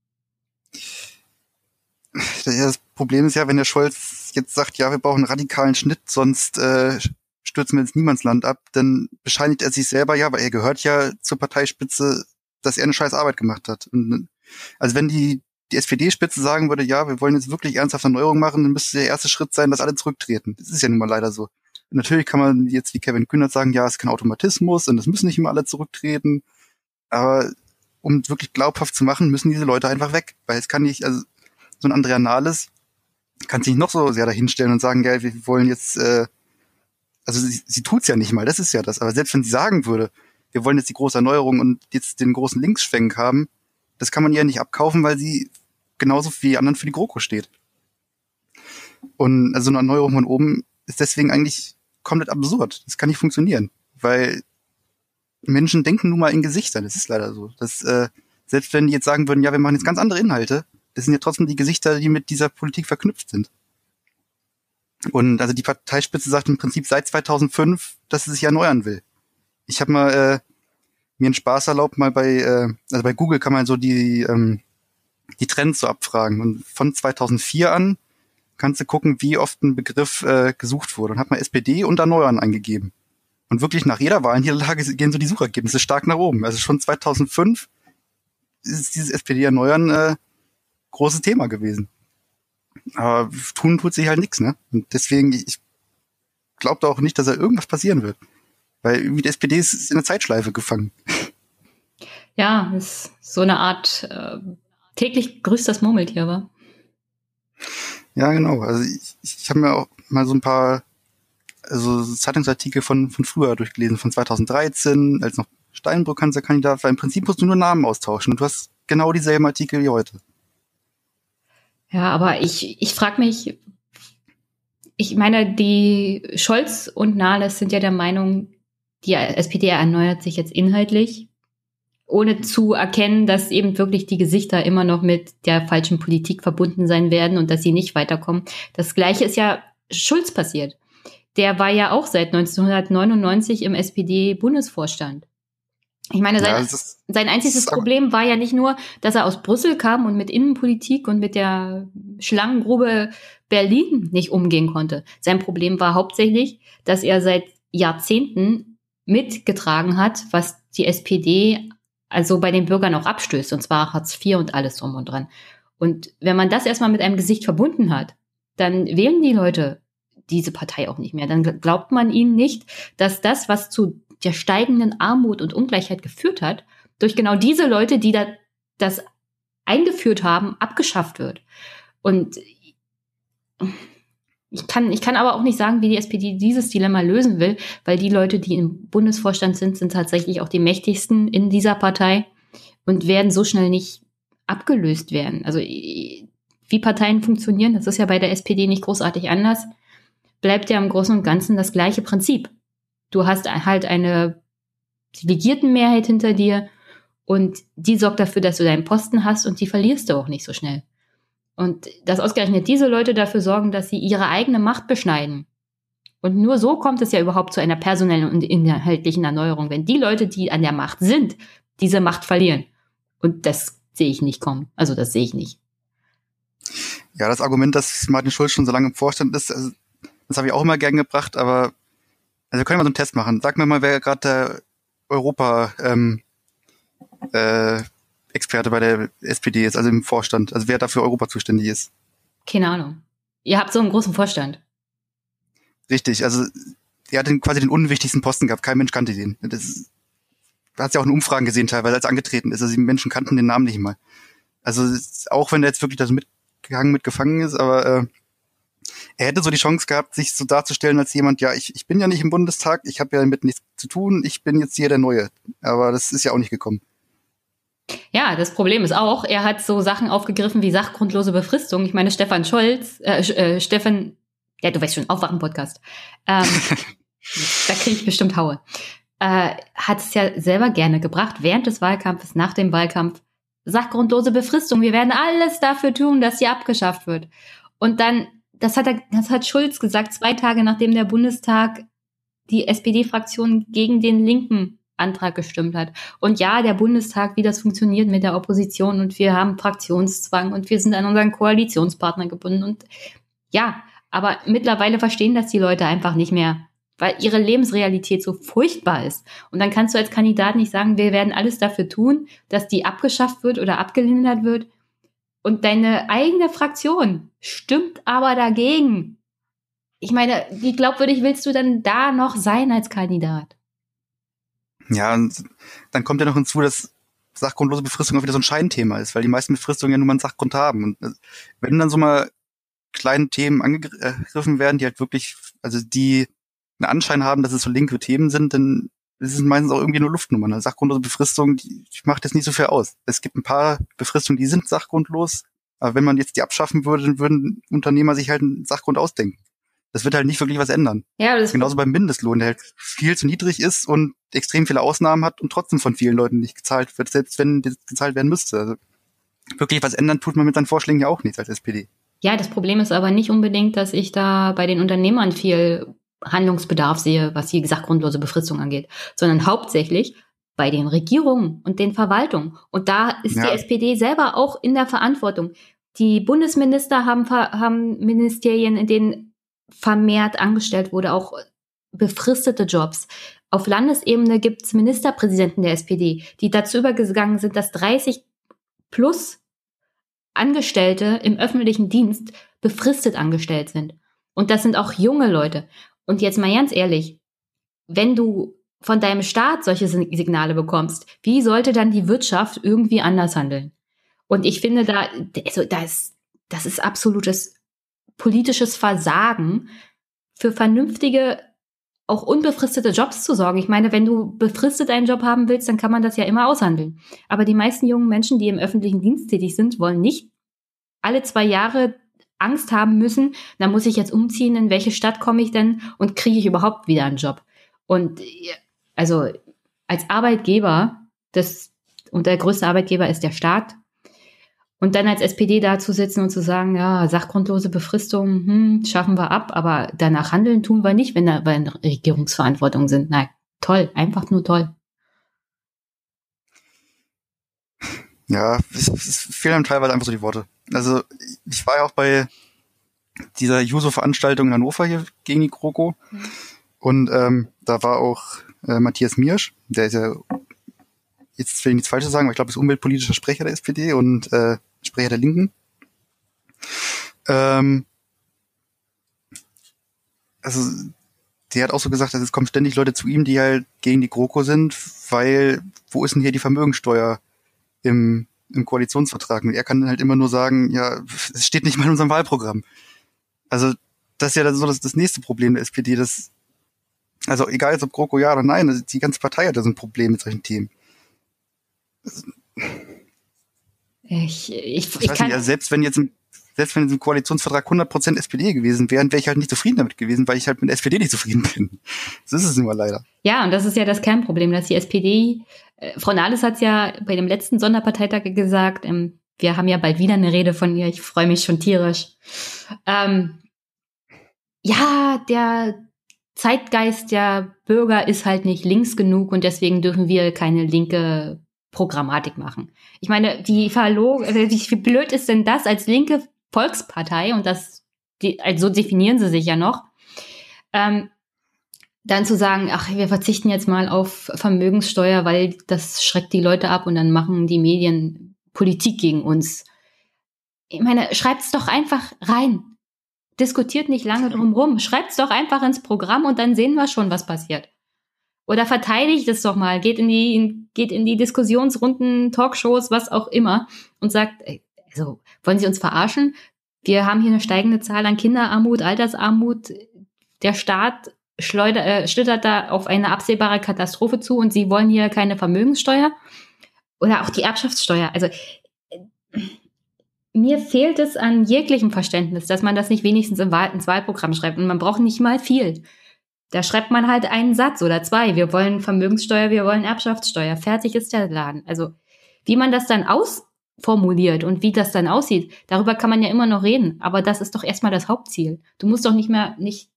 Das Problem ist ja, wenn der Scholz jetzt sagt, ja, wir brauchen einen radikalen Schnitt, sonst äh, stürzen wir ins Niemandsland ab, dann bescheinigt er sich selber ja, weil er gehört ja zur Parteispitze, dass er eine scheiß Arbeit gemacht hat. Und, also wenn die, die SPD-Spitze sagen würde, ja, wir wollen jetzt wirklich ernsthaft Erneuerung machen, dann müsste der erste Schritt sein, dass alle zurücktreten. Das ist ja nun mal leider so. Und natürlich kann man jetzt wie Kevin Kühnert sagen, ja, es ist kein Automatismus und es müssen nicht immer alle zurücktreten. Aber um wirklich glaubhaft zu machen, müssen diese Leute einfach weg. Weil es kann nicht, also so ein Andrea Nahles kann sich noch so sehr dahinstellen und sagen, ja, wir wollen jetzt äh, also sie, sie tut's ja nicht mal, das ist ja das. Aber selbst wenn sie sagen würde, wir wollen jetzt die große Erneuerung und jetzt den großen Linksschwenk haben, das kann man ihr nicht abkaufen, weil sie genauso wie die anderen für die GroKo steht. Und also eine Erneuerung von oben ist deswegen eigentlich komplett absurd. Das kann nicht funktionieren, weil Menschen denken nun mal in Gesichtern. Das ist leider so. Das, äh, selbst wenn die jetzt sagen würden, ja, wir machen jetzt ganz andere Inhalte, das sind ja trotzdem die Gesichter, die mit dieser Politik verknüpft sind. Und also die Parteispitze sagt im Prinzip seit 2005, dass sie sich erneuern will. Ich habe mal äh, mir einen Spaß erlaubt, mal bei, äh, also bei Google kann man so die, ähm, die Trends so abfragen. Und von 2004 an kannst du gucken, wie oft ein Begriff äh, gesucht wurde. Und hat mal SPD und Erneuern eingegeben. Und wirklich nach jeder Wahlniederlage *laughs* gehen so die Suchergebnisse stark nach oben. Also schon 2005 ist dieses SPD-Erneuern äh, großes Thema gewesen. Aber tun tut sich halt nichts, ne? Und deswegen, ich glaube auch nicht, dass da irgendwas passieren wird. Weil irgendwie die SPD ist in der Zeitschleife gefangen. Ja, ist so eine Art äh, täglich grüßt das Murmeltier, wa? Ja, genau. Also ich, ich habe mir auch mal so ein paar also Zeitungsartikel von, von früher durchgelesen, von 2013, als noch Steinbrück Kanzlerkandidat war. Im Prinzip musst du nur Namen austauschen und du hast genau dieselben Artikel wie heute. Ja, aber ich, ich frage mich, ich meine, die Scholz und Nahles sind ja der Meinung, die SPD erneuert sich jetzt inhaltlich, ohne zu erkennen, dass eben wirklich die Gesichter immer noch mit der falschen Politik verbunden sein werden und dass sie nicht weiterkommen. Das gleiche ist ja Schulz passiert. Der war ja auch seit 1999 im SPD-Bundesvorstand. Ich meine, sein, ja, sein einziges Problem war ja nicht nur, dass er aus Brüssel kam und mit Innenpolitik und mit der Schlangengrube Berlin nicht umgehen konnte. Sein Problem war hauptsächlich, dass er seit Jahrzehnten mitgetragen hat, was die SPD also bei den Bürgern auch abstößt, und zwar Hartz IV und alles drum und dran. Und wenn man das erstmal mit einem Gesicht verbunden hat, dann wählen die Leute diese Partei auch nicht mehr. Dann glaubt man ihnen nicht, dass das, was zu der steigenden Armut und Ungleichheit geführt hat, durch genau diese Leute, die da das eingeführt haben, abgeschafft wird. Und ich kann, ich kann aber auch nicht sagen, wie die SPD dieses Dilemma lösen will, weil die Leute, die im Bundesvorstand sind, sind tatsächlich auch die mächtigsten in dieser Partei und werden so schnell nicht abgelöst werden. Also wie Parteien funktionieren, das ist ja bei der SPD nicht großartig anders, bleibt ja im Großen und Ganzen das gleiche Prinzip. Du hast halt eine Delegiertenmehrheit hinter dir und die sorgt dafür, dass du deinen Posten hast und die verlierst du auch nicht so schnell. Und dass ausgerechnet diese Leute dafür sorgen, dass sie ihre eigene Macht beschneiden. Und nur so kommt es ja überhaupt zu einer personellen und inhaltlichen Erneuerung, wenn die Leute, die an der Macht sind, diese Macht verlieren. Und das sehe ich nicht kommen. Also das sehe ich nicht. Ja, das Argument, dass Martin Schulz schon so lange im Vorstand ist, also, das habe ich auch immer gern gebracht, aber also wir können mal so einen Test machen. Sag mir mal, wer gerade der Europa ähm, äh, Experte bei der SPD ist, also im Vorstand, also wer dafür Europa zuständig ist. Keine Ahnung. Ihr habt so einen großen Vorstand. Richtig, also er hat den, quasi den unwichtigsten Posten gehabt, kein Mensch kannte den. Das da hat ja auch in Umfragen gesehen teilweise, als er angetreten ist. Also die Menschen kannten den Namen nicht mal. Also auch wenn er jetzt wirklich das mitgehangen, mitgefangen ist, aber äh, er hätte so die Chance gehabt, sich so darzustellen als jemand, ja, ich, ich bin ja nicht im Bundestag, ich habe ja damit nichts zu tun, ich bin jetzt hier der Neue. Aber das ist ja auch nicht gekommen. Ja, das Problem ist auch, er hat so Sachen aufgegriffen wie sachgrundlose Befristung. Ich meine, Stefan Scholz, äh, äh, Stefan, ja, du weißt schon, Aufwachen-Podcast. Ähm, *laughs* da kriege ich bestimmt Haue. Äh, hat es ja selber gerne gebracht, während des Wahlkampfes, nach dem Wahlkampf. Sachgrundlose Befristung. Wir werden alles dafür tun, dass sie abgeschafft wird. Und dann, das hat er, das hat Schulz gesagt, zwei Tage nachdem der Bundestag die SPD-Fraktion gegen den Linken Antrag gestimmt hat. Und ja, der Bundestag, wie das funktioniert mit der Opposition und wir haben Fraktionszwang und wir sind an unseren Koalitionspartner gebunden und ja, aber mittlerweile verstehen das die Leute einfach nicht mehr, weil ihre Lebensrealität so furchtbar ist. Und dann kannst du als Kandidat nicht sagen, wir werden alles dafür tun, dass die abgeschafft wird oder abgelindert wird. Und deine eigene Fraktion stimmt aber dagegen. Ich meine, wie glaubwürdig willst du denn da noch sein als Kandidat? Ja, und dann kommt ja noch hinzu, dass sachgrundlose Befristung auch wieder so ein Scheinthema ist, weil die meisten Befristungen ja nur mal einen Sachgrund haben. Und äh, wenn dann so mal kleine Themen angegriffen werden, die halt wirklich, also die einen Anschein haben, dass es so linke Themen sind, dann ist es meistens auch irgendwie nur Luftnummern. Eine sachgrundlose Befristung, die, die macht jetzt nicht so viel aus. Es gibt ein paar Befristungen, die sind sachgrundlos, aber wenn man jetzt die abschaffen würde, dann würden Unternehmer sich halt einen Sachgrund ausdenken das wird halt nicht wirklich was ändern. Ja, das Genauso beim Mindestlohn, der halt viel zu niedrig ist und extrem viele Ausnahmen hat und trotzdem von vielen Leuten nicht gezahlt wird, selbst wenn gezahlt werden müsste. Also wirklich was ändern tut man mit seinen Vorschlägen ja auch nicht als SPD. Ja, das Problem ist aber nicht unbedingt, dass ich da bei den Unternehmern viel Handlungsbedarf sehe, was die sachgrundlose Befristung angeht, sondern hauptsächlich bei den Regierungen und den Verwaltungen. Und da ist ja. die SPD selber auch in der Verantwortung. Die Bundesminister haben, haben Ministerien, in denen vermehrt angestellt wurde, auch befristete Jobs. Auf Landesebene gibt es Ministerpräsidenten der SPD, die dazu übergegangen sind, dass 30 plus Angestellte im öffentlichen Dienst befristet angestellt sind. Und das sind auch junge Leute. Und jetzt mal ganz ehrlich, wenn du von deinem Staat solche Signale bekommst, wie sollte dann die Wirtschaft irgendwie anders handeln? Und ich finde da, also das, das ist absolutes politisches Versagen, für vernünftige, auch unbefristete Jobs zu sorgen. Ich meine, wenn du befristet einen Job haben willst, dann kann man das ja immer aushandeln. Aber die meisten jungen Menschen, die im öffentlichen Dienst tätig sind, wollen nicht alle zwei Jahre Angst haben müssen, da muss ich jetzt umziehen, in welche Stadt komme ich denn und kriege ich überhaupt wieder einen Job? Und also als Arbeitgeber, das, und der größte Arbeitgeber ist der Staat, und dann als SPD da zu sitzen und zu sagen, ja, sachgrundlose Befristung, hm, schaffen wir ab, aber danach handeln tun wir nicht, wenn da wir in Regierungsverantwortung sind. Nein, toll, einfach nur toll. Ja, es, es fehlen einem teilweise einfach so die Worte. Also ich war ja auch bei dieser Juso-Veranstaltung in Hannover hier gegen die Kroko. Mhm. Und ähm, da war auch äh, Matthias Miersch, der ist ja, jetzt will ich nichts Falsches sagen, aber ich glaube, ist umweltpolitischer Sprecher der SPD und äh, Sprecher der Linken. Ähm, also der hat auch so gesagt, dass es kommen ständig Leute zu ihm, die halt gegen die GroKo sind, weil wo ist denn hier die Vermögensteuer im, im Koalitionsvertrag? Und er kann halt immer nur sagen, ja, es steht nicht mal in unserem Wahlprogramm. Also das ist ja so das, das nächste Problem der SPD, das also egal ob GroKo ja oder nein, also die ganze Partei hat da so ein Problem mit solchen Themen. Ich, ich, ich, ich kann nicht, also selbst wenn jetzt ein selbst wenn im Koalitionsvertrag 100% SPD gewesen wären, wäre ich halt nicht zufrieden damit gewesen, weil ich halt mit SPD nicht zufrieden bin. Das ist es immer leider. Ja, und das ist ja das Kernproblem, dass die SPD, äh, Frau Nahles hat ja bei dem letzten Sonderparteitag gesagt, ähm, wir haben ja bald wieder eine Rede von ihr, ich freue mich schon tierisch. Ähm, ja, der Zeitgeist der Bürger ist halt nicht links genug und deswegen dürfen wir keine linke Programmatik machen. Ich meine, wie verlogen, also wie blöd ist denn das als linke Volkspartei und das, die, also so definieren sie sich ja noch, ähm, dann zu sagen, ach, wir verzichten jetzt mal auf Vermögenssteuer, weil das schreckt die Leute ab und dann machen die Medien Politik gegen uns. Ich meine, schreibt's doch einfach rein diskutiert nicht lange drum rum. Schreibt's doch einfach ins Programm und dann sehen wir schon, was passiert. Oder verteidigt es doch mal, geht in die, geht in die Diskussionsrunden, Talkshows, was auch immer und sagt, also, wollen Sie uns verarschen? Wir haben hier eine steigende Zahl an Kinderarmut, Altersarmut. Der Staat schleuder, äh, schlittert da auf eine absehbare Katastrophe zu und Sie wollen hier keine Vermögenssteuer? Oder auch die Erbschaftssteuer. Also, mir fehlt es an jeglichem Verständnis, dass man das nicht wenigstens im ins Wahlprogramm schreibt. Und man braucht nicht mal viel. Da schreibt man halt einen Satz oder zwei. Wir wollen Vermögenssteuer, wir wollen Erbschaftssteuer. Fertig ist der Laden. Also, wie man das dann ausformuliert und wie das dann aussieht, darüber kann man ja immer noch reden. Aber das ist doch erstmal das Hauptziel. Du musst doch nicht mehr, nicht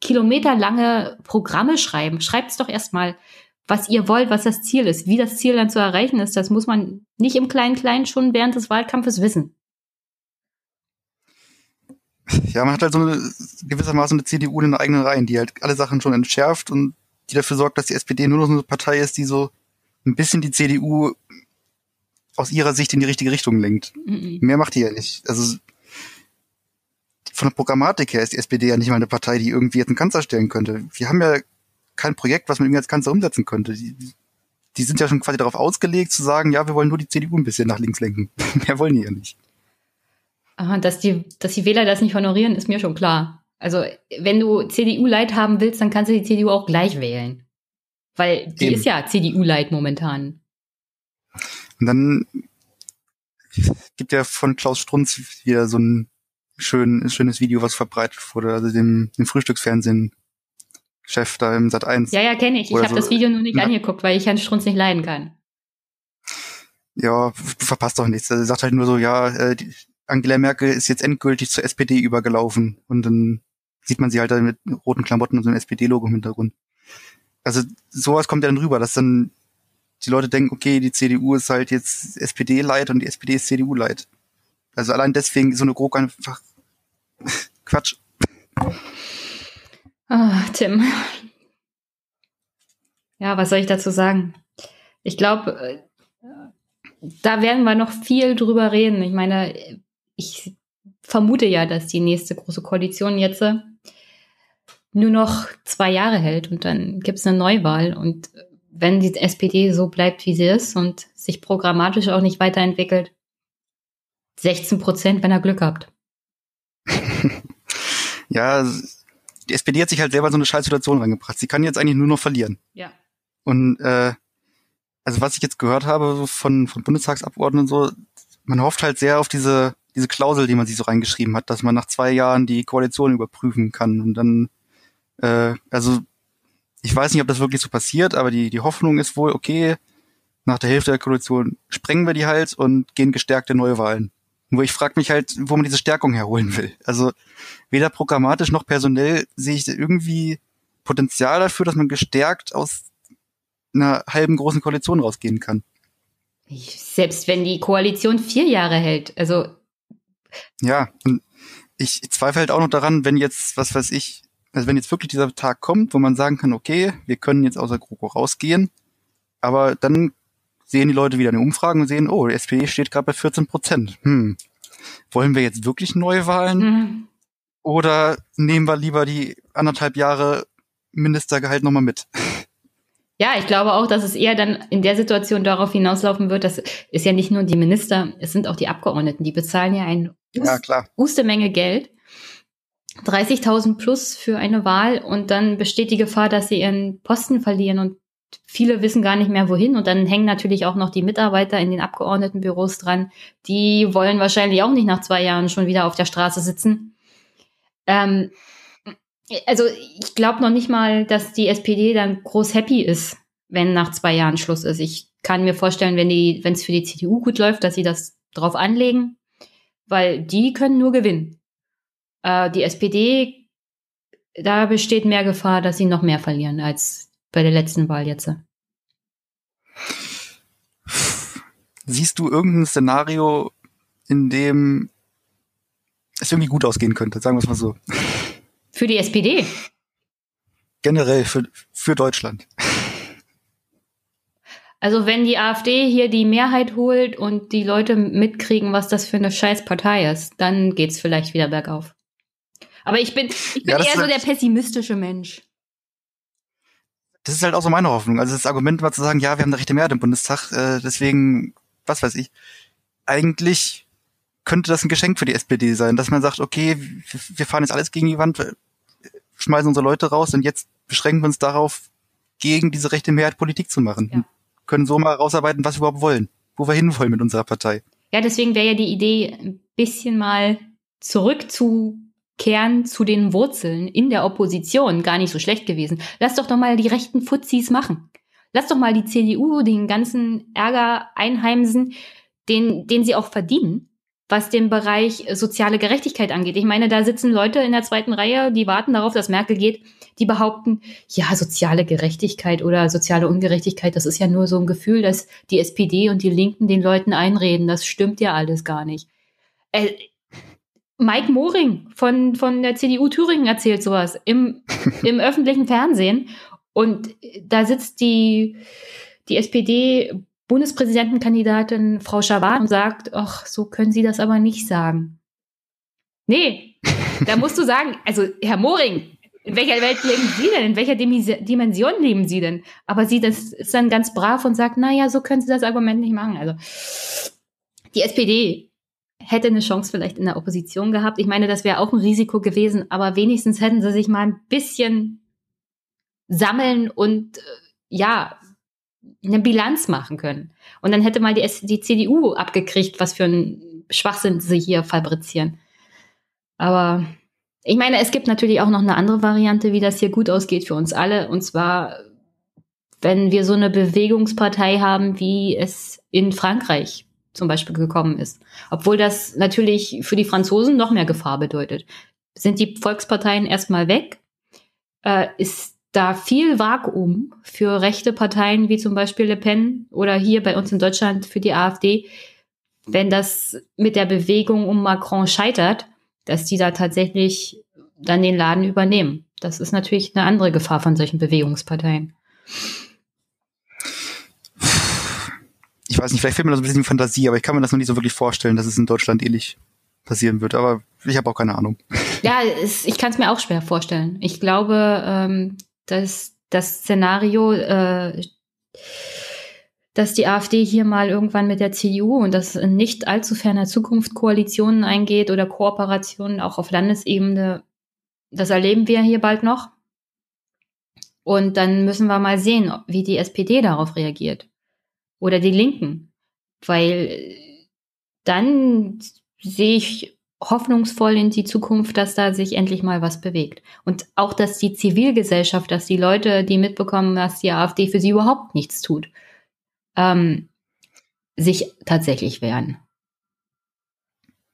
kilometerlange Programme schreiben. Schreibt es doch erstmal, was ihr wollt, was das Ziel ist. Wie das Ziel dann zu erreichen ist, das muss man nicht im Kleinen-Kleinen schon während des Wahlkampfes wissen *laughs* ja, man hat halt so eine gewissermaßen eine CDU in den eigenen Reihen, die halt alle Sachen schon entschärft und die dafür sorgt, dass die SPD nur noch so eine Partei ist, die so ein bisschen die CDU aus ihrer Sicht in die richtige Richtung lenkt. Mhm. Mehr macht die ja nicht. Also von der Programmatik her ist die SPD ja nicht mal eine Partei, die irgendwie jetzt einen Kanzler stellen könnte. Wir haben ja kein Projekt, was man irgendwie als Kanzler umsetzen könnte. Die, die sind ja schon quasi darauf ausgelegt zu sagen, ja, wir wollen nur die CDU ein bisschen nach links lenken. *laughs* Mehr wollen die ja nicht. Dass die, dass die Wähler das nicht honorieren, ist mir schon klar. Also, wenn du CDU-Leit haben willst, dann kannst du die CDU auch gleich wählen. Weil die Eben. ist ja CDU-Leit momentan. Und dann gibt ja von Klaus Strunz wieder so ein schön, schönes Video, was verbreitet wurde, also dem, dem Frühstücksfernsehen Chef da im Sat 1. Ja, ja, kenne ich. Ich habe so. das Video nur nicht ja. angeguckt, weil ich Herrn Strunz nicht leiden kann. Ja, verpasst doch nichts. Er sagt halt nur so, ja, äh, die, Angela Merkel ist jetzt endgültig zur SPD übergelaufen und dann sieht man sie halt da mit roten Klamotten und so einem SPD-Logo im Hintergrund. Also sowas kommt ja dann rüber, dass dann die Leute denken, okay, die CDU ist halt jetzt SPD-Leit und die SPD ist CDU-Leit. Also allein deswegen so eine GroKo einfach *laughs* Quatsch. Ah, Tim. Ja, was soll ich dazu sagen? Ich glaube, da werden wir noch viel drüber reden. Ich meine, ich vermute ja, dass die nächste große Koalition jetzt äh, nur noch zwei Jahre hält und dann gibt es eine Neuwahl. Und wenn die SPD so bleibt, wie sie ist und sich programmatisch auch nicht weiterentwickelt, 16 Prozent, wenn er Glück habt. *laughs* ja, die SPD hat sich halt selber so eine Scheißsituation reingebracht. Sie kann jetzt eigentlich nur noch verlieren. Ja. Und äh, also was ich jetzt gehört habe von, von Bundestagsabgeordneten so, man hofft halt sehr auf diese diese Klausel, die man sich so reingeschrieben hat, dass man nach zwei Jahren die Koalition überprüfen kann und dann, äh, also ich weiß nicht, ob das wirklich so passiert, aber die, die Hoffnung ist wohl, okay, nach der Hälfte der Koalition sprengen wir die halt und gehen gestärkte Neuwahlen. Nur ich frage mich halt, wo man diese Stärkung herholen will. Also weder programmatisch noch personell sehe ich irgendwie Potenzial dafür, dass man gestärkt aus einer halben großen Koalition rausgehen kann. Selbst wenn die Koalition vier Jahre hält, also ja, und ich zweifle halt auch noch daran, wenn jetzt, was weiß ich, also wenn jetzt wirklich dieser Tag kommt, wo man sagen kann, okay, wir können jetzt aus der GroKo rausgehen, aber dann sehen die Leute wieder eine Umfrage und sehen, oh, die SPD steht gerade bei 14 Prozent. Hm. Wollen wir jetzt wirklich Neuwahlen? Mhm. Oder nehmen wir lieber die anderthalb Jahre Ministergehalt nochmal mit. Ja, ich glaube auch, dass es eher dann in der Situation darauf hinauslaufen wird, dass es ja nicht nur die Minister, es sind auch die Abgeordneten, die bezahlen ja eine ja, klar. Menge Geld. 30.000 plus für eine Wahl und dann besteht die Gefahr, dass sie ihren Posten verlieren und viele wissen gar nicht mehr wohin und dann hängen natürlich auch noch die Mitarbeiter in den Abgeordnetenbüros dran. Die wollen wahrscheinlich auch nicht nach zwei Jahren schon wieder auf der Straße sitzen. Ähm, also ich glaube noch nicht mal, dass die SPD dann groß happy ist, wenn nach zwei Jahren Schluss ist. Ich kann mir vorstellen, wenn die, wenn es für die CDU gut läuft, dass sie das drauf anlegen, weil die können nur gewinnen. Äh, die SPD, da besteht mehr Gefahr, dass sie noch mehr verlieren als bei der letzten Wahl jetzt. Siehst du irgendein Szenario, in dem es irgendwie gut ausgehen könnte, sagen wir es mal so? Für die SPD? Generell für, für Deutschland. Also wenn die AfD hier die Mehrheit holt und die Leute mitkriegen, was das für eine Scheißpartei ist, dann geht's vielleicht wieder bergauf. Aber ich bin, ich bin ja, eher so der pessimistische Mensch. Das ist halt auch so meine Hoffnung. Also das Argument war zu sagen, ja, wir haben eine rechte Mehrheit im Bundestag, äh, deswegen, was weiß ich. Eigentlich könnte das ein Geschenk für die SPD sein, dass man sagt, okay, wir fahren jetzt alles gegen die Wand, schmeißen unsere Leute raus und jetzt beschränken wir uns darauf, gegen diese rechte Mehrheit Politik zu machen. Ja. Können so mal rausarbeiten, was wir überhaupt wollen, wo wir hinwollen mit unserer Partei. Ja, deswegen wäre ja die Idee, ein bisschen mal zurückzukehren zu den Wurzeln in der Opposition gar nicht so schlecht gewesen. Lass doch doch mal die rechten Fuzis machen. Lass doch mal die CDU den ganzen Ärger einheimsen, den, den sie auch verdienen was den Bereich soziale Gerechtigkeit angeht. Ich meine, da sitzen Leute in der zweiten Reihe, die warten darauf, dass Merkel geht, die behaupten, ja, soziale Gerechtigkeit oder soziale Ungerechtigkeit, das ist ja nur so ein Gefühl, dass die SPD und die Linken den Leuten einreden. Das stimmt ja alles gar nicht. Äh, Mike Moring von, von der CDU Thüringen erzählt sowas im, *laughs* im öffentlichen Fernsehen. Und da sitzt die, die SPD Bundespräsidentenkandidatin Frau Schawan und sagt, ach, so können Sie das aber nicht sagen. Nee, da musst du sagen, also Herr Moring, in welcher Welt leben Sie denn? In welcher Dimension leben Sie denn? Aber sie das ist dann ganz brav und sagt, na ja, so können Sie das Argument nicht machen. Also die SPD hätte eine Chance vielleicht in der Opposition gehabt. Ich meine, das wäre auch ein Risiko gewesen, aber wenigstens hätten sie sich mal ein bisschen sammeln und äh, ja, eine Bilanz machen können. Und dann hätte mal die, die CDU abgekriegt, was für ein Schwachsinn sie hier fabrizieren. Aber ich meine, es gibt natürlich auch noch eine andere Variante, wie das hier gut ausgeht für uns alle. Und zwar, wenn wir so eine Bewegungspartei haben, wie es in Frankreich zum Beispiel gekommen ist. Obwohl das natürlich für die Franzosen noch mehr Gefahr bedeutet. Sind die Volksparteien erstmal weg? Äh, ist da viel Vakuum für rechte Parteien wie zum Beispiel Le Pen oder hier bei uns in Deutschland für die AfD, wenn das mit der Bewegung um Macron scheitert, dass die da tatsächlich dann den Laden übernehmen. Das ist natürlich eine andere Gefahr von solchen Bewegungsparteien. Ich weiß nicht, vielleicht fehlt mir das ein bisschen Fantasie, aber ich kann mir das noch nicht so wirklich vorstellen, dass es in Deutschland ähnlich passieren wird. Aber ich habe auch keine Ahnung. Ja, es, ich kann es mir auch schwer vorstellen. Ich glaube, ähm, dass das Szenario, äh, dass die AfD hier mal irgendwann mit der CDU und das in nicht allzu ferner Zukunft Koalitionen eingeht oder Kooperationen auch auf Landesebene, das erleben wir hier bald noch. Und dann müssen wir mal sehen, wie die SPD darauf reagiert. Oder die Linken. Weil dann sehe ich hoffnungsvoll in die Zukunft, dass da sich endlich mal was bewegt. Und auch, dass die Zivilgesellschaft, dass die Leute, die mitbekommen, dass die AfD für sie überhaupt nichts tut, ähm, sich tatsächlich wehren.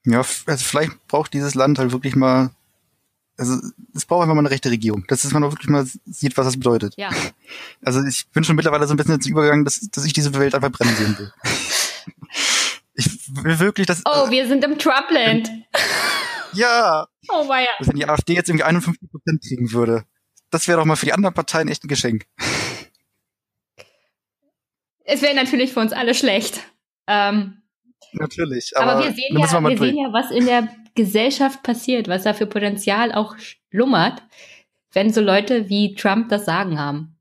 Ja, also vielleicht braucht dieses Land halt wirklich mal, also es braucht einfach mal eine rechte Regierung, dass man auch wirklich mal sieht, was das bedeutet. Ja. *laughs* Also ich bin schon mittlerweile so ein bisschen jetzt übergegangen, dass, dass ich diese Welt einfach brennen sehen will. *laughs* Ich will wirklich das. Oh, wir sind im Trumpland. *laughs* Ja. Oh weia. Wenn die AfD jetzt irgendwie 51 Prozent kriegen würde, das wäre doch mal für die anderen Parteien echt ein Geschenk. *laughs* Es wäre natürlich für uns alle schlecht. Ähm, natürlich. Aber, aber wir, sehen ja, wir, wir sehen ja, was in der Gesellschaft passiert, was da für Potenzial auch schlummert. wenn so Leute wie Trump das Sagen haben.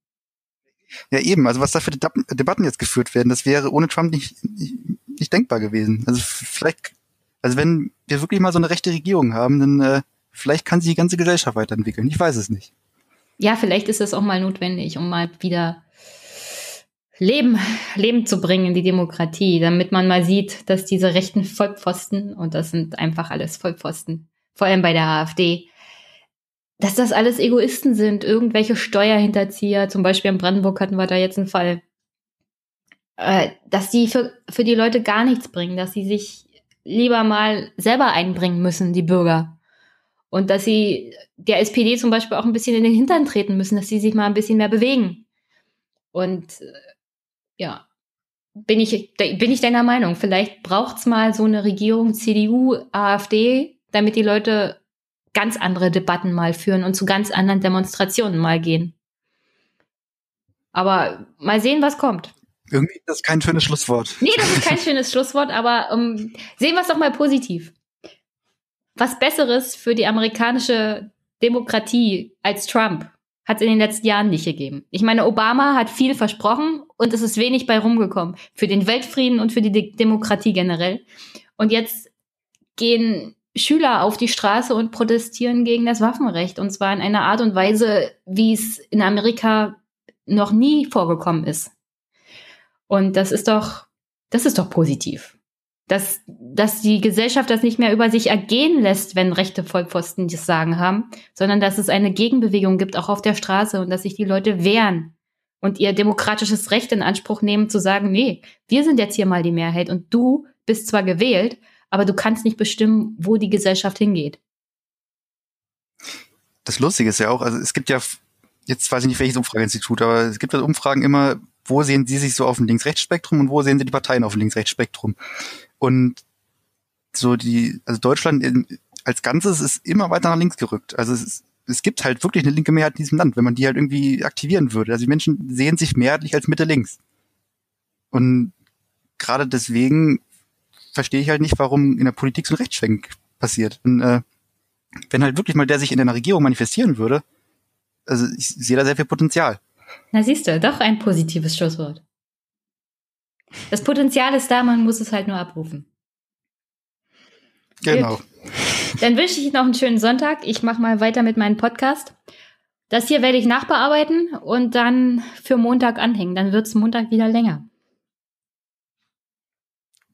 Ja, eben. Also was da für Debatten jetzt geführt werden, das wäre ohne Trump nicht, nicht, nicht denkbar gewesen. Also vielleicht, also wenn wir wirklich mal so eine rechte Regierung haben, dann äh, vielleicht kann sich die ganze Gesellschaft weiterentwickeln. Ich weiß es nicht. Ja, vielleicht ist es auch mal notwendig, um mal wieder Leben, Leben zu bringen in die Demokratie, damit man mal sieht, dass diese rechten Vollpfosten, und das sind einfach alles Vollpfosten, vor allem bei der AfD, dass das alles Egoisten sind, irgendwelche Steuerhinterzieher, zum Beispiel in Brandenburg hatten wir da jetzt einen Fall, äh, dass die für, für die Leute gar nichts bringen, dass sie sich lieber mal selber einbringen müssen, die Bürger. Und dass sie der SPD zum Beispiel auch ein bisschen in den Hintern treten müssen, dass sie sich mal ein bisschen mehr bewegen. Und äh, ja, bin ich, bin ich deiner Meinung. Vielleicht braucht's mal so eine Regierung CDU, AfD, damit die Leute ganz andere Debatten mal führen und zu ganz anderen Demonstrationen mal gehen. Aber mal sehen, was kommt. Irgendwie ist das kein schönes Schlusswort. Nee, das ist kein schönes Schlusswort, aber um, ähm, sehen wir es doch mal positiv. Was Besseres für die amerikanische Demokratie als Trump hat es in den letzten Jahren nicht gegeben. Ich meine, Obama hat viel versprochen und es ist wenig bei rumgekommen. Für den Weltfrieden und für die De Demokratie generell. Und jetzt gehen Schüler auf die Straße und protestieren gegen das Waffenrecht. Und zwar in einer Art und Weise, wie es in Amerika noch nie vorgekommen ist. Und das ist doch, das ist doch positiv dass, dass die Gesellschaft das nicht mehr über sich ergehen lässt, wenn rechte Vollpfosten das Sagen haben, sondern dass es eine Gegenbewegung gibt, auch auf der Straße und dass sich die Leute wehren und ihr demokratisches Recht in Anspruch nehmen, zu sagen, nee, wir sind jetzt hier mal die Mehrheit und du bist zwar gewählt, aber du kannst nicht bestimmen, wo die Gesellschaft hingeht. Das Lustige ist ja auch, also es gibt ja, jetzt weiß ich nicht, welches Umfrageinstitut, aber es gibt ja Umfragen immer, wo sehen Sie sich so auf dem Links-Rechts-Spektrum und wo sehen Sie die Parteien auf dem Links-Rechts-Spektrum? Und so die, also Deutschland in, als Ganzes ist immer weiter nach links gerückt. Also es, es gibt halt wirklich eine linke Mehrheit in diesem Land, wenn man die halt irgendwie aktivieren würde. Also die Menschen sehen sich mehrheitlich als Mitte links. Und gerade deswegen verstehe ich halt nicht, warum in der Politik so ein Rechtsschwenk passiert. Und, äh, wenn halt wirklich mal der sich in einer Regierung manifestieren würde, also ich sehe da sehr viel Potenzial. Na siehst du, doch ein positives Schlusswort. Das Potenzial ist da, man muss es halt nur abrufen. Genau. Gut. Dann wünsche ich noch einen schönen Sonntag. Ich mache mal weiter mit meinem Podcast. Das hier werde ich nachbearbeiten und dann für Montag anhängen. Dann wird es Montag wieder länger.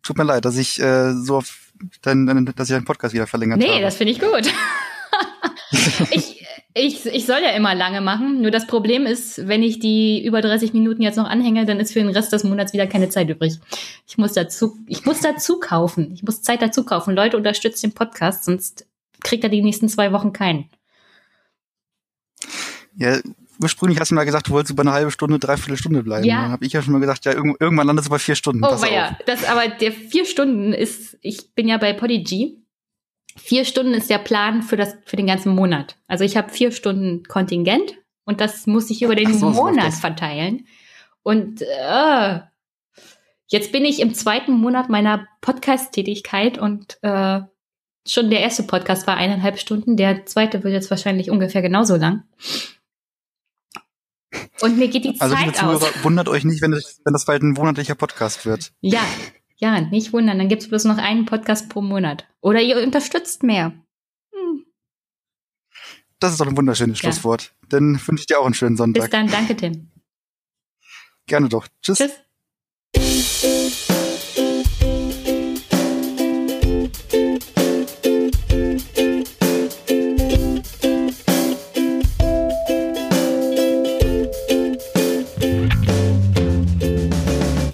Tut mir leid, dass ich äh, so auf dein, dass ich deinen Podcast wieder verlängert nee, habe. Nee, das finde ich gut. *laughs* ich, ich, ich soll ja immer lange machen. Nur das Problem ist, wenn ich die über 30 Minuten jetzt noch anhänge, dann ist für den Rest des Monats wieder keine Zeit übrig. Ich muss dazu, ich muss dazu kaufen. Ich muss Zeit dazu kaufen. Leute, unterstützt den Podcast, sonst kriegt er die nächsten zwei Wochen keinen. Ja, ursprünglich hast du mal gesagt, du wolltest über eine halbe Stunde, dreiviertel Stunde bleiben. Ja. Dann habe ich ja schon mal gesagt, ja, irgendwann landest du bei vier Stunden. Oh, ja, das, aber der vier Stunden ist, ich bin ja bei Podigy vier Stunden ist der Plan für, das, für den ganzen Monat. Also ich habe vier Stunden Kontingent und das muss ich über den so, Monat verteilen. Und äh, jetzt bin ich im zweiten Monat meiner Podcast-Tätigkeit und äh, schon der erste Podcast war eineinhalb Stunden, der zweite wird jetzt wahrscheinlich ungefähr genauso lang. Und mir geht die also, Zeit liebe Zuhörer, aus. Wundert euch nicht, wenn das, wenn das bald ein monatlicher Podcast wird. Ja, ja, nicht wundern, dann gibt's bloß noch einen Podcast pro Monat. Oder ihr unterstützt mehr. Hm. Das ist doch ein wunderschönes Schlusswort. Ja. Dann wünsche ich dir auch einen schönen Sonntag. Bis dann, danke Tim. Gerne doch. Tschüss. Tschüss.